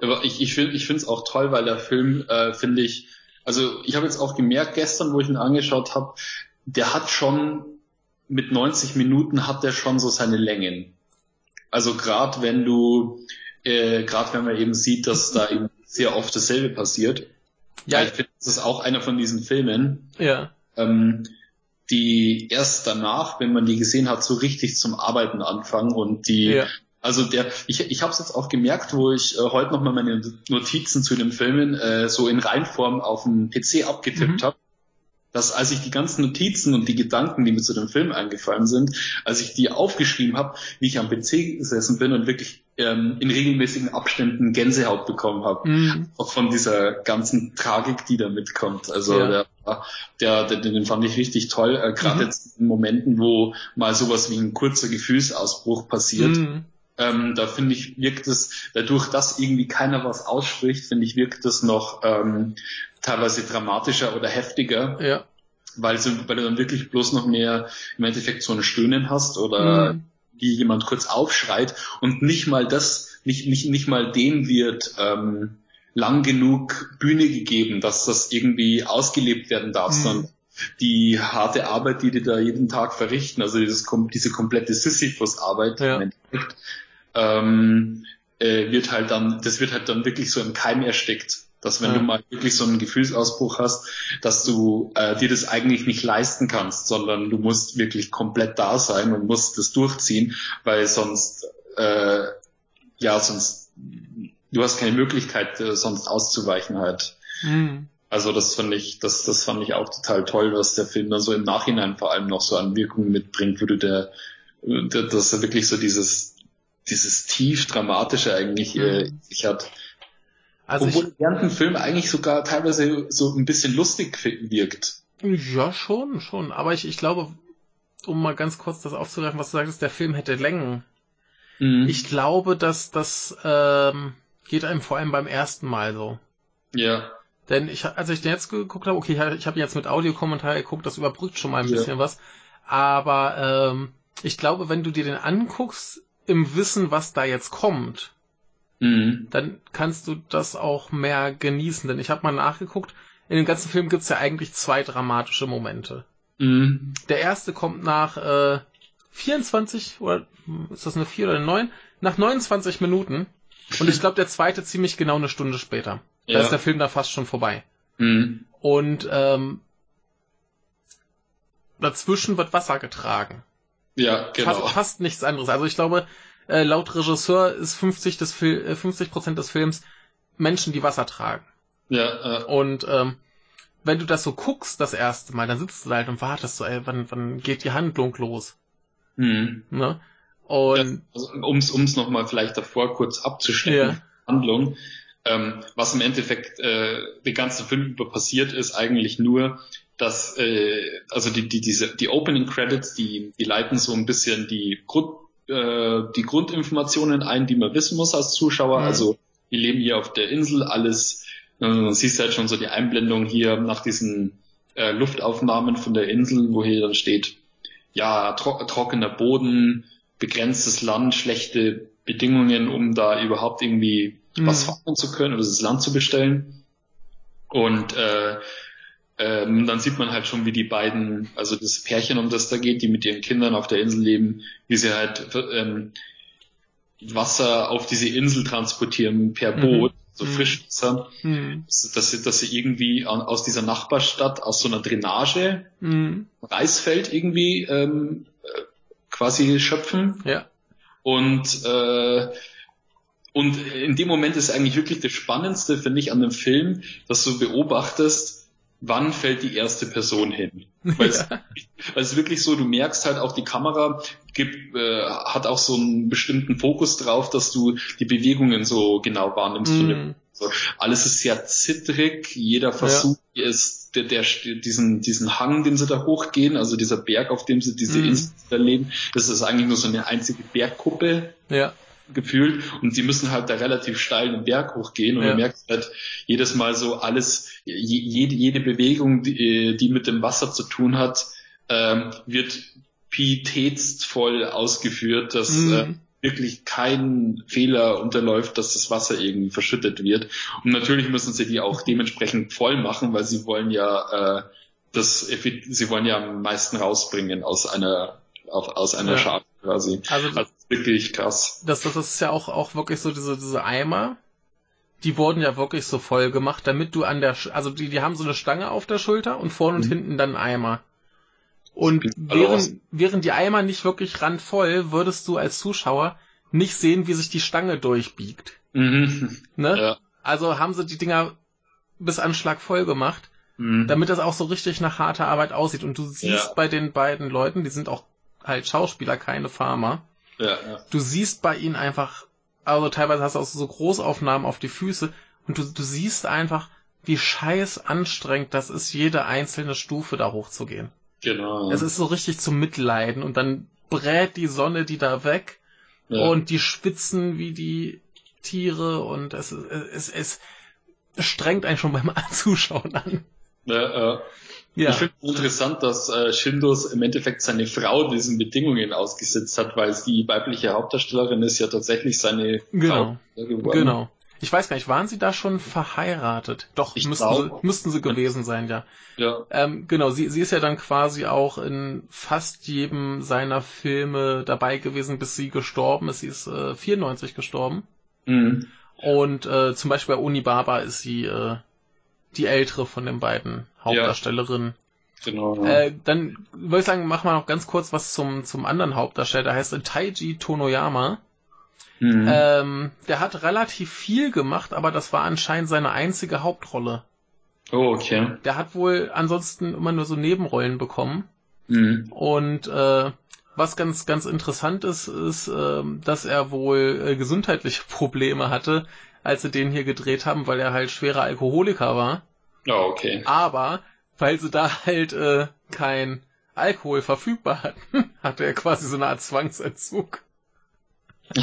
Aber ich, ich finde ich finde es auch toll, weil der Film, äh, finde ich, also ich habe jetzt auch gemerkt gestern, wo ich ihn angeschaut habe, der hat schon mit 90 Minuten hat der schon so seine Längen. Also gerade wenn du, äh, gerade wenn man eben sieht, dass da eben sehr oft dasselbe passiert. Ja, ich finde, das ist auch einer von diesen Filmen. Ja. Ähm, die erst danach, wenn man die gesehen hat, so richtig zum Arbeiten anfangen und die ja. Also der, ich, ich habe es jetzt auch gemerkt, wo ich äh, heute nochmal meine Notizen zu den Filmen äh, so in Reinform auf dem PC abgetippt mhm. habe, dass als ich die ganzen Notizen und die Gedanken, die mir zu dem Film eingefallen sind, als ich die aufgeschrieben habe, wie ich am PC gesessen bin und wirklich ähm, in regelmäßigen Abständen Gänsehaut bekommen habe. Mhm. Auch von dieser ganzen Tragik, die da mitkommt. Also ja. der, der, den fand ich richtig toll. Äh, Gerade mhm. jetzt in Momenten, wo mal sowas wie ein kurzer Gefühlsausbruch passiert. Mhm. Ähm, da finde ich, wirkt es, dadurch, dass irgendwie keiner was ausspricht, finde ich, wirkt es noch ähm, teilweise dramatischer oder heftiger. Ja. Weil, so, weil du dann wirklich bloß noch mehr im Endeffekt so ein Stöhnen hast oder mhm wie jemand kurz aufschreit und nicht mal das, nicht, nicht, nicht mal dem wird ähm, lang genug Bühne gegeben, dass das irgendwie ausgelebt werden darf, mhm. sondern die harte Arbeit, die die da jeden Tag verrichten, also dieses, diese komplette Sisyphus-Arbeit ja. ähm, äh, wird halt dann, das wird halt dann wirklich so im Keim erstickt. Dass wenn ja. du mal wirklich so einen Gefühlsausbruch hast, dass du äh, dir das eigentlich nicht leisten kannst, sondern du musst wirklich komplett da sein und musst das durchziehen, weil sonst äh, ja, sonst, du hast keine Möglichkeit, äh, sonst auszuweichen halt. Mhm. Also das fand ich, das, das fand ich auch total toll, was der Film dann so im Nachhinein vor allem noch so an Wirkungen mitbringt, wo du der, der dass er wirklich so dieses, dieses tief dramatische eigentlich äh, mhm. sich hat. Also Obwohl ich, während dem Film eigentlich sogar teilweise so ein bisschen lustig wirkt. Ja, schon, schon. Aber ich, ich glaube, um mal ganz kurz das aufzugreifen, was du sagtest, der Film hätte Längen. Mhm. Ich glaube, dass das ähm, geht einem vor allem beim ersten Mal so. Ja. Denn ich, als ich den jetzt geguckt habe, okay, ich habe jetzt mit Audiokommentar geguckt, das überbrückt schon mal ein ja. bisschen was. Aber ähm, ich glaube, wenn du dir den anguckst, im Wissen, was da jetzt kommt, mhm. dann kannst du das auch mehr genießen. Denn ich habe mal nachgeguckt, in dem ganzen Film gibt's ja eigentlich zwei dramatische Momente. Mhm. Der erste kommt nach äh, 24 oder ist das eine 4 oder eine 9? Nach 29 Minuten. Und ich glaube, der zweite ziemlich genau eine Stunde später. Da ist der Film da fast schon vorbei. Mhm. Und ähm, dazwischen wird Wasser getragen. Ja, genau. Fast, fast nichts anderes. Also ich glaube, äh, laut Regisseur ist 50 des Fil äh, 50 Prozent des Films Menschen, die Wasser tragen. Ja. Äh. Und ähm, wenn du das so guckst das erste Mal, dann sitzt du halt und wartest so, ey, wann, wann geht die Handlung los? Mhm. Ne? Und ja, also, um's um's noch mal vielleicht davor kurz abzustecken, ja. Handlung. Ähm, was im Endeffekt äh, den ganzen Film über passiert ist, eigentlich nur, dass äh, also die die diese die Opening Credits, die die leiten so ein bisschen die Grund äh, die Grundinformationen ein, die man wissen muss als Zuschauer. Mhm. Also wir leben hier auf der Insel, alles. Äh, siehst halt schon so die Einblendung hier nach diesen äh, Luftaufnahmen von der Insel, wo hier dann steht, ja tro trockener Boden, begrenztes Land, schlechte Bedingungen, um da überhaupt irgendwie mhm. was fahren zu können oder das Land zu bestellen. Und äh, ähm, dann sieht man halt schon, wie die beiden, also das Pärchen, um das da geht, die mit ihren Kindern auf der Insel leben, wie sie halt ähm, Wasser auf diese Insel transportieren per mhm. Boot, mhm. so Frischwasser, mhm. dass, sie, dass sie irgendwie aus dieser Nachbarstadt, aus so einer Drainage, mhm. Reisfeld irgendwie ähm, äh, quasi schöpfen. Ja. Und äh, und in dem Moment ist eigentlich wirklich das Spannendste, finde ich, an dem Film, dass du beobachtest, wann fällt die erste Person hin. Weil ja. es, ist wirklich so, du merkst halt auch, die Kamera gibt, äh, hat auch so einen bestimmten Fokus drauf, dass du die Bewegungen so genau wahrnimmst. Mm. So, alles ist sehr zittrig, jeder Versuch ja. ist, der, der, diesen, diesen Hang, den sie da hochgehen, also dieser Berg, auf dem sie diese mm. Insel erleben, das ist eigentlich nur so eine einzige Bergkuppe. Ja gefühlt und sie müssen halt da relativ steil den Berg hochgehen und ja. du merkst halt jedes Mal so alles, jede, jede Bewegung, die, die mit dem Wasser zu tun hat, ähm, wird pietätsvoll ausgeführt, dass mhm. äh, wirklich kein Fehler unterläuft, dass das Wasser irgendwie verschüttet wird. Und natürlich müssen sie die auch dementsprechend voll machen, weil sie wollen ja äh, das, sie wollen ja am meisten rausbringen aus einer aus einer ja. Schale quasi. Also, also wirklich krass. Das, das ist ja auch, auch wirklich so diese, diese Eimer, die wurden ja wirklich so voll gemacht, damit du an der, also die, die haben so eine Stange auf der Schulter und vorne und mhm. hinten dann Eimer. Und während, während die Eimer nicht wirklich randvoll, würdest du als Zuschauer nicht sehen, wie sich die Stange durchbiegt. Mhm. Ne? Ja. Also haben sie die Dinger bis Anschlag voll gemacht, mhm. damit das auch so richtig nach harter Arbeit aussieht. Und du siehst ja. bei den beiden Leuten, die sind auch halt Schauspieler, keine Farmer. Ja, ja. Du siehst bei ihnen einfach, also teilweise hast du auch so Großaufnahmen auf die Füße und du, du siehst einfach, wie scheiß anstrengend das ist, jede einzelne Stufe da hochzugehen. Genau. Es ist so richtig zum Mitleiden und dann brät die Sonne die da weg ja. und die schwitzen wie die Tiere und es, es, es, es strengt einen schon beim Zuschauen an. Ja, ja. Ja. Ich finde es interessant, dass äh, Shindos im Endeffekt seine Frau diesen Bedingungen ausgesetzt hat, weil die weibliche Hauptdarstellerin ist ja tatsächlich seine genau. Frau geworden. Genau. Ich weiß gar nicht, waren sie da schon verheiratet? Doch, ich müssten, sie, müssten sie gewesen sein, ja. Ja. Ähm, genau, sie, sie ist ja dann quasi auch in fast jedem seiner Filme dabei gewesen, bis sie gestorben ist. Sie ist äh, 94 gestorben. Mhm. Und äh, zum Beispiel bei Unibaba ist sie äh, die ältere von den beiden Hauptdarstellerinnen. Ja, genau. Äh, dann würde ich sagen, machen wir noch ganz kurz was zum, zum anderen Hauptdarsteller. Der heißt Taiji Tonoyama. Mhm. Ähm, der hat relativ viel gemacht, aber das war anscheinend seine einzige Hauptrolle. Oh, okay. Der hat wohl ansonsten immer nur so Nebenrollen bekommen. Mhm. Und äh, was ganz, ganz interessant ist, ist, äh, dass er wohl äh, gesundheitliche Probleme hatte, als sie den hier gedreht haben, weil er halt schwerer Alkoholiker war. Oh, okay. Aber weil sie da halt äh, kein Alkohol verfügbar hatten, hatte er quasi so eine Art Zwangsentzug.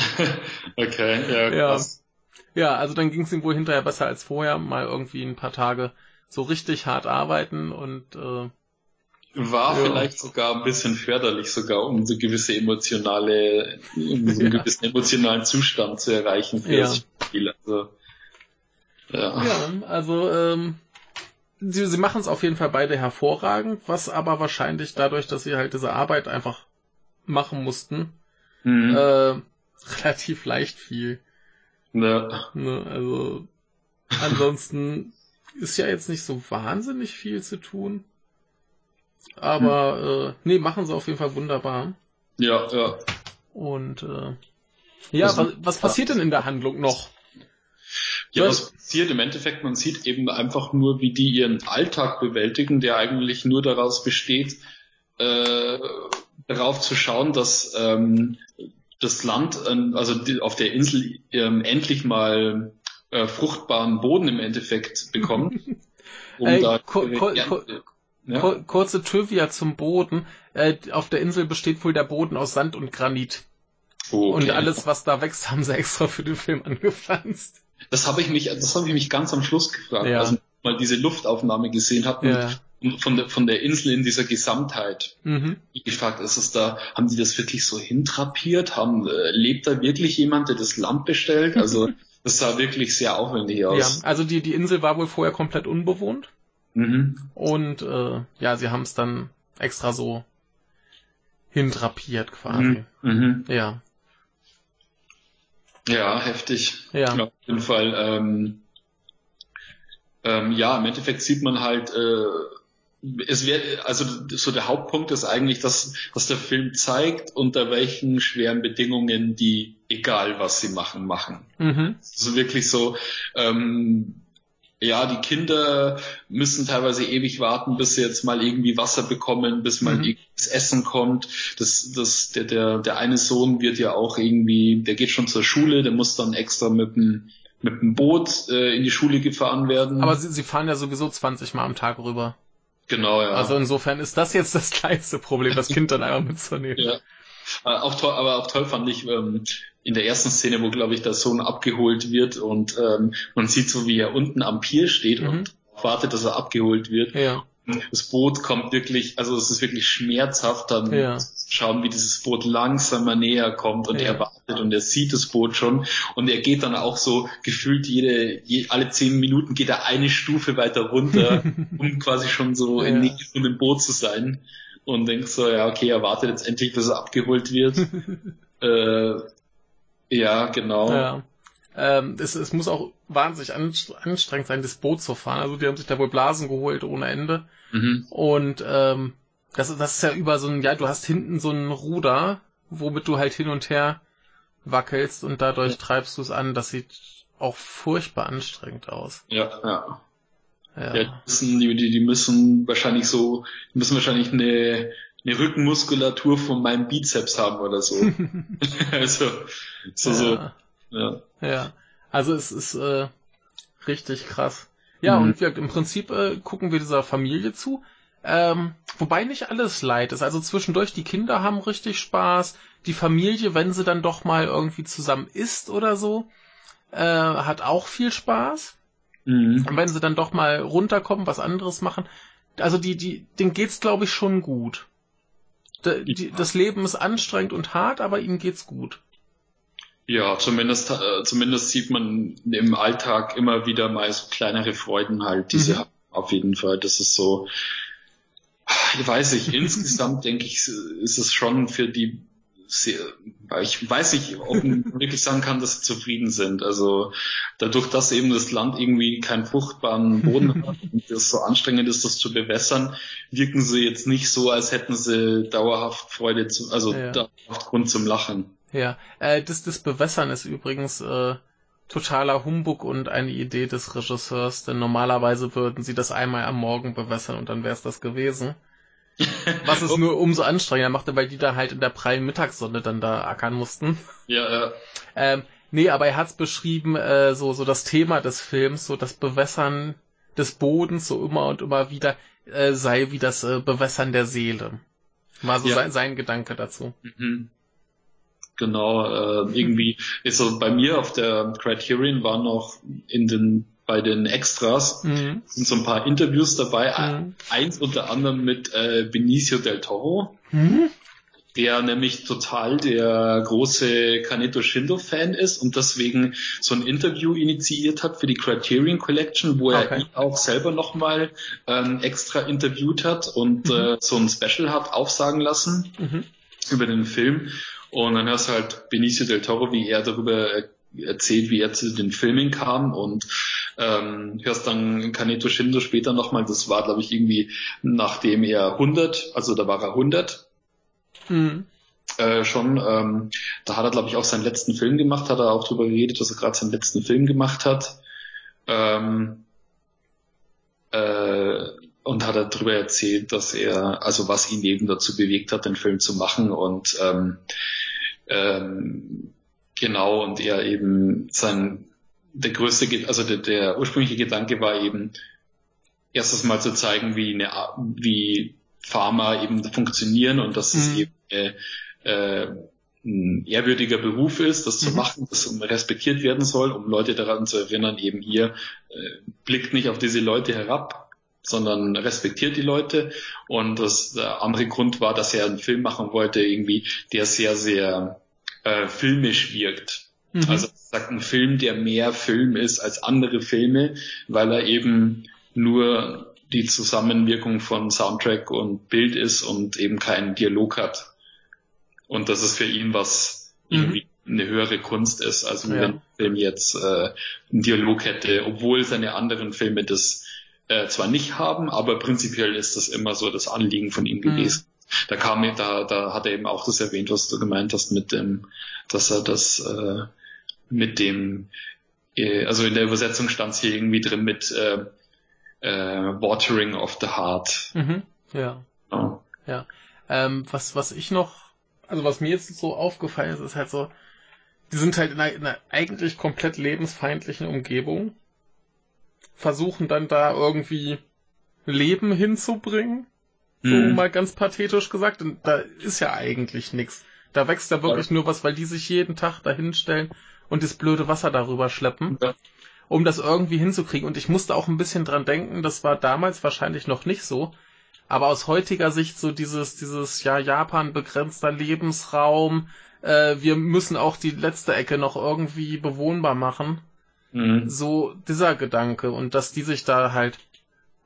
okay, ja, krass. Ja, ja also dann ging es ihm wohl hinterher besser als vorher, mal irgendwie ein paar Tage so richtig hart arbeiten und äh, war ja. vielleicht sogar ein bisschen förderlich, sogar um so gewisse emotionale, um so einen ja. gewissen emotionalen Zustand zu erreichen für ja. das Spiel. Also, ja. ja, also ähm, sie, sie machen es auf jeden Fall beide hervorragend, was aber wahrscheinlich dadurch, dass sie halt diese Arbeit einfach machen mussten, mhm. äh, relativ leicht fiel. Ja. Ne, also ansonsten ist ja jetzt nicht so wahnsinnig viel zu tun. Aber hm. äh, nee, machen sie auf jeden Fall wunderbar. Ja, ja. Und äh, ja, was, was, was passiert denn in der Handlung noch? Ja, was passiert im Endeffekt, man sieht eben einfach nur, wie die ihren Alltag bewältigen, der eigentlich nur daraus besteht, äh, darauf zu schauen, dass ähm, das Land, äh, also die, auf der Insel ähm, endlich mal äh, fruchtbaren Boden im Endeffekt bekommt. Um Ey, da, ko ko ko ja? kurze Trivia zum Boden. Äh, auf der Insel besteht wohl der Boden aus Sand und Granit. Okay. Und alles, was da wächst, haben sie extra für den Film angepflanzt. Das habe ich mich, das habe ich mich ganz am Schluss gefragt, ja. als ich mal diese Luftaufnahme gesehen habe ja. von der von der Insel in dieser Gesamtheit. Mhm. Ich gefragt, ist es da, haben die das wirklich so hintrapiert? Haben äh, lebt da wirklich jemand, der das Land bestellt? Also das sah wirklich sehr aufwendig aus. Ja, also die die Insel war wohl vorher komplett unbewohnt. Mhm. Und äh, ja, sie haben es dann extra so hintrapiert quasi. Mhm. mhm. Ja. Ja, heftig. Ja. Auf jeden Fall. Ähm, ähm, ja, im Endeffekt sieht man halt, äh, es wird, also so der Hauptpunkt ist eigentlich, dass, dass der Film zeigt, unter welchen schweren Bedingungen die, egal was sie machen, machen. Mhm. Also wirklich so, ähm, ja, die Kinder müssen teilweise ewig warten, bis sie jetzt mal irgendwie Wasser bekommen, bis mal mhm. das Essen kommt. Das, das, der, der, der eine Sohn wird ja auch irgendwie, der geht schon zur Schule, der muss dann extra mit dem, mit dem Boot äh, in die Schule gefahren werden. Aber sie, sie fahren ja sowieso 20 Mal am Tag rüber. Genau, ja. Also insofern ist das jetzt das kleinste Problem, das Kind dann einmal mitzunehmen. Ja. Äh, auch toll, aber auch toll fand ich ähm, in der ersten Szene, wo glaube ich der Sohn abgeholt wird und ähm, man sieht so, wie er unten am Pier steht mhm. und wartet, dass er abgeholt wird. Ja. Das Boot kommt wirklich, also es ist wirklich schmerzhaft, dann ja. schauen, wie dieses Boot langsamer näher kommt und ja. er wartet und er sieht das Boot schon und er geht dann auch so gefühlt jede, je, alle zehn Minuten geht er eine Stufe weiter runter, um quasi schon so ja. in Nähe von dem Boot zu sein und denkt so, ja, okay, er wartet jetzt endlich, bis er abgeholt wird. äh, ja, genau. Ja. Ähm, es, es muss auch wahnsinnig anstrengend sein, das Boot zu fahren. Also die haben sich da wohl Blasen geholt ohne Ende. Mhm. Und ähm, das, das ist ja über so ein, ja, du hast hinten so ein Ruder, womit du halt hin und her wackelst und dadurch treibst du es an. Das sieht auch furchtbar anstrengend aus. Ja, ja. Ja, ja die, müssen, die, die müssen wahrscheinlich so, die müssen wahrscheinlich eine, eine Rückenmuskulatur von meinem Bizeps haben oder so. also, so, ja. so. Ja. ja. Also es ist äh, richtig krass. Ja, mhm. und wir, im Prinzip äh, gucken wir dieser Familie zu. Ähm, wobei nicht alles leid ist. Also zwischendurch, die Kinder haben richtig Spaß. Die Familie, wenn sie dann doch mal irgendwie zusammen isst oder so, äh, hat auch viel Spaß. Mhm. Und wenn sie dann doch mal runterkommen, was anderes machen. Also die, die, denen geht's, glaube ich, schon gut. Die, die, das Leben ist anstrengend und hart, aber ihnen geht's gut. Ja, zumindest, äh, zumindest sieht man im Alltag immer wieder mal so kleinere Freuden halt, die mhm. sie haben. Auf jeden Fall. Das ist so, ich weiß nicht, insgesamt denke ich, ist es schon für die ich weiß nicht, ob man wirklich sagen kann, dass sie zufrieden sind. Also dadurch, dass eben das Land irgendwie keinen fruchtbaren Boden hat und es so anstrengend ist, das zu bewässern, wirken sie jetzt nicht so, als hätten sie dauerhaft Freude zu, also ja. dauerhaft Grund zum Lachen. Ja, äh, das, das Bewässern ist übrigens äh, totaler Humbug und eine Idee des Regisseurs, denn normalerweise würden sie das einmal am Morgen bewässern und dann wäre es das gewesen. Was es nur umso anstrengender machte, weil die da halt in der prallen Mittagssonne dann da ackern mussten. Ja, ja. Ähm, nee, aber er hat's beschrieben, äh, so, so das Thema des Films, so das Bewässern des Bodens, so immer und immer wieder, äh, sei wie das äh, Bewässern der Seele. War so ja. sein, sein Gedanke dazu. Mhm. Genau, äh, irgendwie ist so bei mir auf der Criterion war noch in den bei den Extras mhm. sind so ein paar Interviews dabei. Mhm. Eins unter anderem mit äh, Benicio del Toro, mhm. der nämlich total der große Kaneto Shindo Fan ist und deswegen so ein Interview initiiert hat für die Criterion Collection, wo er okay. ihn auch selber nochmal ähm, extra interviewt hat und mhm. äh, so ein Special hat aufsagen lassen mhm. über den Film. Und dann hörst du halt Benicio del Toro, wie er darüber erzählt, wie er zu den Filmen kam und ähm, hörst dann Kaneto Shindo später nochmal, das war glaube ich irgendwie nachdem er 100, also da war er 100 mhm. äh, schon, ähm, da hat er glaube ich auch seinen letzten Film gemacht, hat er auch darüber geredet, dass er gerade seinen letzten Film gemacht hat. Ähm, äh, und hat er darüber erzählt, dass er, also was ihn eben dazu bewegt hat, den Film zu machen und ähm, ähm, genau und er eben sein der größte, also der, der ursprüngliche Gedanke war eben erstes Mal zu zeigen, wie eine wie Pharma eben funktionieren und dass es mhm. eben äh, äh, ein ehrwürdiger Beruf ist, das zu mhm. machen, das respektiert werden soll, um Leute daran zu erinnern, eben hier äh, blickt nicht auf diese Leute herab, sondern respektiert die Leute. Und das der andere Grund war, dass er einen Film machen wollte, irgendwie, der sehr, sehr äh, filmisch wirkt. Mhm. Also sagt ein Film, der mehr Film ist als andere Filme, weil er eben nur die Zusammenwirkung von Soundtrack und Bild ist und eben keinen Dialog hat. Und das ist für ihn was mhm. irgendwie eine höhere Kunst ist, als ja. wenn ein Film jetzt äh, einen Dialog hätte, obwohl seine anderen Filme das äh, zwar nicht haben, aber prinzipiell ist das immer so das Anliegen von ihm mhm. gewesen. Da kam da, da hat er eben auch das erwähnt, was du gemeint hast mit dem, dass er das äh, mit dem, äh, also in der Übersetzung stand es hier irgendwie drin mit äh, äh, Watering of the Heart. Mhm, ja. Oh. Ja. Ähm, was, was ich noch, also was mir jetzt so aufgefallen ist, ist halt so, die sind halt in einer, in einer eigentlich komplett lebensfeindlichen Umgebung versuchen dann da irgendwie Leben hinzubringen. So mhm. mal ganz pathetisch gesagt. Und da ist ja eigentlich nichts. Da wächst ja wirklich ja. nur was, weil die sich jeden Tag dahinstellen und das blöde Wasser darüber schleppen, ja. um das irgendwie hinzukriegen. Und ich musste auch ein bisschen dran denken, das war damals wahrscheinlich noch nicht so. Aber aus heutiger Sicht so dieses, dieses, ja, Japan begrenzter Lebensraum, äh, wir müssen auch die letzte Ecke noch irgendwie bewohnbar machen. Mhm. So dieser Gedanke und dass die sich da halt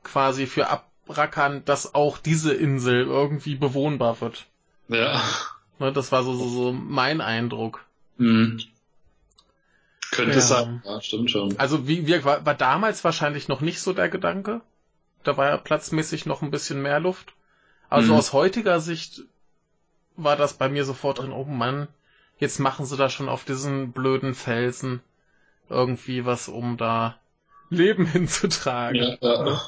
quasi für abrackern, dass auch diese Insel irgendwie bewohnbar wird. Ja. Ne, das war so, so, so mein Eindruck. Mhm. Könnte ja. sein, ja, stimmt schon. Also wie, wie war, war damals wahrscheinlich noch nicht so der Gedanke. Da war ja platzmäßig noch ein bisschen mehr Luft. Also mhm. aus heutiger Sicht war das bei mir sofort drin, oh Mann, jetzt machen sie da schon auf diesen blöden Felsen irgendwie was, um da Leben hinzutragen. Ja, ja.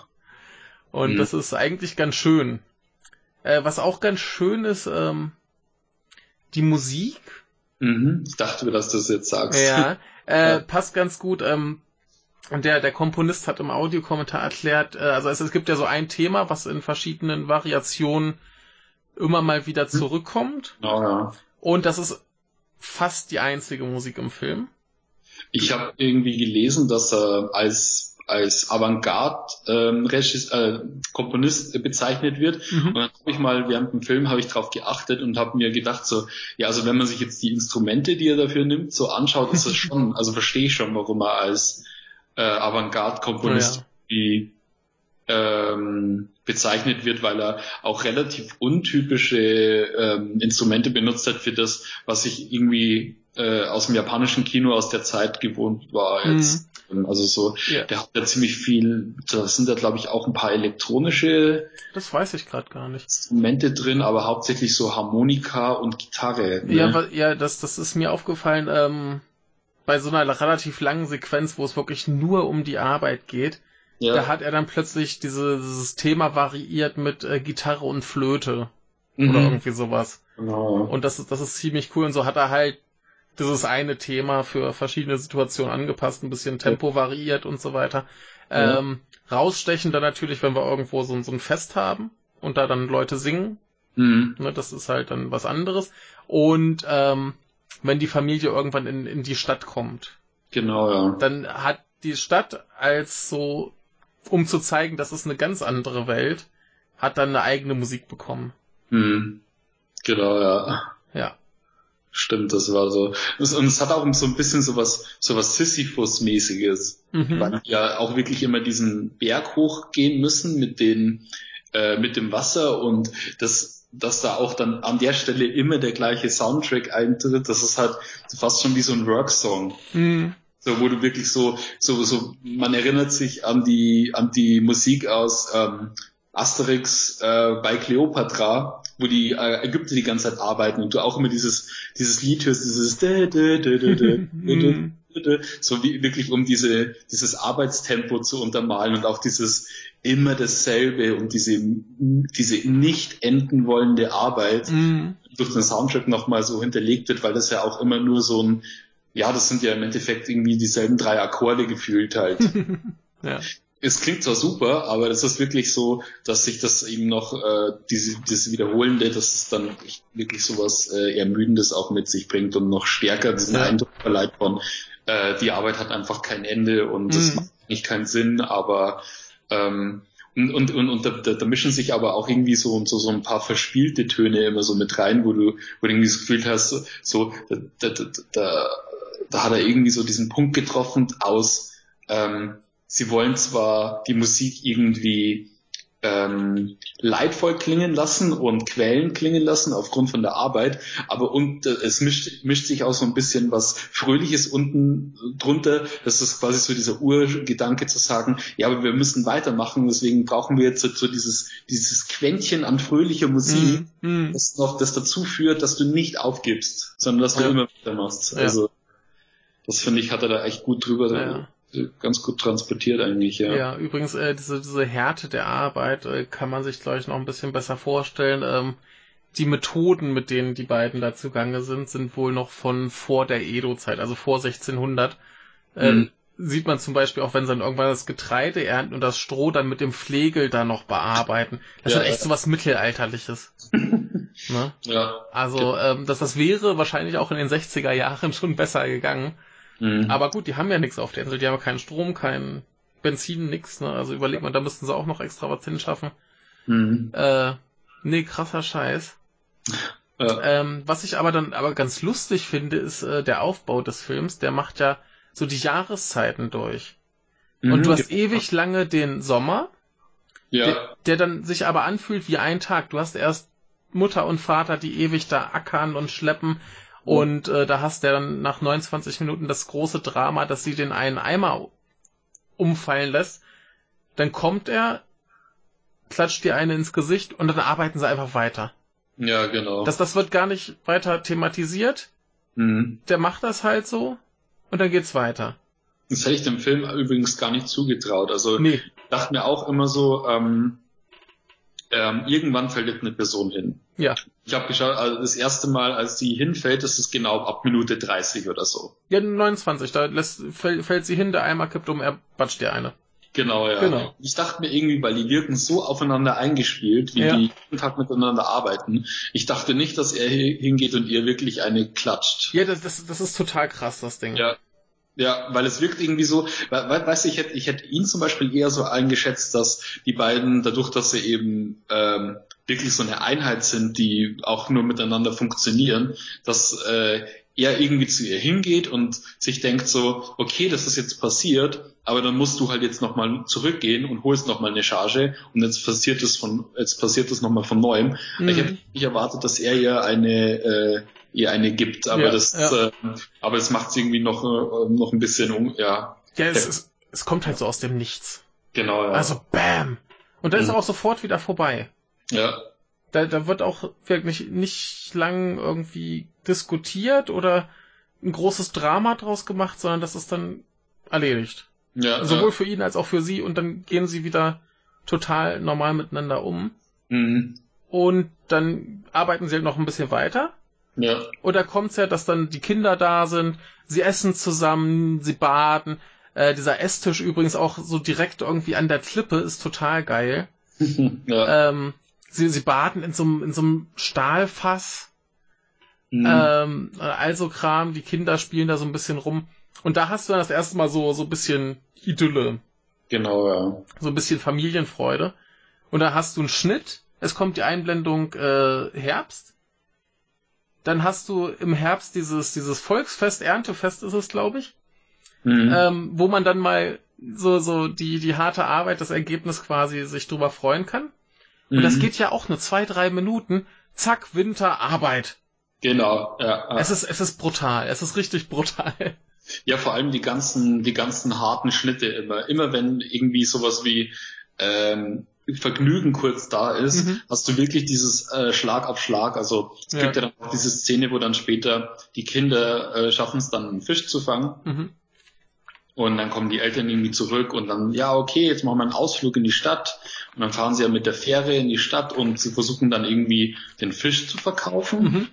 Und mhm. das ist eigentlich ganz schön. Äh, was auch ganz schön ist, ähm, die Musik. Mhm. Ich dachte mir, dass du das jetzt sagst. Ja, äh, ja. passt ganz gut. Ähm, und der, der Komponist hat im Audiokommentar erklärt, äh, also es, es gibt ja so ein Thema, was in verschiedenen Variationen immer mal wieder mhm. zurückkommt. Oh, ja. Und das ist fast die einzige Musik im Film. Ich habe irgendwie gelesen, dass er als als Avantgarde ähm, äh, Komponist bezeichnet wird. Mhm. Und dann habe ich mal während dem Film habe ich darauf geachtet und habe mir gedacht so, ja, also wenn man sich jetzt die Instrumente, die er dafür nimmt, so anschaut, ist das schon, also verstehe ich schon, warum er als äh, Avantgarde Komponist oh, ja. ähm, bezeichnet wird, weil er auch relativ untypische ähm, Instrumente benutzt hat für das, was ich irgendwie äh, aus dem japanischen Kino aus der Zeit gewohnt war jetzt. Mhm. Also so, ja. der hat ja ziemlich viel, da sind ja glaube ich auch ein paar elektronische Das weiß ich gerade gar nicht. Instrumente drin, aber hauptsächlich so Harmonika und Gitarre. Ne? Ja, ja, das, das ist mir aufgefallen, ähm, bei so einer relativ langen Sequenz, wo es wirklich nur um die Arbeit geht, ja. da hat er dann plötzlich diese, dieses Thema variiert mit äh, Gitarre und Flöte. Mhm. Oder irgendwie sowas. Genau. Und das ist, das ist ziemlich cool. Und so hat er halt dieses eine Thema für verschiedene Situationen angepasst, ein bisschen Tempo variiert und so weiter. Ja. Ähm, rausstechen dann natürlich, wenn wir irgendwo so, so ein Fest haben und da dann Leute singen. Mhm. Ne, das ist halt dann was anderes. Und ähm, wenn die Familie irgendwann in, in die Stadt kommt. Genau, ja. Dann hat die Stadt als so, um zu zeigen, das ist eine ganz andere Welt, hat dann eine eigene Musik bekommen. Mhm. Genau, ja. Ja. Stimmt, das war so. Und es hat auch so ein bisschen so was, so was Sisyphus-mäßiges. Mhm. Weil die ja auch wirklich immer diesen Berg hochgehen müssen mit den, äh, mit dem Wasser und das, dass da auch dann an der Stelle immer der gleiche Soundtrack eintritt, das ist halt fast schon wie so ein Worksong. Mhm. So, wo du wirklich so, so, so, man erinnert sich an die, an die Musik aus ähm, Asterix äh, bei Cleopatra, wo die äh, Ägypter die ganze Zeit arbeiten und du auch immer dieses, dieses Lied hörst, dieses so wie wirklich um diese, dieses Arbeitstempo zu untermalen und auch dieses immer dasselbe und diese, diese nicht enden wollende Arbeit mm. durch den Soundtrack nochmal so hinterlegt wird, weil das ja auch immer nur so ein, ja, das sind ja im Endeffekt irgendwie dieselben drei Akkorde gefühlt halt. ja es klingt zwar super, aber es ist wirklich so, dass sich das eben noch, äh, diese, diese Wiederholende, dass es dann wirklich sowas äh, Ermüdendes auch mit sich bringt und noch stärker diesen ja. Eindruck verleiht von, äh, die Arbeit hat einfach kein Ende und es mhm. macht nicht keinen Sinn, aber ähm, und, und, und, und da, da, da mischen sich aber auch irgendwie so, so, so ein paar verspielte Töne immer so mit rein, wo du, wo du irgendwie das Gefühl hast, so, da, da, da, da, da hat er irgendwie so diesen Punkt getroffen aus, ähm, sie wollen zwar die Musik irgendwie ähm, leidvoll klingen lassen und quälen klingen lassen aufgrund von der Arbeit, aber und äh, es mischt, mischt sich auch so ein bisschen was Fröhliches unten drunter. Das ist quasi so dieser Urgedanke zu sagen, ja, aber wir müssen weitermachen, deswegen brauchen wir jetzt so, so dieses, dieses Quäntchen an fröhlicher Musik, mm, mm. das noch das dazu führt, dass du nicht aufgibst, sondern dass du ja. immer weitermachst. Ja. Also das finde ich, hat er da echt gut drüber. Ja ganz gut transportiert eigentlich, ja. Ja, übrigens, äh, diese, diese Härte der Arbeit äh, kann man sich, glaube ich, noch ein bisschen besser vorstellen. Ähm, die Methoden, mit denen die beiden da zugange sind, sind wohl noch von vor der Edo-Zeit, also vor 1600. Äh, mhm. Sieht man zum Beispiel auch, wenn sie dann irgendwann das Getreide ernten und das Stroh dann mit dem Flegel da noch bearbeiten. Das ja, ist echt so was Mittelalterliches. ne? Ja. Also, ähm, dass das wäre wahrscheinlich auch in den 60er Jahren schon besser gegangen. Mhm. Aber gut, die haben ja nichts auf der Insel. Die haben ja keinen Strom, kein Benzin, nix. Ne? Also überleg mal, da müssten sie auch noch extra was hinschaffen. Mhm. Äh, nee, krasser Scheiß. Ja. Ähm, was ich aber dann aber ganz lustig finde, ist äh, der Aufbau des Films. Der macht ja so die Jahreszeiten durch. Mhm, Und du hast genau. ewig lange den Sommer, ja. der, der dann sich aber anfühlt wie ein Tag. Du hast erst Mutter und Vater, die ewig da ackern und schleppen. Und äh, da hast du dann nach 29 Minuten das große Drama, dass sie den einen Eimer umfallen lässt. Dann kommt er, klatscht dir eine ins Gesicht und dann arbeiten sie einfach weiter. Ja, genau. Das, das wird gar nicht weiter thematisiert. Mhm. Der macht das halt so und dann geht's weiter. Das hätte ich dem Film übrigens gar nicht zugetraut. Also nee. dachte mir auch immer so, ähm, ähm, irgendwann fällt eine Person hin. Ja. Ich habe geschaut, also das erste Mal, als sie hinfällt, ist genau ab Minute 30 oder so. Ja, 29, da lässt, fällt, fällt sie hin, der Eimer kippt um, er batscht dir eine. Genau, ja. Genau. Ich dachte mir irgendwie, weil die wirken so aufeinander eingespielt, wie ja. die jeden Tag miteinander arbeiten. Ich dachte nicht, dass er hingeht und ihr wirklich eine klatscht. Ja, das, das, das ist total krass, das Ding. Ja. Ja, weil es wirkt irgendwie so, weißt du, ich hätte, ich hätte ihn zum Beispiel eher so eingeschätzt, dass die beiden, dadurch, dass sie eben ähm, wirklich so eine Einheit sind, die auch nur miteinander funktionieren, dass äh, er irgendwie zu ihr hingeht und sich denkt so, okay, das ist jetzt passiert, aber dann musst du halt jetzt nochmal zurückgehen und holst nochmal eine Charge und jetzt passiert es von, jetzt passiert es nochmal von neuem. Mhm. Ich hätte nicht erwartet, dass er ihr eine äh, ihr eine gibt, aber ja, das, ja. Äh, aber es macht es irgendwie noch äh, noch ein bisschen um, ja Ja, es, es, es kommt halt so aus dem Nichts. Genau, ja. Also bam. Und dann ist Mhm. er auch sofort wieder vorbei. ja. Da, da wird auch wirklich nicht lang irgendwie diskutiert oder ein großes Drama draus gemacht, sondern das ist dann erledigt. Ja, Sowohl ja. für ihn als auch für sie und dann gehen sie wieder total normal miteinander um. Mhm. Und dann arbeiten sie halt noch ein bisschen weiter. Ja. Und da kommt's ja, dass dann die Kinder da sind, sie essen zusammen, sie baden. Äh, dieser Esstisch übrigens auch so direkt irgendwie an der Klippe ist total geil. ja. Ähm, sie, sie baden in so einem in so einem Stahlfass. Mhm. Ähm, also Kram, die Kinder spielen da so ein bisschen rum. Und da hast du dann das erste Mal so, so ein bisschen Idylle, Genau, ja. so ein bisschen Familienfreude. Und da hast du einen Schnitt, es kommt die Einblendung äh, Herbst. Dann hast du im Herbst dieses, dieses Volksfest, Erntefest ist es, glaube ich, Mhm. ähm, wo man dann mal so, so die, die harte Arbeit, das Ergebnis quasi sich drüber freuen kann. Und das Mhm. geht ja auch nur zwei, drei Minuten. Zack, Winter, Arbeit. Genau, ja. ja. Es ist, es ist brutal. Es ist richtig brutal. Ja, vor allem die ganzen, die ganzen harten Schnitte immer. Immer wenn irgendwie sowas wie ähm, Vergnügen kurz da ist, Mhm. hast du wirklich dieses äh, Schlag auf Schlag. Also es Ja. gibt ja dann auch diese Szene, wo dann später die Kinder äh, schaffen es dann, einen Fisch zu fangen. Mhm. Und dann kommen die Eltern irgendwie zurück und dann, ja, okay, jetzt machen wir einen Ausflug in die Stadt. Und dann fahren sie ja mit der Fähre in die Stadt und sie versuchen dann irgendwie den Fisch zu verkaufen. Mhm.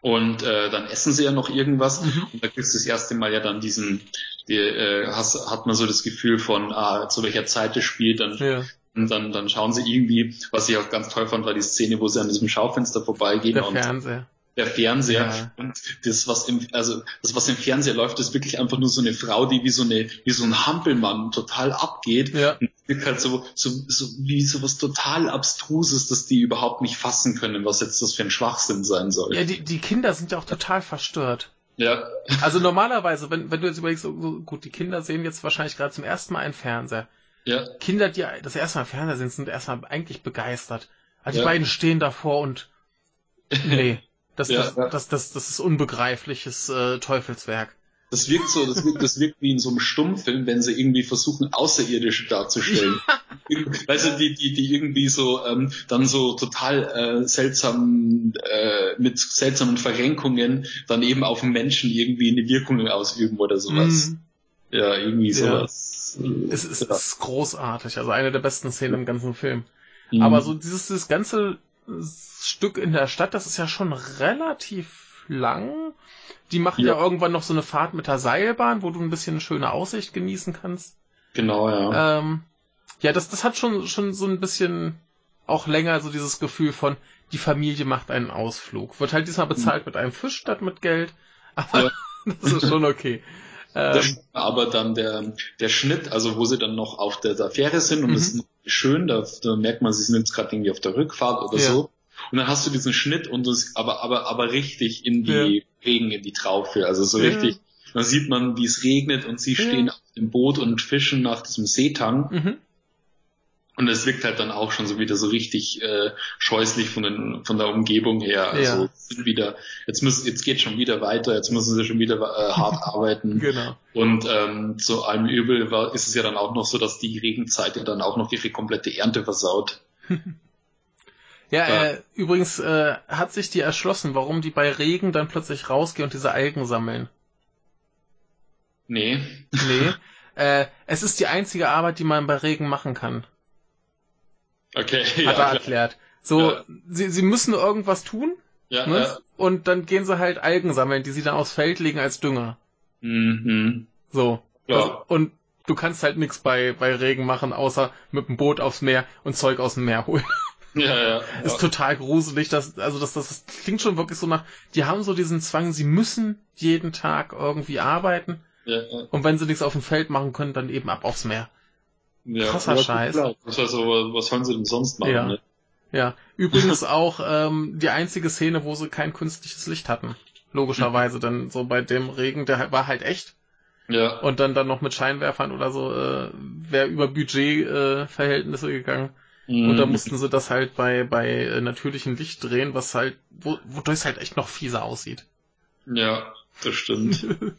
Und äh, dann essen sie ja noch irgendwas. Mhm. Und da kriegst du das erste Mal ja dann diesen, die, äh, hast, hat man so das Gefühl von, ah, zu welcher Zeit es spielt. Dann, Ja. Und dann, dann schauen sie irgendwie, was ich auch ganz toll fand, war die Szene, wo sie an diesem Schaufenster vorbeigehen Der und Fernseher. der Fernseher Ja. und das was im also das was im Fernseher läuft ist wirklich einfach nur so eine Frau die wie so eine wie so ein Hampelmann total abgeht Ja. und wirkt halt so so so wie so was total abstruses dass die überhaupt nicht fassen können was jetzt das für ein Schwachsinn sein soll Ja, die, die Kinder sind ja auch total verstört. ja Also normalerweise, wenn, wenn du jetzt überlegst, so, so, gut, die Kinder sehen jetzt wahrscheinlich gerade zum ersten Mal einen Fernseher. Ja Kinder, die das erste Mal Fernseher sind, sind erstmal eigentlich begeistert. Also die Ja. beiden stehen davor und nee, das, Ja, das, das, das, das ist unbegreifliches äh, Teufelswerk. das wirkt so das wirkt das wirkt wie in so einem Stummfilm wenn sie irgendwie versuchen außerirdische darzustellen weißt du die die die irgendwie so ähm, dann so total äh, seltsam äh, mit seltsamen Verrenkungen dann eben auf Menschen irgendwie eine Wirkung ausüben oder sowas Mm, Ja, irgendwie Ja. sowas. es, ist, ja. ist großartig, also eine der besten Szenen im ganzen Film. Mhm. Aber so dieses, dieses ganze Stück in der Stadt, das ist ja schon relativ lang. Die machen ja. Ja. irgendwann noch so eine Fahrt mit der Seilbahn, wo du ein bisschen eine schöne Aussicht genießen kannst. Genau, ja. Ähm, ja, das, das hat schon, schon so ein bisschen auch länger so dieses Gefühl von, die Familie macht einen Ausflug. Wird halt diesmal bezahlt mit einem Fisch statt mit Geld. Aber Ja. das ist schon okay. Ähm, aber dann der, der Schnitt, also wo sie dann noch auf der, der Fähre sind und Mhm. das ist schön, da, da merkt man, sie sind jetzt gerade irgendwie auf der Rückfahrt oder Ja. so. Und dann hast du diesen Schnitt und das, aber, aber, aber richtig in die Regen, in die Traufe. Also so Ja. richtig, dann sieht man, wie es regnet und sie Ja. stehen auf dem Boot und fischen nach diesem Seetang. mhm. Und es wirkt halt dann auch schon so wieder so richtig äh, scheußlich von, den, von der Umgebung her. Also Ja. sind wieder, jetzt müssen, jetzt geht schon wieder weiter, jetzt müssen sie schon wieder äh, hart arbeiten. Genau. Und ähm, zu allem Übel war, ist es ja dann auch noch so, dass die Regenzeit ja dann auch noch ihre komplette Ernte versaut. Ja, Ja. Äh, übrigens äh, hat sich dir erschlossen, warum die bei Regen dann plötzlich rausgehen und diese Algen sammeln. Nee. Nee. äh, es ist die einzige Arbeit, die man bei Regen machen kann, Okay. hat ja, er klar. erklärt. So, Ja. sie, sie müssen irgendwas tun Ja, ne? ja. und dann gehen sie halt Algen sammeln, die sie dann aufs Feld legen als Dünger. Mhm. So. Ja. Das, und du kannst halt nichts bei, bei Regen machen, außer mit dem Boot aufs Meer und Zeug aus dem Meer holen. Ja, ja. ist total gruselig. Das, also das, das, das klingt schon wirklich so nach, die haben so diesen Zwang, sie müssen jeden Tag irgendwie arbeiten. ja, ja. Und wenn sie nichts auf dem Feld machen können, dann eben ab aufs Meer. Ja. Krasser ja, Scheiß. Klar. Das heißt aber, was sollen sie denn sonst machen? Ja. Ne? Ja. Übrigens auch ähm, die einzige Szene, wo sie kein künstliches Licht hatten. Logischerweise, denn so bei dem Regen, der war halt echt. Ja. Und dann dann noch mit Scheinwerfern oder so, äh, wäre über Budgetverhältnisse äh, Verhältnisse gegangen. Und da Mhm. mussten sie das halt bei, bei äh, natürlichem Licht drehen, was halt, wo, wodurch es halt echt noch fieser aussieht. Ja, das stimmt.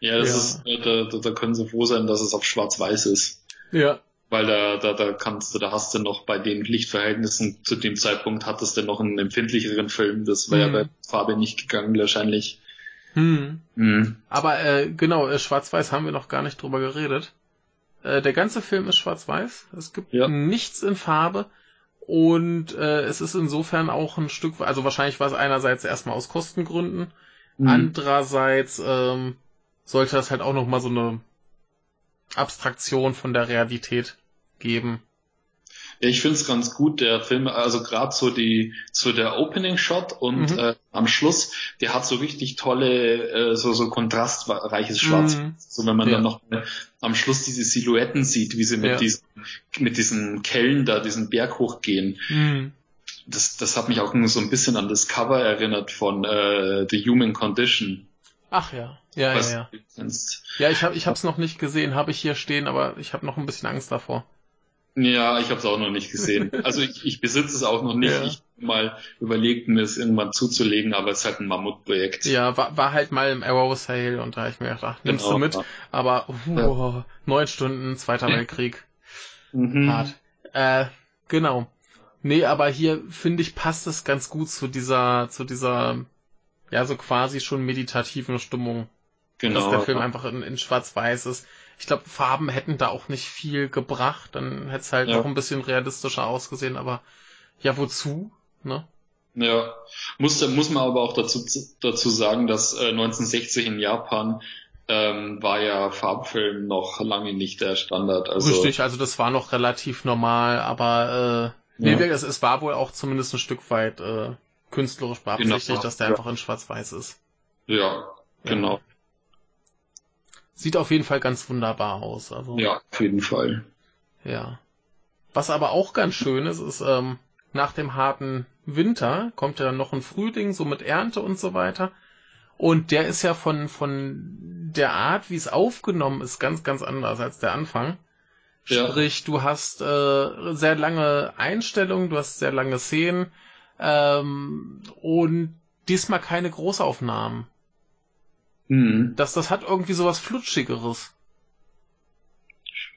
Ja, das ja. ist, da, da, da können sie froh sein, dass es auf schwarz-weiß ist. Ja. Weil da, da, da kannst du, da hast du noch bei den Lichtverhältnissen zu dem Zeitpunkt hattest du noch einen empfindlicheren Film. Das wäre hm. ja bei Farbe nicht gegangen wahrscheinlich. Hm. Hm. Aber äh, genau, äh, Schwarz-Weiß haben wir noch gar nicht drüber geredet. Äh, der ganze Film ist Schwarz-Weiß. Es gibt ja. nichts in Farbe. Und äh, es ist insofern auch ein Stück, also wahrscheinlich war es einerseits erstmal aus Kostengründen, mhm. andererseits ähm, sollte das halt auch nochmal so eine Abstraktion von der Realität geben. Ja, ich finde es ganz gut, der Film, also gerade so die, so der Opening Shot und mhm. äh, am Schluss, der hat so richtig tolle, äh, so, so kontrastreiches Schwarz. Mhm. So wenn man ja. dann noch am Schluss diese Silhouetten sieht, wie sie mit ja. diesen, mit diesen Kellen da diesen Berg hochgehen. Mhm. Das, das hat mich auch so ein bisschen an das Cover erinnert von äh, The Human Condition. Ach ja, ja, Was ja, ja. Ja, ich habe ich hab's noch nicht gesehen, habe ich hier stehen, aber ich habe noch ein bisschen Angst davor. Ja, ich habe es auch noch nicht gesehen. Also ich, ich besitze es auch noch nicht. Ja. Ich habe mal überlegt, mir es irgendwann zuzulegen, aber es ist halt ein Mammutprojekt. Ja, war, war halt mal im Arrow Sale und da habe ich mir gedacht, ach, nimmst genau, du mit. Ja. Aber uh, ja. neun Stunden, Zweiter Weltkrieg. Mhm. Hart. Äh, genau. Nee, aber hier finde ich passt es ganz gut zu dieser, zu dieser, ja, so quasi schon meditativen Stimmung. Genau. Dass der Film einfach in, in Schwarz-Weiß ist ich glaube, Farben hätten da auch nicht viel gebracht. Dann hätte es halt ja. noch ein bisschen realistischer ausgesehen, aber ja, wozu? Ne? Ja, muss, muss man aber auch dazu, dazu sagen, dass äh, 1960 in Japan ähm, war ja Farbfilm noch lange nicht der Standard. Also, Richtig, also das war noch relativ normal, aber äh, ja. nee, es, es war wohl auch zumindest ein Stück weit äh, künstlerisch beabsichtigt, genau, dass der ja. einfach in Schwarz-Weiß ist. Ja, genau. Sieht auf jeden Fall ganz wunderbar aus. Also, ja, auf jeden Fall. Ja. Was aber auch ganz schön ist, ist, ähm, nach dem harten Winter kommt ja noch ein Frühling, so mit Ernte und so weiter. Und der ist ja von, von der Art, wie es aufgenommen ist, ganz, ganz anders als der Anfang. Ja. Sprich, du hast äh, sehr lange Einstellungen, du hast sehr lange Szenen ähm, und diesmal keine Großaufnahmen. Mhm. Das, das hat irgendwie sowas Flutschigeres.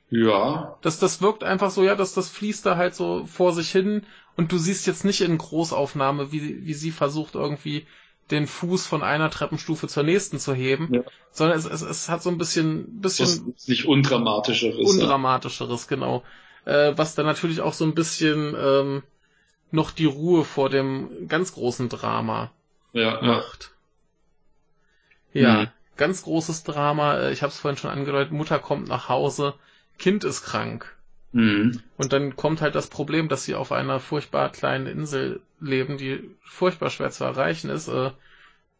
Ja. Das, das wirkt einfach so, ja, dass das fließt da halt so vor sich hin und du siehst jetzt nicht in Großaufnahme, wie, wie sie versucht irgendwie den Fuß von einer Treppenstufe zur nächsten zu heben, ja. sondern es, es, es hat so ein bisschen, bisschen was nicht undramatischeres. Undramatischeres, ja. genau. Äh, was dann natürlich auch so ein bisschen ähm, noch die Ruhe vor dem ganz großen Drama ja, macht. Ja, mhm. ganz großes Drama. Äh, ich habe es vorhin schon angedeutet. Mutter kommt nach Hause, Kind ist krank. Mhm. Und dann kommt halt das Problem, dass sie auf einer furchtbar kleinen Insel leben, die furchtbar schwer zu erreichen ist. Äh,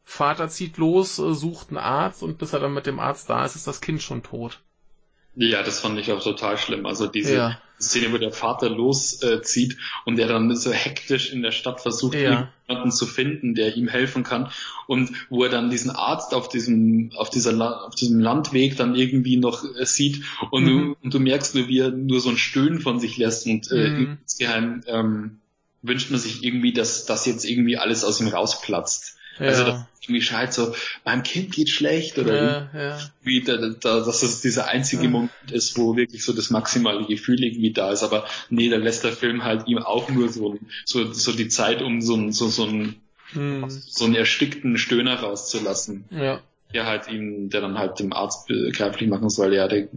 Vater zieht los, äh, sucht einen Arzt und bis er dann mit dem Arzt da ist, ist das Kind schon tot. Ja, das fand ich auch total schlimm. Also diese ja. Szene, wo der Vater loszieht äh, und der dann so hektisch in der Stadt versucht, ja. jemanden zu finden, der ihm helfen kann. Und wo er dann diesen Arzt auf diesem, auf dieser, auf diesem Landweg dann irgendwie noch äh, sieht und, mhm. du, und du merkst nur, wie er nur so ein Stöhnen von sich lässt und äh, mhm. insgeheim ähm, wünscht man sich irgendwie, dass das jetzt irgendwie alles aus ihm rausplatzt. Ja. Also irgendwie schreit so, meinem Kind geht schlecht oder ja, ja. wie da, da, dass das dieser einzige ja. Moment ist, wo wirklich so das maximale Gefühl irgendwie da ist. Aber nee, da lässt der Film halt ihm auch nur so, so, so die Zeit, um so, so, so, einen, hm. so einen erstickten Stöhner rauszulassen. Ja. Der halt ihm, der dann halt dem Arzt begreiflich machen soll, ja, der,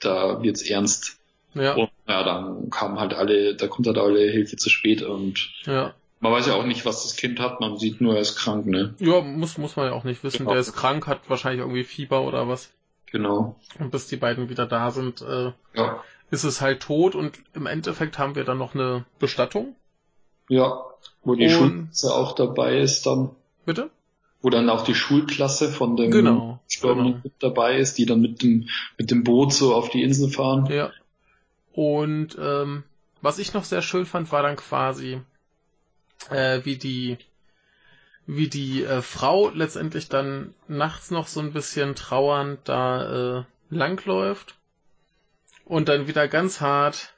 da wird's ernst. Ja. Und ja, dann kam halt alle, da kommt halt alle Hilfe zu spät und ja. Man weiß ja auch nicht, was das Kind hat, man sieht nur, er ist krank, ne? Ja, muss, muss man ja auch nicht wissen. Genau. Der ist krank, hat wahrscheinlich irgendwie Fieber oder was. Genau. Und bis die beiden wieder da sind, äh, ja. ist es halt tot und im Endeffekt haben wir dann noch eine Bestattung. Ja, wo die und... Schulklasse auch dabei ist dann. Bitte? Wo dann auch die Schulklasse von dem genau, genau. mit dabei ist, die dann mit dem, mit dem Boot so auf die Insel fahren. Ja. Und ähm, was ich noch sehr schön fand, war dann quasi äh, wie die wie die äh, Frau letztendlich dann nachts noch so ein bisschen trauernd da äh, langläuft und dann wieder ganz hart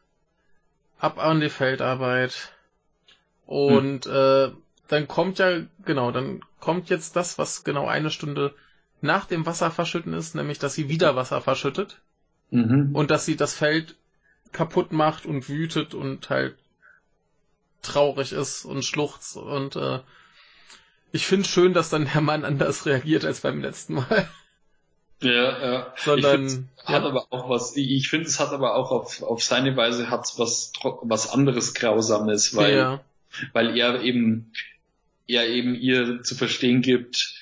ab an die Feldarbeit und hm. äh, dann kommt ja genau dann kommt jetzt das was genau eine Stunde nach dem Wasser verschütten ist, nämlich dass sie wieder Wasser verschüttet mhm. und dass sie das Feld kaputt macht und wütet und halt traurig ist und schluchzt und äh, ich finde schön, dass dann der Mann anders reagiert als beim letzten Mal. Ja, ja. Sondern ich ja. hat aber auch was. Ich finde, es hat aber auch auf, auf seine Weise hat was was anderes Grausames, weil ja. weil er eben er eben ihr zu verstehen gibt,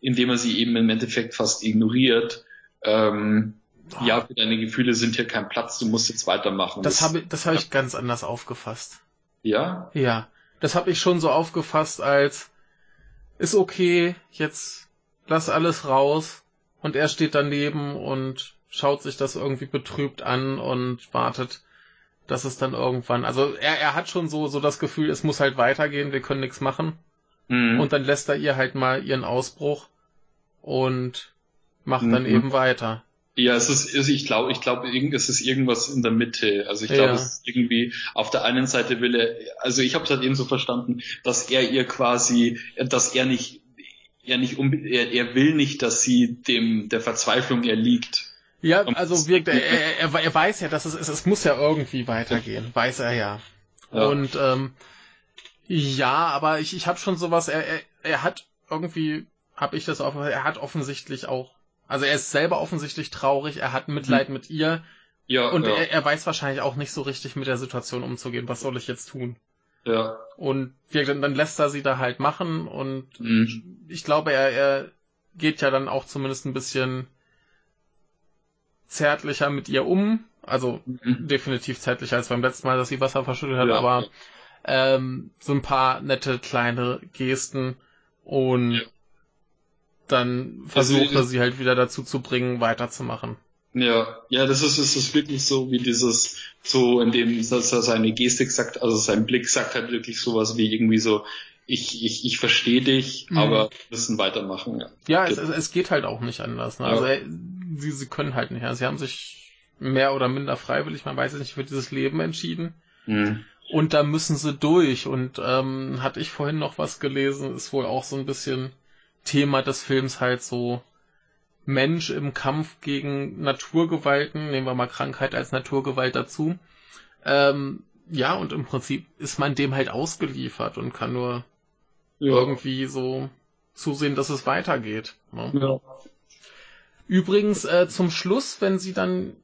indem er sie eben im Endeffekt fast ignoriert. Ähm, oh. Ja, für deine Gefühle sind hier kein Platz. Du musst jetzt weitermachen. Das, das habe das habe ich ganz anders aufgefasst. Ja. Ja, das habe ich schon so aufgefasst als ist okay, jetzt lass alles raus und er steht daneben und schaut sich das irgendwie betrübt an und wartet, dass es dann irgendwann, also er, er hat schon so, so das Gefühl, es muss halt weitergehen, wir können nichts machen. Mhm. Und dann lässt er ihr halt mal ihren Ausbruch und macht mhm. dann eben weiter. Ja, es ist, ich glaube, ich glaube, es ist irgendwas in der Mitte. Also ich glaube, ja. es ist irgendwie auf der einen Seite will er, also ich habe es halt eben so verstanden, dass er ihr quasi, dass er nicht, er nicht, er, er will nicht, dass sie dem der Verzweiflung erliegt. Ja, also wirkt er, er, er, weiß ja, dass es, es, es muss ja irgendwie weitergehen, weiß er ja. ja. Und ähm, ja, aber ich, ich habe schon sowas, er, er, er hat irgendwie, habe ich das auch, er hat offensichtlich auch also er ist selber offensichtlich traurig, er hat Mitleid mhm. mit ihr. Ja. Und ja. Er, er weiß wahrscheinlich auch nicht so richtig mit der Situation umzugehen. Was soll ich jetzt tun? Ja. Und wir, dann lässt er sie da halt machen und mhm. ich glaube, er, er geht ja dann auch zumindest ein bisschen zärtlicher mit ihr um. Also mhm. definitiv zärtlicher als beim letzten Mal, dass sie Wasser verschüttet hat, ja. aber ähm, so ein paar nette kleine Gesten und ja dann versucht also, er sie halt wieder dazu zu bringen, weiterzumachen. Ja, ja, das ist, ist wirklich so wie dieses, so in dem, dass er seine Gestik sagt, also sein Blick sagt halt wirklich sowas wie irgendwie so, ich, ich, ich verstehe dich, mhm. aber wir müssen weitermachen. Ja, ja es, es geht halt auch nicht anders. Ne? Ja. Also sie, sie können halt nicht. Also, sie haben sich mehr oder minder freiwillig, man weiß es nicht, für dieses Leben entschieden. Mhm. Und da müssen sie durch. Und ähm, hatte ich vorhin noch was gelesen, ist wohl auch so ein bisschen Thema des Films halt so Mensch im Kampf gegen Naturgewalten, nehmen wir mal Krankheit als Naturgewalt dazu. Ähm, ja, und im Prinzip ist man dem halt ausgeliefert und kann nur ja. irgendwie so zusehen, dass es weitergeht. Ne? Ja. Übrigens, äh, zum Schluss, wenn sie dann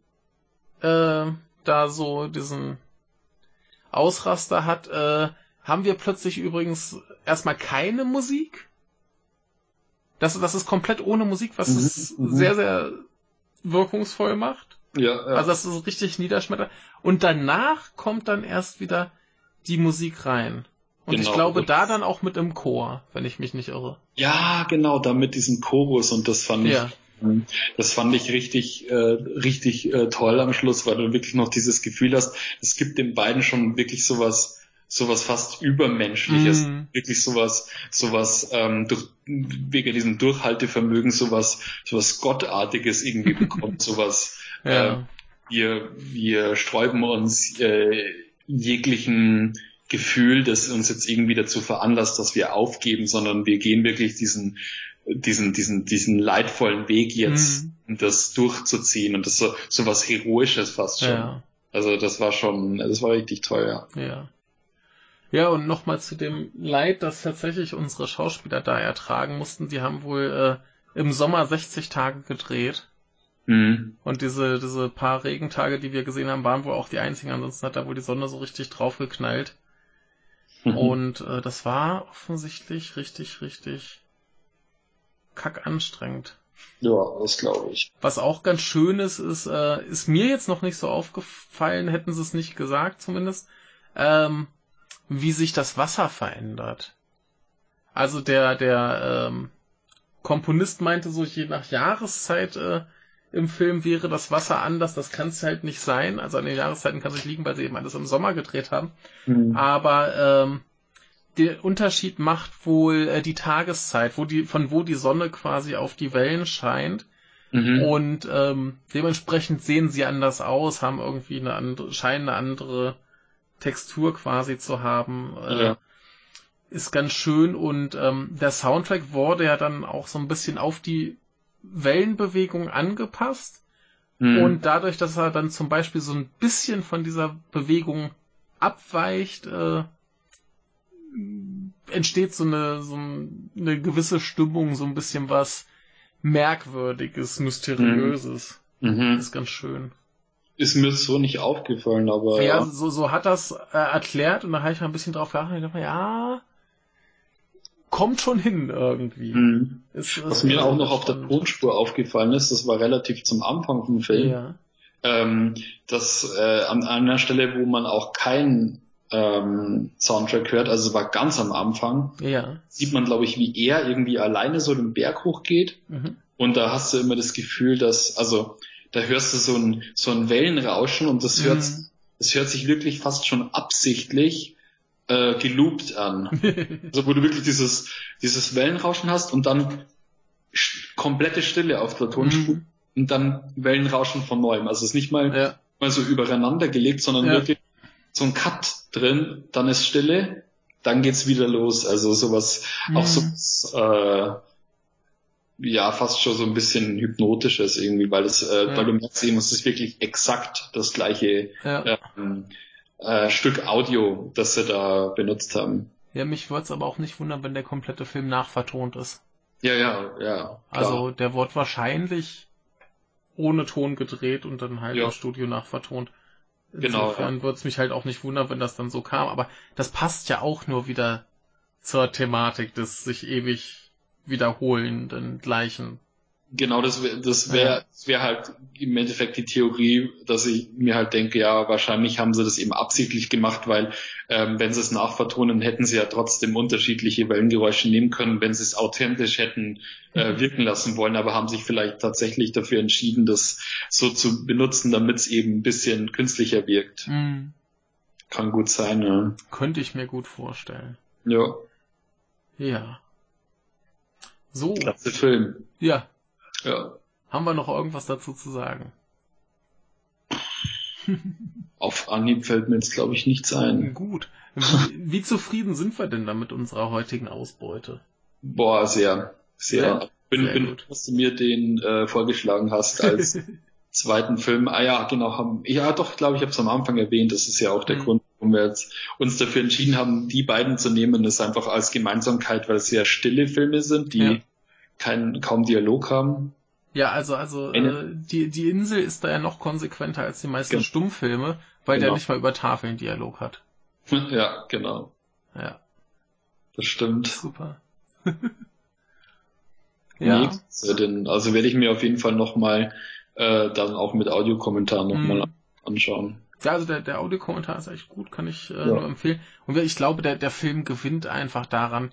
äh, da so diesen Ausraster hat, äh, haben wir plötzlich übrigens erstmal keine Musik, das, das ist komplett ohne Musik, was mhm, es mhm. sehr, sehr wirkungsvoll macht. Ja, ja. Also das ist richtig niederschmettert. Und danach kommt dann erst wieder die Musik rein. Und genau. ich glaube, da dann auch mit im Chor, wenn ich mich nicht irre. Ja, genau, da mit diesem Chorus und das fand ja. ich, das fand ich richtig, äh, richtig äh, toll am Schluss, weil du wirklich noch dieses Gefühl hast, es gibt den beiden schon wirklich sowas, sowas fast übermenschliches, mm. wirklich sowas, sowas ähm, durch, wegen diesem Durchhaltevermögen sowas, sowas Gottartiges irgendwie bekommt, sowas. Ja. Äh, wir, wir sträuben uns äh, jeglichen Gefühl, das uns jetzt irgendwie dazu veranlasst, dass wir aufgeben, sondern wir gehen wirklich diesen diesen diesen diesen leidvollen Weg jetzt, um das durchzuziehen und das so so was heroisches fast schon. Ja. Also das war schon, das war richtig toll, ja. Ja. Und nochmal zu dem Leid, das tatsächlich unsere Schauspieler da ertragen mussten. Die haben wohl äh, im Sommer 60 Tage gedreht. Mhm. Und diese, diese paar Regentage, die wir gesehen haben, waren wohl auch die einzigen. Ansonsten hat da wohl die Sonne so richtig drauf geknallt. Mhm. Und äh, das war offensichtlich richtig, richtig kack anstrengend. Ja, das glaube ich. Was auch ganz schön ist, ist, äh, ist mir jetzt noch nicht so aufgefallen, hätten sie es nicht gesagt zumindest. Ähm, wie sich das Wasser verändert. Also der, der ähm, Komponist meinte so, je nach Jahreszeit äh, im Film wäre das Wasser anders. Das kann es halt nicht sein. Also an den Jahreszeiten kann es nicht liegen, weil sie eben alles im Sommer gedreht haben. Mhm. Aber ähm, der Unterschied macht wohl äh, die Tageszeit, wo die, von wo die Sonne quasi auf die Wellen scheint. Mhm. Und ähm, dementsprechend sehen sie anders aus, haben irgendwie eine andere, scheinen eine andere Textur quasi zu haben. Äh, ja. Ist ganz schön und ähm, der Soundtrack wurde ja dann auch so ein bisschen auf die Wellenbewegung angepasst. Mhm. Und dadurch, dass er dann zum Beispiel so ein bisschen von dieser Bewegung abweicht, äh, entsteht so eine, so eine gewisse Stimmung, so ein bisschen was Merkwürdiges, Mysteriöses. Mhm. mhm. Das ist ganz schön. Ist mir so nicht aufgefallen, aber. Ja, so, so hat das äh, erklärt und da habe ich mal ein bisschen drauf geachtet und ich dachte, ja, kommt schon hin irgendwie. Mhm. Ist, ist Was mir auch noch auf der Tonspur aufgefallen ist, das war relativ zum Anfang vom Film, ja. ähm, dass äh, an einer Stelle, wo man auch keinen ähm, Soundtrack hört, also war ganz am Anfang, ja. sieht man, glaube ich, wie er irgendwie alleine so den Berg hochgeht. Mhm. Und da hast du immer das Gefühl, dass, also da hörst du so ein, so ein Wellenrauschen und das hört, mhm. das hört sich wirklich fast schon absichtlich äh, geloopt an. also wo du wirklich dieses, dieses Wellenrauschen hast und dann komplette Stille auf der Tonspur mhm. und dann Wellenrauschen von neuem. Also es ist nicht mal, ja. mal so übereinander gelegt, sondern ja. wirklich so ein Cut drin, dann ist Stille, dann geht's wieder los. Also sowas, mhm. auch so äh, ja fast schon so ein bisschen hypnotisches irgendwie, weil es, äh, ja. weil du merkst eben, es ist wirklich exakt das gleiche ja. ähm, äh, Stück Audio, das sie da benutzt haben. Ja, mich würde es aber auch nicht wundern, wenn der komplette Film nachvertont ist. Ja, ja, ja. Klar. Also der wird wahrscheinlich ohne Ton gedreht und dann halt ja. im Studio nachvertont. Genau, Insofern genau. Ja. würde es mich halt auch nicht wundern, wenn das dann so kam. Aber das passt ja auch nur wieder zur Thematik des sich ewig wiederholenden gleichen. Genau, das wäre das wäre ja. das wär halt im Endeffekt die Theorie, dass ich mir halt denke, ja, wahrscheinlich haben sie das eben absichtlich gemacht, weil ähm, wenn sie es nachvertonen, hätten sie ja trotzdem unterschiedliche Wellengeräusche nehmen können, wenn sie es authentisch hätten äh, mhm. wirken lassen wollen, aber haben sich vielleicht tatsächlich dafür entschieden, das so zu benutzen, damit es eben ein bisschen künstlicher wirkt. Mhm. Kann gut sein, ja. Könnte ich mir gut vorstellen. Ja. Ja. So. Klasse Film. Ja. Ja. Haben wir noch irgendwas dazu zu sagen? Auf Anhieb fällt mir jetzt, glaube ich, nichts ein. Gut. Wie, wie, zufrieden sind wir denn da mit unserer heutigen Ausbeute? Boah, sehr. Sehr. Ja, bin, sehr bin gut. dass du mir den äh, vorgeschlagen hast als zweiten Film. Ah ja, genau. Haben, ja, doch, glaube ich, habe es am Anfang erwähnt. Das ist ja auch der mhm. Grund, warum wir jetzt uns dafür entschieden haben, die beiden zu nehmen. Das ist einfach als Gemeinsamkeit, weil es sehr stille Filme sind, die ja. keinen kaum Dialog haben. Ja, also also äh, die die Insel ist da ja noch konsequenter als die meisten genau. Stummfilme, weil genau. der nicht mal über Tafeln Dialog hat. Ja, genau. Ja. Das stimmt. Super. ja. Nee, also werde ich mir auf jeden Fall nochmal äh, dann auch mit Audiokommentar nochmal mhm. anschauen. Ja, also der, der Audiokommentar ist echt gut, kann ich äh, ja. nur empfehlen. Und ich glaube, der, der Film gewinnt einfach daran,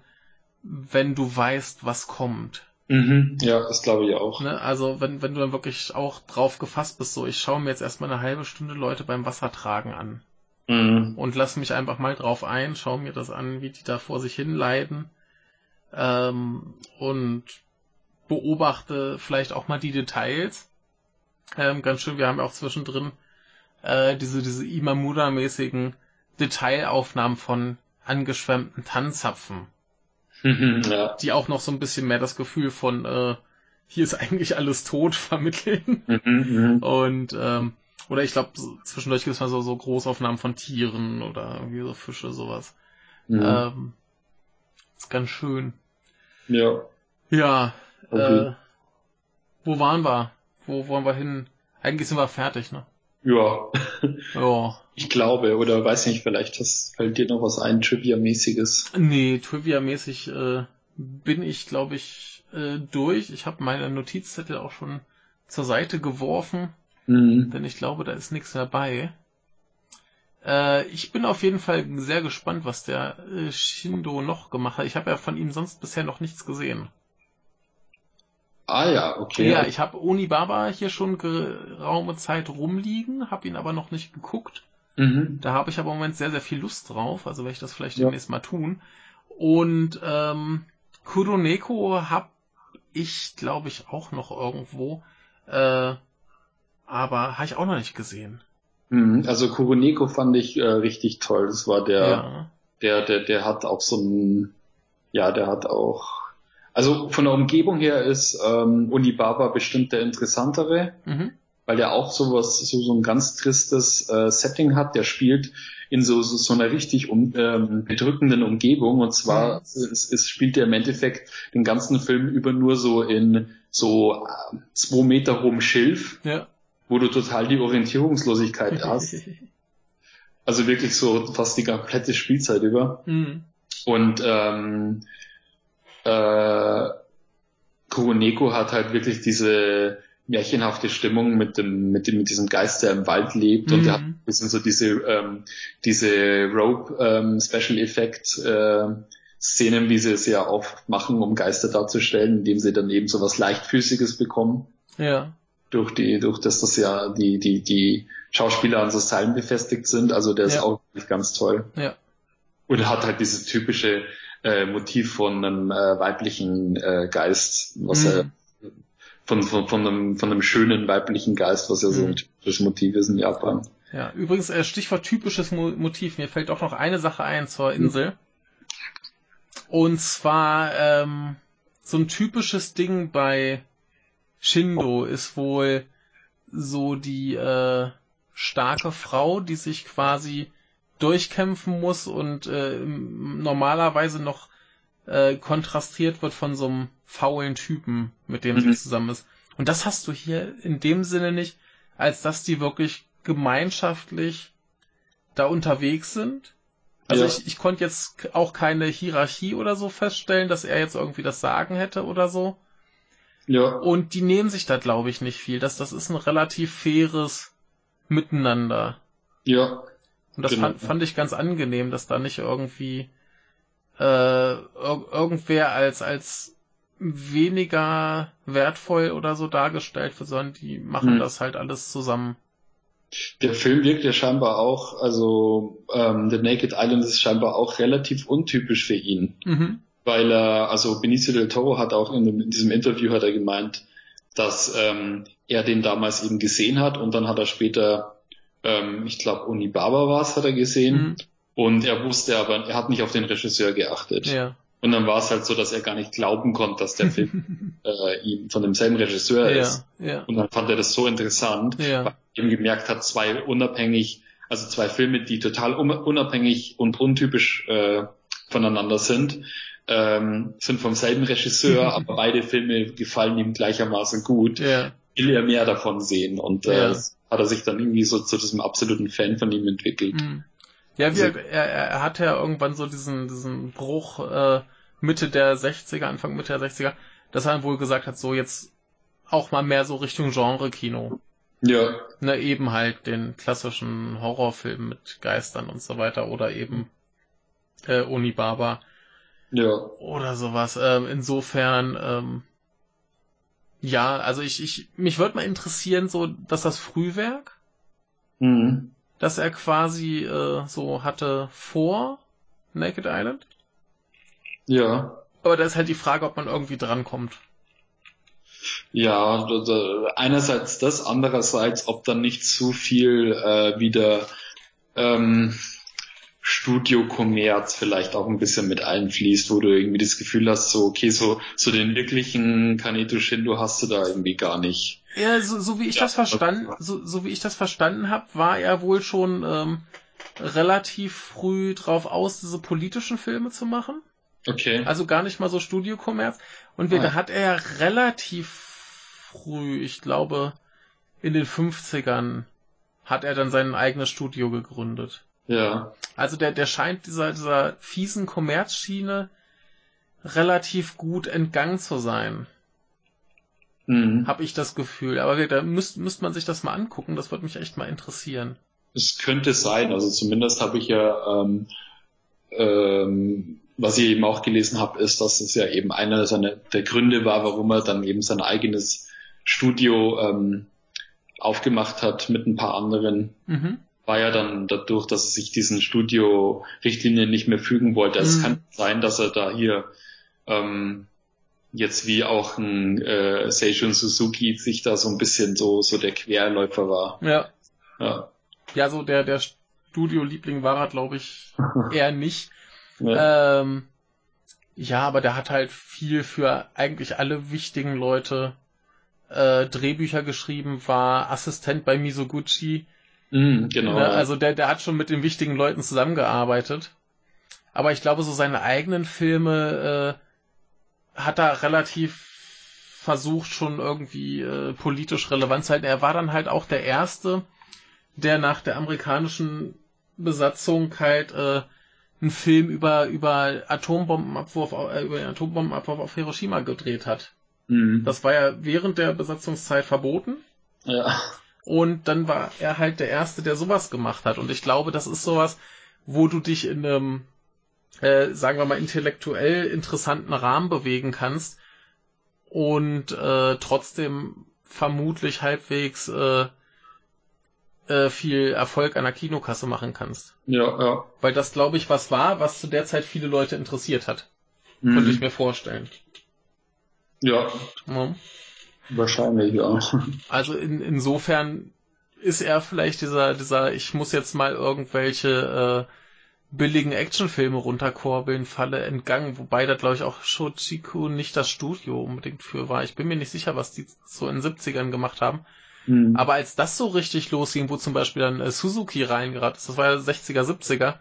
wenn du weißt, was kommt. Mhm, ja, das glaube ich auch. Ne? Also wenn, wenn du dann wirklich auch drauf gefasst bist, so ich schaue mir jetzt erstmal eine halbe Stunde Leute beim Wassertragen an. Mhm. Und lass mich einfach mal drauf ein, schau mir das an, wie die da vor sich hin leiden. Ähm, und beobachte vielleicht auch mal die Details. Ähm, ganz schön, wir haben ja auch zwischendrin äh, diese, diese Imamura-mäßigen Detailaufnahmen von angeschwemmten Tannenzapfen. ja. Die auch noch so ein bisschen mehr das Gefühl von äh, hier ist eigentlich alles tot vermitteln. Mhm, mhm. Und ähm, oder ich glaube, so, zwischendurch gibt es mal so, so Großaufnahmen von Tieren oder irgendwie so Fische, sowas. Mhm. Ähm, ist ganz schön. Ja. Ja. Okay. Äh, wo waren wir? Wo wollen wir hin? Eigentlich sind wir fertig, ne? Ja. ja. Ich glaube, oder weiß nicht, vielleicht hast, fällt dir noch was ein, Trivia-mäßiges. Nee, Trivia-mäßig äh, bin ich, glaube ich, äh, durch. Ich habe meine Notizzettel auch schon zur Seite geworfen, mhm. denn ich glaube, da ist nichts dabei. Äh, ich bin auf jeden Fall sehr gespannt, was der äh, Shindo noch gemacht hat. Ich habe ja von ihm sonst bisher noch nichts gesehen. Ah ja, okay. Ja, ich habe Onibaba hier schon geraume Zeit rumliegen, habe ihn aber noch nicht geguckt. Mhm. Da habe ich aber im Moment sehr, sehr viel Lust drauf, also werde ich das vielleicht ja. demnächst mal tun. Und ähm, Kuroneko habe ich, glaube ich, auch noch irgendwo, äh, aber habe ich auch noch nicht gesehen. Mhm. Also Kuroneko fand ich äh, richtig toll. Das war der, ja. der, der, der hat auch so ein, ja, der hat auch Also von der Umgebung her ist ähm, Unibaba bestimmt der interessantere, mhm. weil der auch sowas, so, so ein ganz tristes äh, Setting hat. Der spielt in so, so, so einer richtig um, ähm, bedrückenden Umgebung und zwar mhm. es, es spielt der im Endeffekt den ganzen Film über nur so in so äh, zwei Meter hohem Schilf, ja. wo du total die Orientierungslosigkeit hast. Also wirklich so fast die komplette Spielzeit über. Mhm. Und ähm, äh, Kuroneko hat halt wirklich diese märchenhafte Stimmung mit dem, mit dem, mit diesem Geist, der im Wald lebt mhm. und der hat ein bisschen so diese, ähm, diese Rope ähm, Special Effect äh, Szenen, wie sie es ja oft machen, um Geister darzustellen, indem sie dann eben so was leichtfüßiges bekommen. Ja. Durch die, durch das, dass ja die, die, die Schauspieler an so Seilen befestigt sind, also der ist ja. auch wirklich ganz toll. Ja. Und er hat halt dieses typische, äh, Motiv von einem äh, weiblichen äh, Geist, was mhm. er von, von, von, einem, von einem schönen weiblichen Geist, was ja so ein mhm. typisches Motiv ist in Japan. Ja, übrigens äh, Stichwort typisches Motiv. Mir fällt auch noch eine Sache ein zur Insel. Und zwar ähm, so ein typisches Ding bei Shindo ist wohl so die äh, starke Frau, die sich quasi durchkämpfen muss und äh, normalerweise noch äh, kontrastiert wird von so einem faulen Typen, mit dem mhm. sie zusammen ist. Und das hast du hier in dem Sinne nicht, als dass die wirklich gemeinschaftlich da unterwegs sind. Also ja. ich, ich konnte jetzt auch keine Hierarchie oder so feststellen, dass er jetzt irgendwie das Sagen hätte oder so. Ja. Und die nehmen sich da, glaube ich, nicht viel. Das, das ist ein relativ faires Miteinander. Ja. Und das genau. fand, fand ich ganz angenehm, dass da nicht irgendwie äh, ir irgendwer als, als weniger wertvoll oder so dargestellt wird, sondern die machen hm. das halt alles zusammen. Der Film wirkt ja scheinbar auch, also ähm, The Naked Island ist scheinbar auch relativ untypisch für ihn. Mhm. Weil er, also Benicio del Toro hat auch in, dem, in diesem Interview hat er gemeint, dass ähm, er den damals eben gesehen hat und dann hat er später ähm, ich glaube Unibaba war es, hat er gesehen. Mhm. Und er wusste aber, er hat nicht auf den Regisseur geachtet. Ja. Und dann war es halt so, dass er gar nicht glauben konnte, dass der Film äh, ihm von demselben Regisseur ja, ist. Ja. Und dann fand er das so interessant, ja. weil er eben gemerkt hat, zwei unabhängig, also zwei Filme, die total unabhängig und untypisch äh, voneinander sind, ähm, sind vom selben Regisseur, aber beide Filme gefallen ihm gleichermaßen gut. Ja. Will er mehr davon sehen und äh, hat er sich dann irgendwie so zu diesem absoluten Fan von ihm entwickelt. Mhm. Ja, wie also, er, er hatte ja irgendwann so diesen, diesen Bruch äh, Mitte der 60er, Anfang Mitte der 60er, dass er wohl gesagt hat, so jetzt auch mal mehr so Richtung Genre-Kino. Ja. Ne, eben halt den klassischen Horrorfilm mit Geistern und so weiter oder eben äh, Unibaba. Ja. Oder sowas. Ähm, insofern, ähm, ja, also ich, ich, mich würde mal interessieren, so, dass das Frühwerk, mhm. dass er quasi äh, so hatte vor Naked Island. Ja. Aber da ist halt die Frage, ob man irgendwie drankommt. Ja, einerseits das, andererseits, ob dann nicht zu viel äh, wieder ähm, Studio-Kommerz vielleicht auch ein bisschen mit einfließt, wo du irgendwie das Gefühl hast, so, okay, so, so den wirklichen Kaneto Shindo hast du da irgendwie gar nicht. Ja, so, so wie ich ja, das verstanden, so, so wie ich das verstanden habe, war er wohl schon ähm, relativ früh drauf aus, diese politischen Filme zu machen. Okay. Also gar nicht mal so Studio-Kommerz. Und ah. da hat er ja relativ früh, ich glaube, in den 50ern hat er dann sein eigenes Studio gegründet. Ja. Also der, der scheint dieser, dieser fiesen Kommerzschiene relativ gut entgangen zu sein. Mhm. Hab ich das Gefühl. Aber da müsste müsst man sich das mal angucken. Das würde mich echt mal interessieren. Es könnte sein. Also zumindest habe ich ja, ähm, ähm, was ich eben auch gelesen habe, ist, dass es ja eben einer seiner der Gründe war, warum er dann eben sein eigenes Studio ähm, aufgemacht hat mit ein paar anderen. Mhm war ja dann dadurch, dass er sich diesen Studio-Richtlinien nicht mehr fügen wollte. Also mhm. es kann sein, dass er da hier ähm, jetzt wie auch ein äh, Seishun Suzuki sich da so ein bisschen so so der Querläufer war. Ja. Ja, ja so der der Studio-Liebling war er, glaube ich, eher nicht. Ja. Ähm, Ja, aber der hat halt viel für eigentlich alle wichtigen Leute äh, Drehbücher geschrieben, war Assistent bei Misoguchi. Mm, genau. Ne? Also der, der hat schon mit den wichtigen Leuten zusammengearbeitet. Aber ich glaube, so seine eigenen Filme äh, hat er relativ versucht, schon irgendwie äh, politisch relevant zu halten. Er war dann halt auch der Erste, der nach der amerikanischen Besatzung halt äh, einen Film über über Atombombenabwurf äh, über den Atombombenabwurf auf Hiroshima gedreht hat. Mhm. Das war ja während der Besatzungszeit verboten. Ja. Und dann war er halt der Erste, der sowas gemacht hat. Und ich glaube, das ist sowas, wo du dich in einem, äh, sagen wir mal, intellektuell interessanten Rahmen bewegen kannst und äh, trotzdem vermutlich halbwegs äh, äh, viel Erfolg an der Kinokasse machen kannst. Ja, ja. Weil das, glaube ich, was war, was zu der Zeit viele Leute interessiert hat. Mhm. Könnte ich mir vorstellen. Ja. ja. Wahrscheinlich, ja. Also in, insofern ist er vielleicht dieser, dieser, ich muss jetzt mal irgendwelche äh, billigen Actionfilme runterkurbeln, Falle entgangen, wobei da glaube ich auch Shochiku nicht das Studio unbedingt für war. Ich bin mir nicht sicher, was die so in den 70ern gemacht haben. Mhm. Aber als das so richtig losging, wo zum Beispiel dann äh, Suzuki reingeraten ist, das war ja 60er, 70er,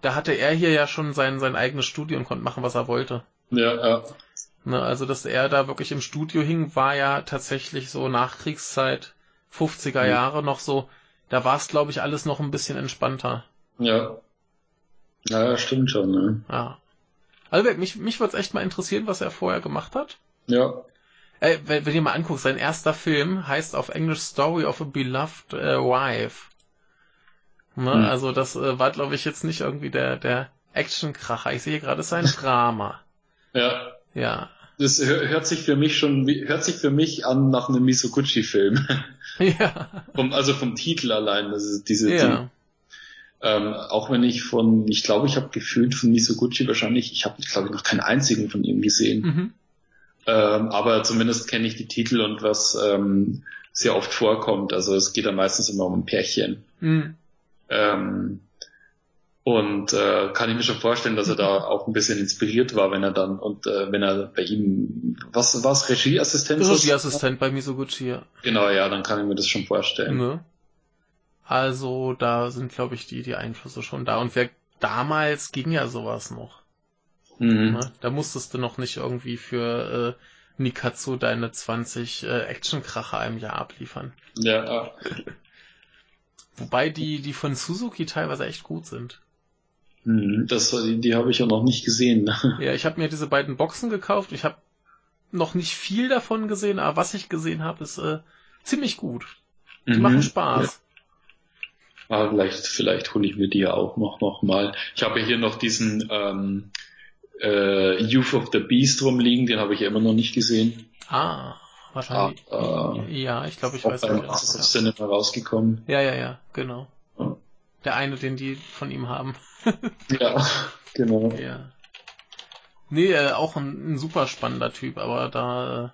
da hatte er hier ja schon sein, sein eigenes Studio und konnte machen, was er wollte. Ja, ja. Ne, also, dass er da wirklich im Studio hing, war ja tatsächlich so Nachkriegszeit, 50er mhm. Jahre noch so, da war es, glaube ich, alles noch ein bisschen entspannter. Ja. Ja, stimmt schon, ne? Ja. Also, mich, mich würde es echt mal interessieren, was er vorher gemacht hat. Ja. Ey, wenn, wenn ihr mal anguckt, sein erster Film heißt auf Englisch Story of a Beloved äh, Wife. Ne? Hm. Also das äh, war, glaube ich, jetzt nicht irgendwie der, der Actionkracher. Ich sehe gerade, es ist ein Drama. Ja. Ja. Das hört sich für mich schon, hört sich für mich an nach einem Misoguchi-Film. Ja. vom, also vom Titel allein, das ist diese, ja. Die, ähm, auch wenn ich von, ich glaube, ich habe gefühlt von Misoguchi wahrscheinlich, ich habe, glaube ich, noch keinen einzigen von ihm gesehen. Mhm. Ähm, aber zumindest kenne ich die Titel und was ähm, sehr oft vorkommt. Also es geht dann meistens immer um ein Pärchen. Mhm. Ähm, und äh, kann ich mir schon vorstellen, dass er da auch ein bisschen inspiriert war, wenn er dann und äh, wenn er bei ihm was was Regieassistent Regieassistent bei Misoguchi, ja. Genau, ja, dann kann ich mir das schon vorstellen. Ne? Also da sind, glaube ich, die die Einflüsse schon da. Und wer damals ging ja sowas noch. Mhm. Ne? Da musstest du noch nicht irgendwie für äh, Nikatsu deine 20 äh, Actionkracher im Jahr abliefern. Ja. Wobei die die von Suzuki teilweise echt gut sind. Mhm, das, die, die habe ich ja noch nicht gesehen. Ja, ich habe mir diese beiden Boxen gekauft. Ich habe noch nicht viel davon gesehen, aber was ich gesehen habe, ist äh, ziemlich gut. Die mhm. machen Spaß. Ja. Ah, vielleicht, vielleicht hole ich mir die ja auch noch, noch mal. Ich habe hier noch diesen ähm, äh, Youth of the Beast rumliegen, den habe ich ja immer noch nicht gesehen. Ah, wahrscheinlich. Ah, äh, ja, ich glaube, ich weiß of Cinema rausgekommen. Ja, ja, ja, genau. Der eine, den die von ihm haben. ja, genau. Ja. Nee, äh, auch ein, ein, super spannender Typ, aber da äh,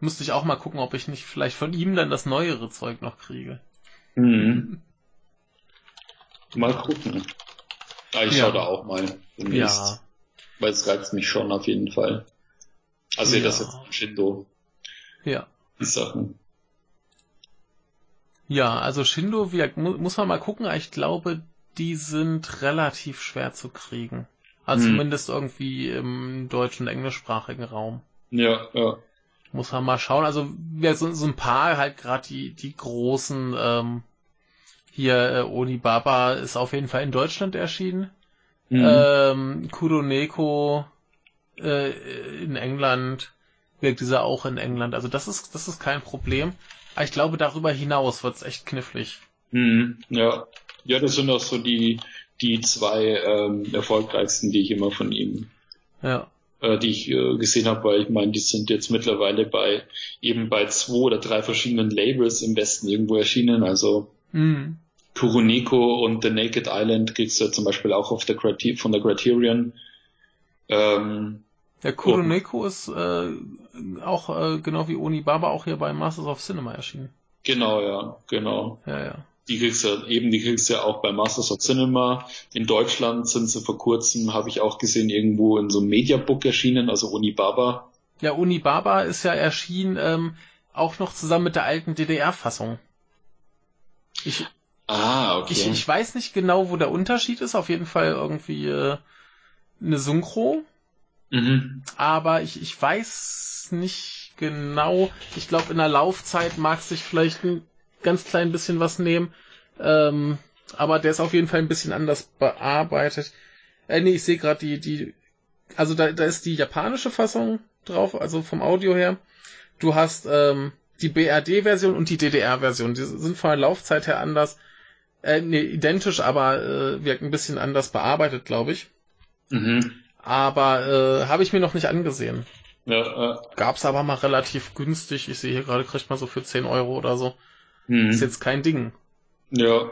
müsste ich auch mal gucken, ob ich nicht vielleicht von ihm dann das neuere Zeug noch kriege. Mhm. Mal gucken. Ah, ich ja. schau da auch mal demnächst. Ja. Weil es reizt mich schon auf jeden Fall. Also ja. das jetzt Shindo. Ja. Die Sachen. Ja, also Shindo, wie, muss man mal gucken, ich glaube, die sind relativ schwer zu kriegen. Also hm. zumindest irgendwie im deutschen, englischsprachigen Raum. Ja, ja. Muss man mal schauen. Also ja, so, so ein paar halt gerade die, die großen, ähm, hier äh, Onibaba ist auf jeden Fall in Deutschland erschienen. Mhm. Ähm, Kuroneko äh, in England wirkt dieser auch in England. Also das ist das ist kein Problem. Aber ich glaube darüber hinaus wird's echt knifflig. Mhm. Ja, ja, das sind auch so die, die zwei ähm, erfolgreichsten, die ich immer von ihm, ja. äh, die ich äh, gesehen habe, weil ich meine, die sind jetzt mittlerweile bei eben bei zwei oder drei verschiedenen Labels im Westen irgendwo erschienen. Also mhm. Kuruniko und The Naked Island kriegst du zum Beispiel auch auf der Criter von der Criterion. Ähm, der Kuruneko ist äh, auch äh, genau wie Onibaba auch hier bei Masters of Cinema erschienen. Genau, ja, genau. Ja, ja. Die kriegst du eben, die kriegst du ja auch bei Masters of Cinema. In Deutschland sind sie vor kurzem, habe ich auch gesehen, irgendwo in so einem Mediabook erschienen, also Unibaba. Ja, Unibaba ist ja erschienen, ähm, auch noch zusammen mit der alten DDR-Fassung. Ich, ah, okay. Ich, ich weiß nicht genau, wo der Unterschied ist. Auf jeden Fall irgendwie äh, eine Synchro. Mhm. Aber ich, ich weiß nicht genau. Ich glaube, in der Laufzeit mag sich vielleicht ein ganz klein bisschen was nehmen. Ähm, aber der ist auf jeden Fall ein bisschen anders bearbeitet. Äh, nee, ich sehe gerade die, die, also da, da ist die japanische Fassung drauf, also vom Audio her. Du hast ähm, die BRD-Version und die DDR-Version. Die sind von der Laufzeit her anders. Äh, nee, identisch, aber äh, wirkt ein bisschen anders bearbeitet, glaube ich. Mhm. Aber äh, habe ich mir noch nicht angesehen. Ja, äh. Gab's aber mal relativ günstig. Ich sehe hier gerade, kriegt man so für 10 Euro oder so. Mhm. Ist jetzt kein Ding. Ja.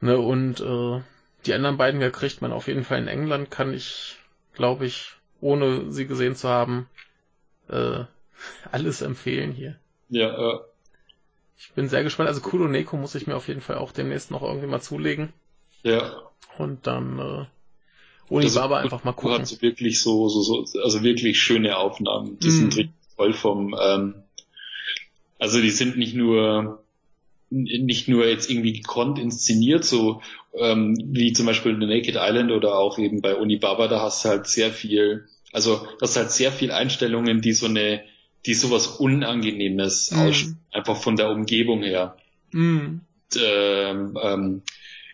Ne, und äh, die anderen beiden ja kriegt man auf jeden Fall in England, kann ich, glaube ich, ohne sie gesehen zu haben, äh, alles empfehlen hier. Ja, äh. Ich bin sehr gespannt. Also Kudo Neko muss ich mir auf jeden Fall auch demnächst noch irgendwie mal zulegen. Ja. Und dann äh, Unibaba einfach mal gucken. Hat wirklich so, so, so, also wirklich schöne Aufnahmen. Die mm. sind richtig toll vom, ähm, also die sind nicht nur nicht nur jetzt irgendwie gekonnt inszeniert, so ähm, wie zum Beispiel in The Naked Island oder auch eben bei Unibaba, da hast du halt sehr viel, also das ist halt sehr viel Einstellungen, die so eine, die sowas Unangenehmes mm. aus, einfach von der Umgebung her. Mm. Und, ähm, ähm,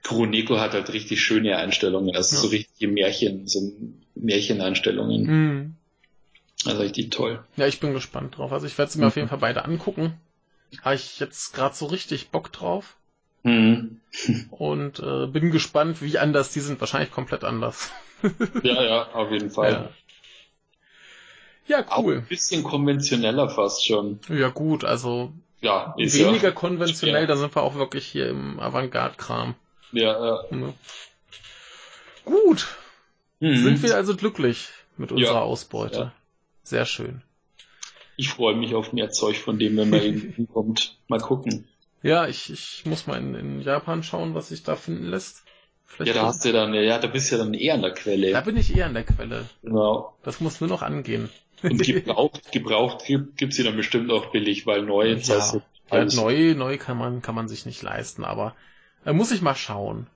Kuroneko hat halt richtig schöne Einstellungen, also ja. so richtige Märchen, so Märcheneinstellungen. Mm. Also richtig toll. Ja, ich bin gespannt drauf. Also ich werde sie mir mhm. auf jeden Fall beide angucken. Habe ich jetzt gerade so richtig Bock drauf. Mhm. Und äh, bin gespannt, wie anders die sind. Wahrscheinlich komplett anders. ja, ja, auf jeden Fall. Ja, ja cool. Auch ein bisschen konventioneller fast schon. Ja, gut, also ja, weniger ja. konventionell, da sind wir auch wirklich hier im Avantgarde-Kram. Ja, ja. ja. Gut. Mhm. Sind wir also glücklich mit unserer ja. Ausbeute. Sehr schön. Ich freue mich auf mehr Zeug von dem, wenn man hinkommt. Mal gucken. Ja, ich, ich muss mal in, in Japan schauen, was sich da finden lässt. Vielleicht ja, da hast du dann, ja, da bist du ja dann eher an der Quelle. Da bin ich eher an der Quelle. Genau. Das muss nur noch angehen. Und gebraucht, gebraucht gibt, gibt's sie dann bestimmt auch billig, weil neu, ja, heißt, ja, neu, neu kann man, kann man sich nicht leisten, aber da muss ich mal schauen,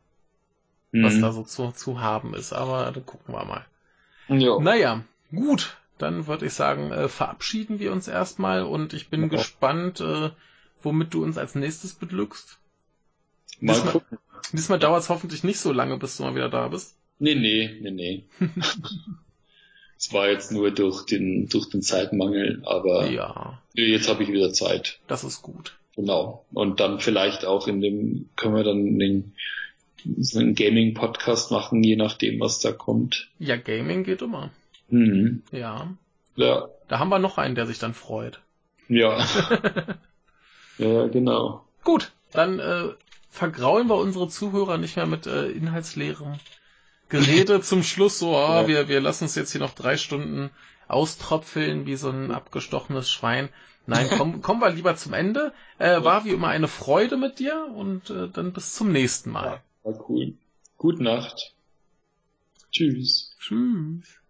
mhm. was da so zu, zu haben ist, aber dann gucken wir mal. Ja. Naja, gut, dann würde ich sagen, äh, verabschieden wir uns erstmal und ich bin ja. gespannt, äh, womit du uns als nächstes beglückst. Mal diesmal, gucken. Diesmal dauert es hoffentlich nicht so lange, bis du mal wieder da bist. Nee, nee, nee, nee. Es war jetzt nur durch den, durch den Zeitmangel, aber ja. jetzt habe ich wieder Zeit. Das ist gut. Genau. Und dann vielleicht auch in dem, können wir dann den, so einen Gaming-Podcast machen, je nachdem, was da kommt. Ja, Gaming geht immer. Mhm. Ja. Ja. Da haben wir noch einen, der sich dann freut. Ja. ja, genau. Gut, dann äh, vergraulen wir unsere Zuhörer nicht mehr mit äh, inhaltsleerem Gerede zum Schluss. So, ah, ja. wir, wir lassen uns jetzt hier noch drei Stunden austropfeln wie so ein abgestochenes Schwein. Nein, komm, kommen wir lieber zum Ende. Äh, war wie immer eine Freude mit dir und äh, dann bis zum nächsten Mal. Ja, war cool. Gute Nacht. Tschüss. Tschüss.